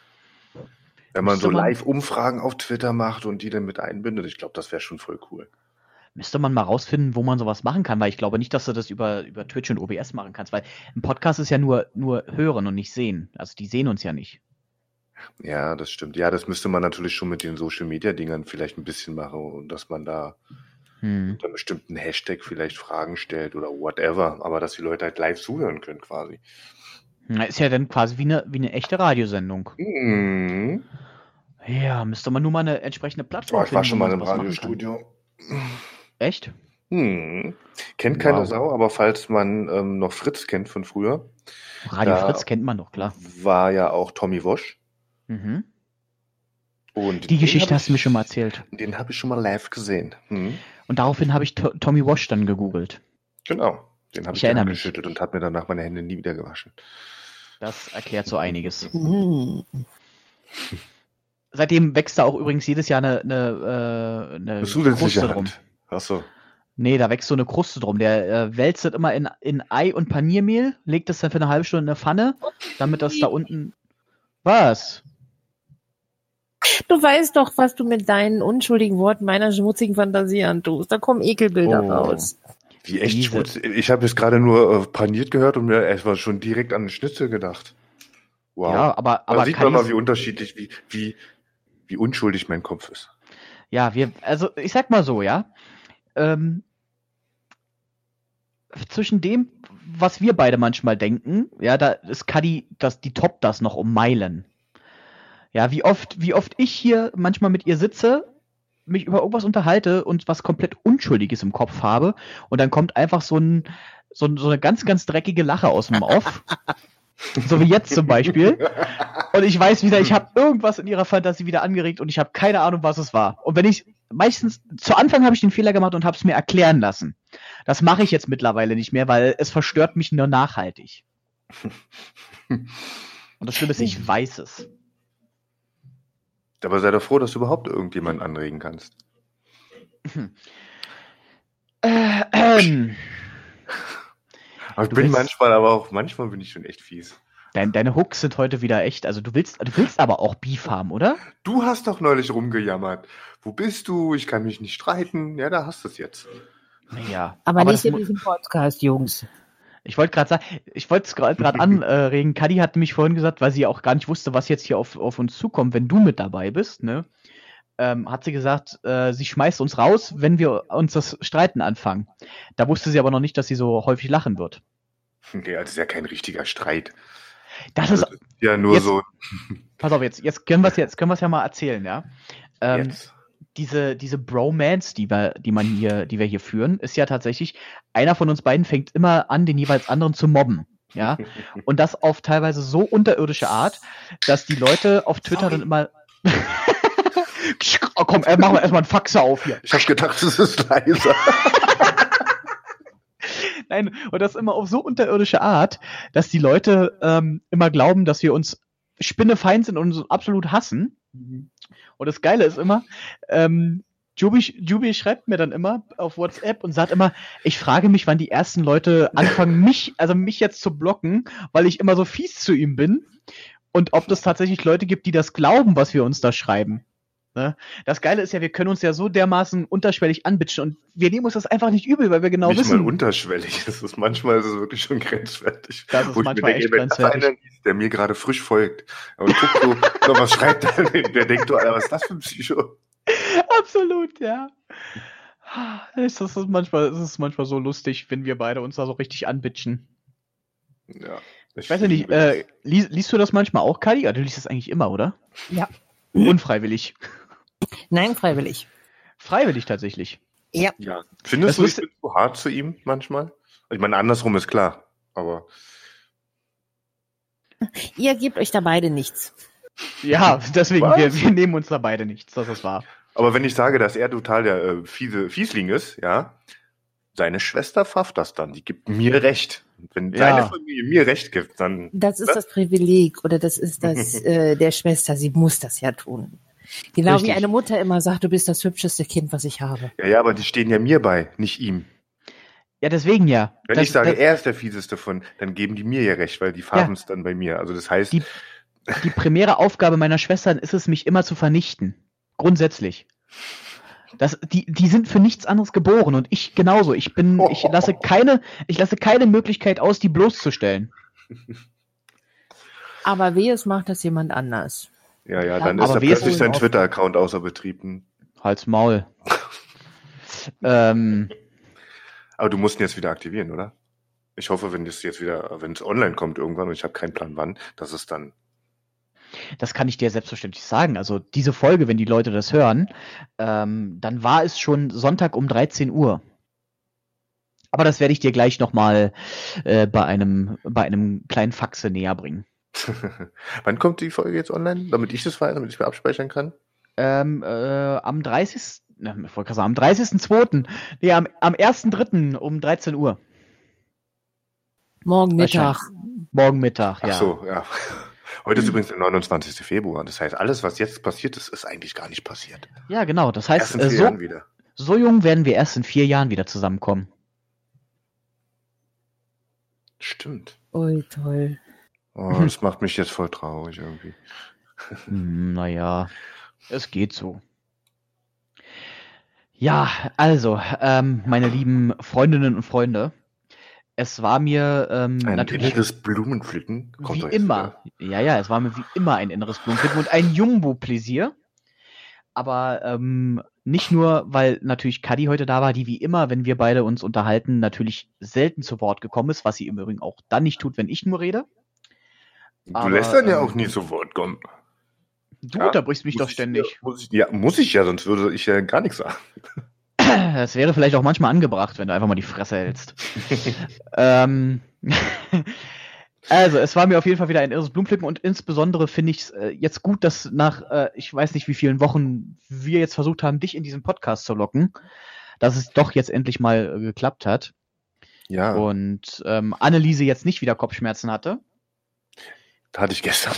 Wenn man Müsste so Live-Umfragen auf Twitter macht und die dann mit einbindet, ich glaube, das wäre schon voll cool. Müsste man mal rausfinden, wo man sowas machen kann, weil ich glaube nicht, dass du das über, über Twitch und OBS machen kannst, weil ein Podcast ist ja nur, nur hören und nicht sehen. Also die sehen uns ja nicht. Ja, das stimmt. Ja, das müsste man natürlich schon mit den Social-Media-Dingern vielleicht ein bisschen machen und dass man da Hm. unter einem bestimmten Hashtag vielleicht Fragen stellt oder whatever, aber dass die Leute halt live zuhören können quasi. Na, Ist ja dann quasi wie eine, wie eine echte Radiosendung. Mhm. Ja, müsste man nur mal eine entsprechende Plattform Oh, ich war finden, schon wo mal im Radiostudio. Echt? Hm. Kennt keine Wow. Sau, aber falls man ähm, noch Fritz kennt von früher, Radio Fritz kennt man doch, klar. war ja auch Tommy Wosch. Mhm. Und Die Geschichte hast du mir schon mal erzählt. Den habe ich schon mal live gesehen. Hm. Und daraufhin habe ich To- Tommy Wash dann gegoogelt. Genau. Den habe Ich ich, geschüttelt und habe mir danach meine Hände nie wieder gewaschen. Das erklärt so einiges. Seitdem wächst da auch übrigens jedes Jahr eine, eine, äh, eine Kruste drum. Achso. Nee, da wächst so eine Kruste drum. Der äh, wälzt das immer in, in Ei und Paniermehl, legt es dann für eine halbe Stunde in eine Pfanne, damit das da unten. Was? Du weißt doch, was du mit deinen unschuldigen Worten meiner schmutzigen Fantasie antust. Da kommen Ekelbilder Oh. raus. Wie echt Diese- schmutz. Ich habe jetzt gerade nur äh, paniert gehört und mir erstmal schon direkt an den Schnitzel gedacht. Wow. Ja, aber, da aber sieht kann man mal, wie unterschiedlich, wie, wie, wie unschuldig mein Kopf ist. Ja, wir, also ich sag mal so, ja. Ähm, zwischen dem, was wir beide manchmal denken, ja, da ist Kadi, das, die toppt das noch um Meilen. Ja, wie oft, wie oft ich hier manchmal mit ihr sitze, mich über irgendwas unterhalte und was komplett Unschuldiges im Kopf habe und dann kommt einfach so ein, so, ein- so eine ganz, ganz dreckige Lache aus dem Off. so wie jetzt zum Beispiel. Und ich weiß wieder, ich habe irgendwas in ihrer Fantasie wieder angeregt und ich habe keine Ahnung, was es war. Und wenn ich meistens zu Anfang habe ich den Fehler gemacht und habe es mir erklären lassen. Das mache ich jetzt mittlerweile nicht mehr, weil es verstört mich nur nachhaltig. Und das Schlimme ist, ich weiß es. Aber sei doch froh, dass du überhaupt irgendjemanden anregen kannst. Äh, ähm, Aber ich Du bin willst- manchmal, aber auch manchmal bin ich schon echt fies. dein, deine Hooks sind heute wieder echt. Also du willst, du willst aber auch Beef haben, oder? Du hast doch neulich rumgejammert. Wo bist du? Ich kann mich nicht streiten. Ja, da hast du es jetzt. Naja. Aber, nicht das in diesem Podcast, Jungs. Ich wollte gerade sagen, ich wollte es gerade anregen. Kadi hat nämlich vorhin gesagt, weil sie auch gar nicht wusste, was jetzt hier auf, auf uns zukommt, wenn du mit dabei bist, ne? Ähm, hat sie gesagt, äh, sie schmeißt uns raus, wenn wir uns das Streiten anfangen. Da wusste sie aber noch nicht, dass sie so häufig lachen wird. Nee, das ist ja kein richtiger Streit. Das ist Das ist ja nur Jetzt- so. Pass auf, jetzt, jetzt können wir es jetzt können wir es ja mal erzählen, ja. Ähm, Jetzt. Diese, diese Bromance, die wir, die man hier, die wir hier führen, ist ja tatsächlich, einer von uns beiden fängt immer an, den jeweils anderen zu mobben. Ja. Und das auf teilweise so unterirdische Art, dass die Leute auf Twitter Sorry. dann immer. oh, komm, äh, machen wir erstmal einen Faxer auf hier. Ich habe gedacht, es ist leiser. Nein, und das immer auf so unterirdische Art, dass die Leute ähm, immer glauben, dass wir uns spinnefeind sind und uns absolut hassen. Und das Geile ist immer, ähm, Jubi, Jubi schreibt mir dann immer auf WhatsApp und sagt immer, ich frage mich, wann die ersten Leute anfangen, mich, also mich jetzt zu blocken, weil ich immer so fies zu ihm bin. Und ob das tatsächlich Leute gibt, die das glauben, was wir uns da schreiben. Ne? Das Geile ist ja, wir können uns ja so dermaßen unterschwellig anbitschen und wir nehmen uns das einfach nicht übel, weil wir genau Nicht wissen. mal unterschwellig. Das ist manchmal ist es wirklich schon grenzwertig. Das ist Wo ich manchmal mir denke, echt wenn das grenzwertig. einer liest, der mir gerade frisch folgt und guckt so, so was schreibt er, denn? der denkt, du, Alter, was ist das für ein Psycho? Absolut, ja. Es ist manchmal, es ist manchmal so lustig, wenn wir beide uns da so richtig anbitschen. Ja. Ich weiß ja nicht, äh, liest, liest du das manchmal auch, Kadi? Ja, du liest das eigentlich immer, oder? Ja. Unfreiwillig. Nein, freiwillig. Freiwillig tatsächlich. Ja. ja. Findest Das du, ich bin zu hart zu ihm manchmal? Ich meine, andersrum ist klar, aber Ihr gebt euch da beide nichts. Ja, deswegen, Was? wir, wir nehmen uns da beide nichts, das ist wahr. Aber wenn ich sage, dass er total der äh, fiese Fiesling ist, ja, seine Schwester pfafft das dann. Die gibt mir Recht. Wenn Ja. seine Familie mir Recht gibt, dann. Das ist Was? das Privileg oder das ist das äh, der Schwester. Sie muss das ja tun. Genau Richtig. wie eine Mutter immer sagt, du bist das hübscheste Kind, was ich habe. Ja, ja, aber die stehen ja mir bei, nicht ihm. Ja, deswegen ja. Wenn Das- ich sage, das- er ist der fieseste von, dann geben die mir ja recht, weil die farben es dann bei mir. Also das heißt, Die- die primäre Aufgabe meiner Schwestern ist es, mich immer zu vernichten. Grundsätzlich. Das, die, die sind für nichts anderes geboren und ich genauso. Ich bin, ich lasse keine, ich lasse keine Möglichkeit aus, die bloßzustellen. Aber wehe, es macht das jemand anders. Ja, ja, dann aber ist er wie ist plötzlich sein Twitter-Account außer Betrieb. Hm. Halt's Maul. ähm, Aber du musst ihn jetzt wieder aktivieren, oder? Ich hoffe, wenn das jetzt wieder, wenn es online kommt irgendwann und ich habe keinen Plan wann, dass es dann. das kann ich dir selbstverständlich sagen. Also diese Folge, wenn die Leute das hören, ähm, dann war es schon Sonntag um 13 Uhr. Aber das werde ich dir gleich nochmal äh, bei einem bei einem kleinen Faxe näher bringen. wann kommt die Folge jetzt online? Damit ich das weiß, damit ich mir abspeichern kann? Ähm, äh, am 30. Na, ich wollte sagen, am 30.02. Nee, am, am 1.03. um 13 Uhr. Morgen Mittag. Morgen Mittag, Ach ja. so, ja. Heute ist übrigens der 29. Februar. Das heißt, alles, was jetzt passiert ist, ist eigentlich gar nicht passiert. Ja, genau. Das Erst heißt, in äh, vier so, Jahren wieder. so jung werden wir erst in vier Jahren wieder zusammenkommen. Stimmt. Ui, toll. Oh, das macht mich jetzt voll traurig irgendwie. Hm, naja, es geht so. Ja, also, ähm, meine lieben Freundinnen und Freunde, es war mir ähm, Ein natürlich inneres Blumenpflücken kommt wie immer, ja, ja, es war mir wie immer ein inneres Blumenpflücken und ein Jumbo-Pläsier. Aber ähm, nicht nur, weil natürlich Kadi heute da war, die wie immer, wenn wir beide uns unterhalten, natürlich selten zu Wort gekommen ist, was sie im Übrigen auch dann nicht tut, wenn ich nur rede. Du aber, lässt dann ja ähm, auch nie zu Wort kommen. Du Ja, unterbrichst mich doch ich- ständig. Ja, muss ich, ja, muss ich ja, sonst würde ich ja gar nichts sagen. Das wäre vielleicht auch manchmal angebracht, wenn du einfach mal die Fresse hältst. ähm, also, es war mir auf jeden Fall wieder ein irres Blumenpflücken und insbesondere finde ich es äh, jetzt gut, dass nach, äh, ich weiß nicht wie vielen Wochen wir jetzt versucht haben, dich in diesen Podcast zu locken, dass es doch jetzt endlich mal äh, geklappt hat Ja, und ähm, Anneliese jetzt nicht wieder Kopfschmerzen hatte. Da hatte ich gestern.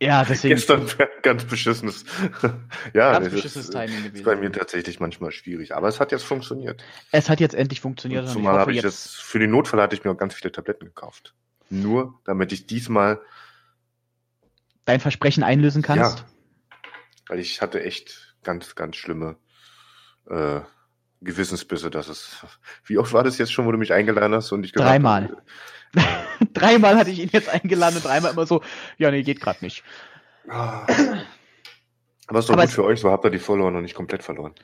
Ja, deswegen. Gestern ganz beschissenes. ja, Ganz das beschissenes ist, Timing ist gewesen. bei mir tatsächlich manchmal schwierig. Aber es hat jetzt funktioniert. Es hat jetzt endlich funktioniert. und Zumal habe ich jetzt- das, für den Notfall hatte ich mir auch ganz viele Tabletten gekauft. Nur, damit ich diesmal, dein Versprechen einlösen kannst. Ja. weil ich hatte echt ganz, ganz schlimme äh, Gewissensbisse, dass es. Wie oft war das jetzt schon, wo du mich eingeladen hast und ich gesagt Dreimal. Dreimal hatte ich ihn jetzt eingeladen und dreimal immer so, ja, nee, geht gerade nicht. Ah. Aber ist doch Aber gut für euch, so habt ihr die Follower noch nicht komplett verloren.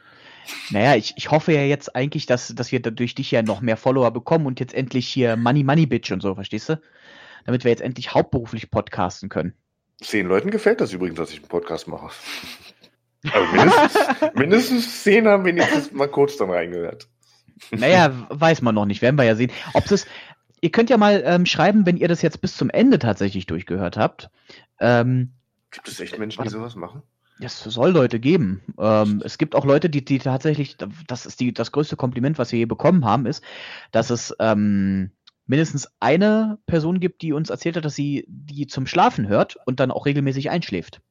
Naja, ich, ich hoffe ja jetzt eigentlich, dass, dass wir durch dich ja noch mehr Follower bekommen und jetzt endlich hier Money Money Bitch und so, verstehst du? Damit wir jetzt endlich hauptberuflich podcasten können. Zehn Leuten gefällt das übrigens, dass ich einen Podcast mache. Also mindestens, mindestens zehn haben wenigstens mal kurz dann reingehört. Naja, weiß man noch nicht, werden wir ja sehen. Ob es ihr könnt ja mal ähm, schreiben, wenn ihr das jetzt bis zum Ende tatsächlich durchgehört habt. Ähm, Gibt es echt Menschen, die sowas machen? es soll Leute geben. Ähm, es gibt auch Leute, die, die tatsächlich, das ist die, das größte Kompliment, was wir je bekommen haben, ist, dass es ähm, mindestens eine Person gibt, die uns erzählt hat, dass sie die zum Schlafen hört und dann auch regelmäßig einschläft.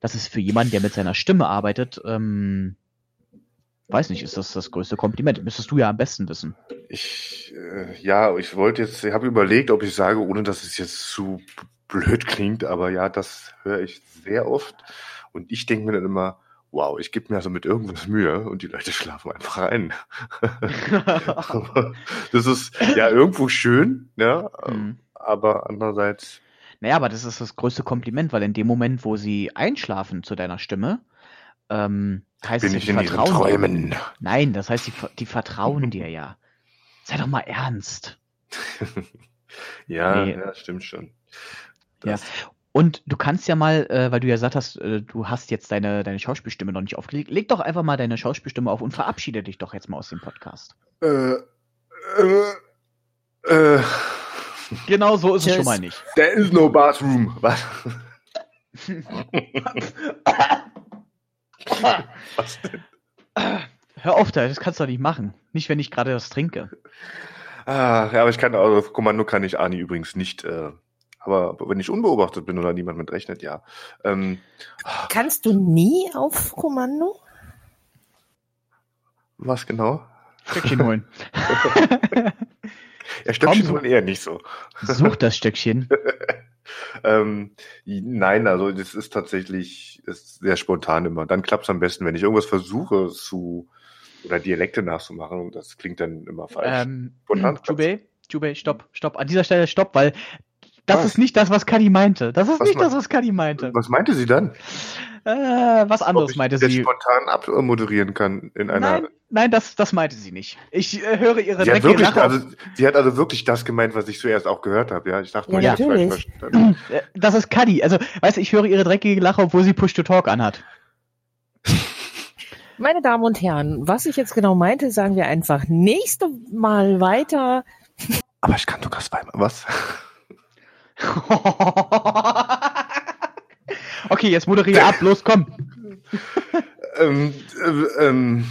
Das ist für jemanden, der mit seiner Stimme arbeitet, ähm, weiß nicht, ist das das größte Kompliment. Müsstest du ja am besten wissen. Ich, äh, ja, ich wollte jetzt, ich habe überlegt, ob ich sage, ohne dass es jetzt zu blöd klingt, aber ja, das höre ich sehr oft. Und ich denke mir dann immer, wow, ich gebe mir also mit irgendwas Mühe und die Leute schlafen einfach ein. das ist ja irgendwo schön, ja, Hm. aber andererseits, Naja, aber das ist das größte Kompliment, weil in dem Moment, wo sie einschlafen zu deiner Stimme, ähm, heißt bin es ich ja, in ihren. Träumen. Nein, das heißt, die, die vertrauen dir ja. Sei doch mal ernst. Ja, Nee. ja, stimmt schon. Ja. Das, Und du kannst ja mal, äh, weil du ja gesagt hast, äh, du hast jetzt deine, deine Schauspielstimme noch nicht aufgelegt, leg doch einfach mal deine Schauspielstimme auf und verabschiede dich doch jetzt mal aus dem Podcast. Äh, äh, äh, Genau so ist es Tschüss. schon mal nicht. there is no bathroom. Was? Was denn? Hör auf da, das kannst du doch nicht machen. Nicht, wenn ich gerade das trinke. Ah, ja, aber ich kann, also auf Kommando kann ich Ani übrigens nicht, äh, aber wenn ich unbeobachtet bin oder niemand mit rechnet, ja. Ähm, Kannst du nie auf Kommando? was genau? Stöckchen holen. Ja, Stöckchen Komm, eher nicht so. Such das Stöckchen. Ähm, nein, also das ist tatsächlich ist sehr spontan immer. Dann klappt es am besten, wenn ich irgendwas versuche zu oder Dialekte nachzumachen und das klingt dann immer falsch. Ähm, Spontan Jubei, Jubei, stopp, stopp. An dieser Stelle stopp, weil das Was? ist nicht das, was Kadi meinte. Das ist Was nicht das, was Kadi meinte. Was meinte sie dann? Äh, was Ob anderes ich meinte sie. spontan abmoderieren kann in einer. Nein, nein, das, das meinte sie nicht. Ich äh, höre ihre Sie hat, dreckige wirklich, Lache. also, sie hat also wirklich das gemeint, was ich zuerst auch gehört habe. Ja, ich dachte, Ja, hab's falsch natürlich. Das ist Kadi. Also, weißt du, ich höre ihre dreckige Lache, obwohl sie Push to Talk anhat. Meine Damen und Herren, was ich jetzt genau meinte, sagen wir einfach nächste Mal weiter. Aber ich kann sogar zweimal. Was? okay, jetzt moderiere ab, los, komm. ähm, äh, ähm,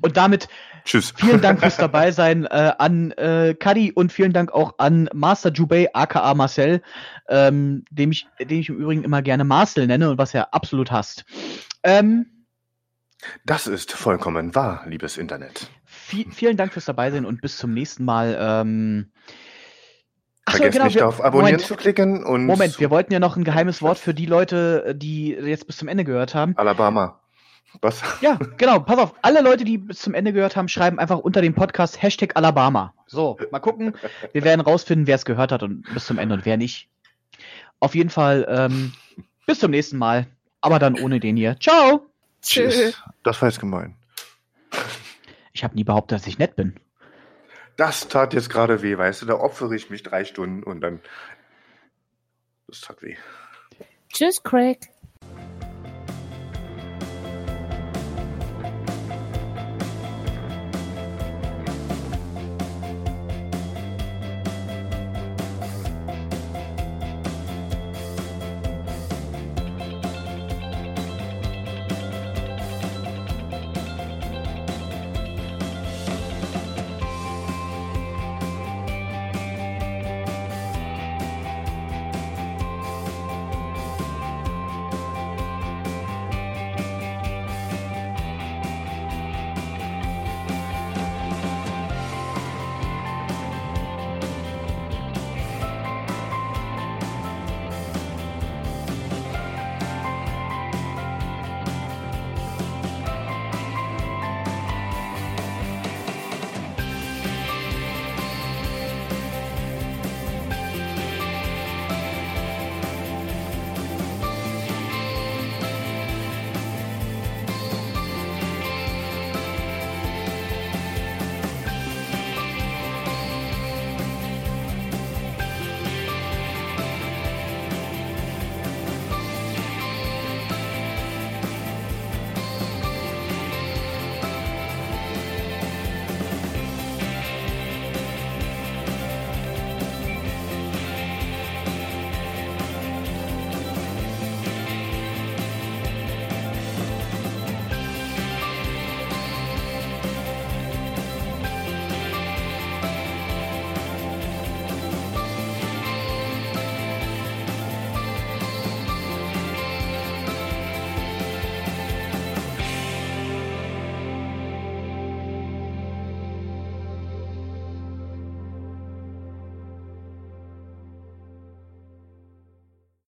Und damit tschüss. vielen Dank fürs Dabeisein äh, an äh, Kadi und vielen Dank auch an Master Jubei, aka Marcel, ähm, dem, ich, den ich im Übrigen immer gerne Marcel nenne und was er absolut hasst. Ähm, Das ist vollkommen wahr, liebes Internet. vi vielen Dank fürs Dabeisein und bis zum nächsten Mal. Ähm, Ach so, Vergesst genau, nicht wir- auf Abonnieren Moment. zu klicken und Moment, wir wollten ja noch ein geheimes Wort für die Leute, die jetzt bis zum Ende gehört haben. Alabama. Was? Ja, genau, pass auf, alle Leute, die bis zum Ende gehört haben, schreiben einfach unter dem Podcast Hashtag Alabama. So, mal gucken. Wir werden rausfinden, wer es gehört hat und bis zum Ende und wer nicht. Auf jeden Fall, ähm, bis zum nächsten Mal. Aber dann ohne den hier. Ciao! Tschüss. Das war jetzt gemein. Ich habe nie behauptet, dass ich nett bin. Das tat jetzt gerade weh, weißt du? Da opfere ich mich drei Stunden und dann. Das tat weh. Tschüss, Craig.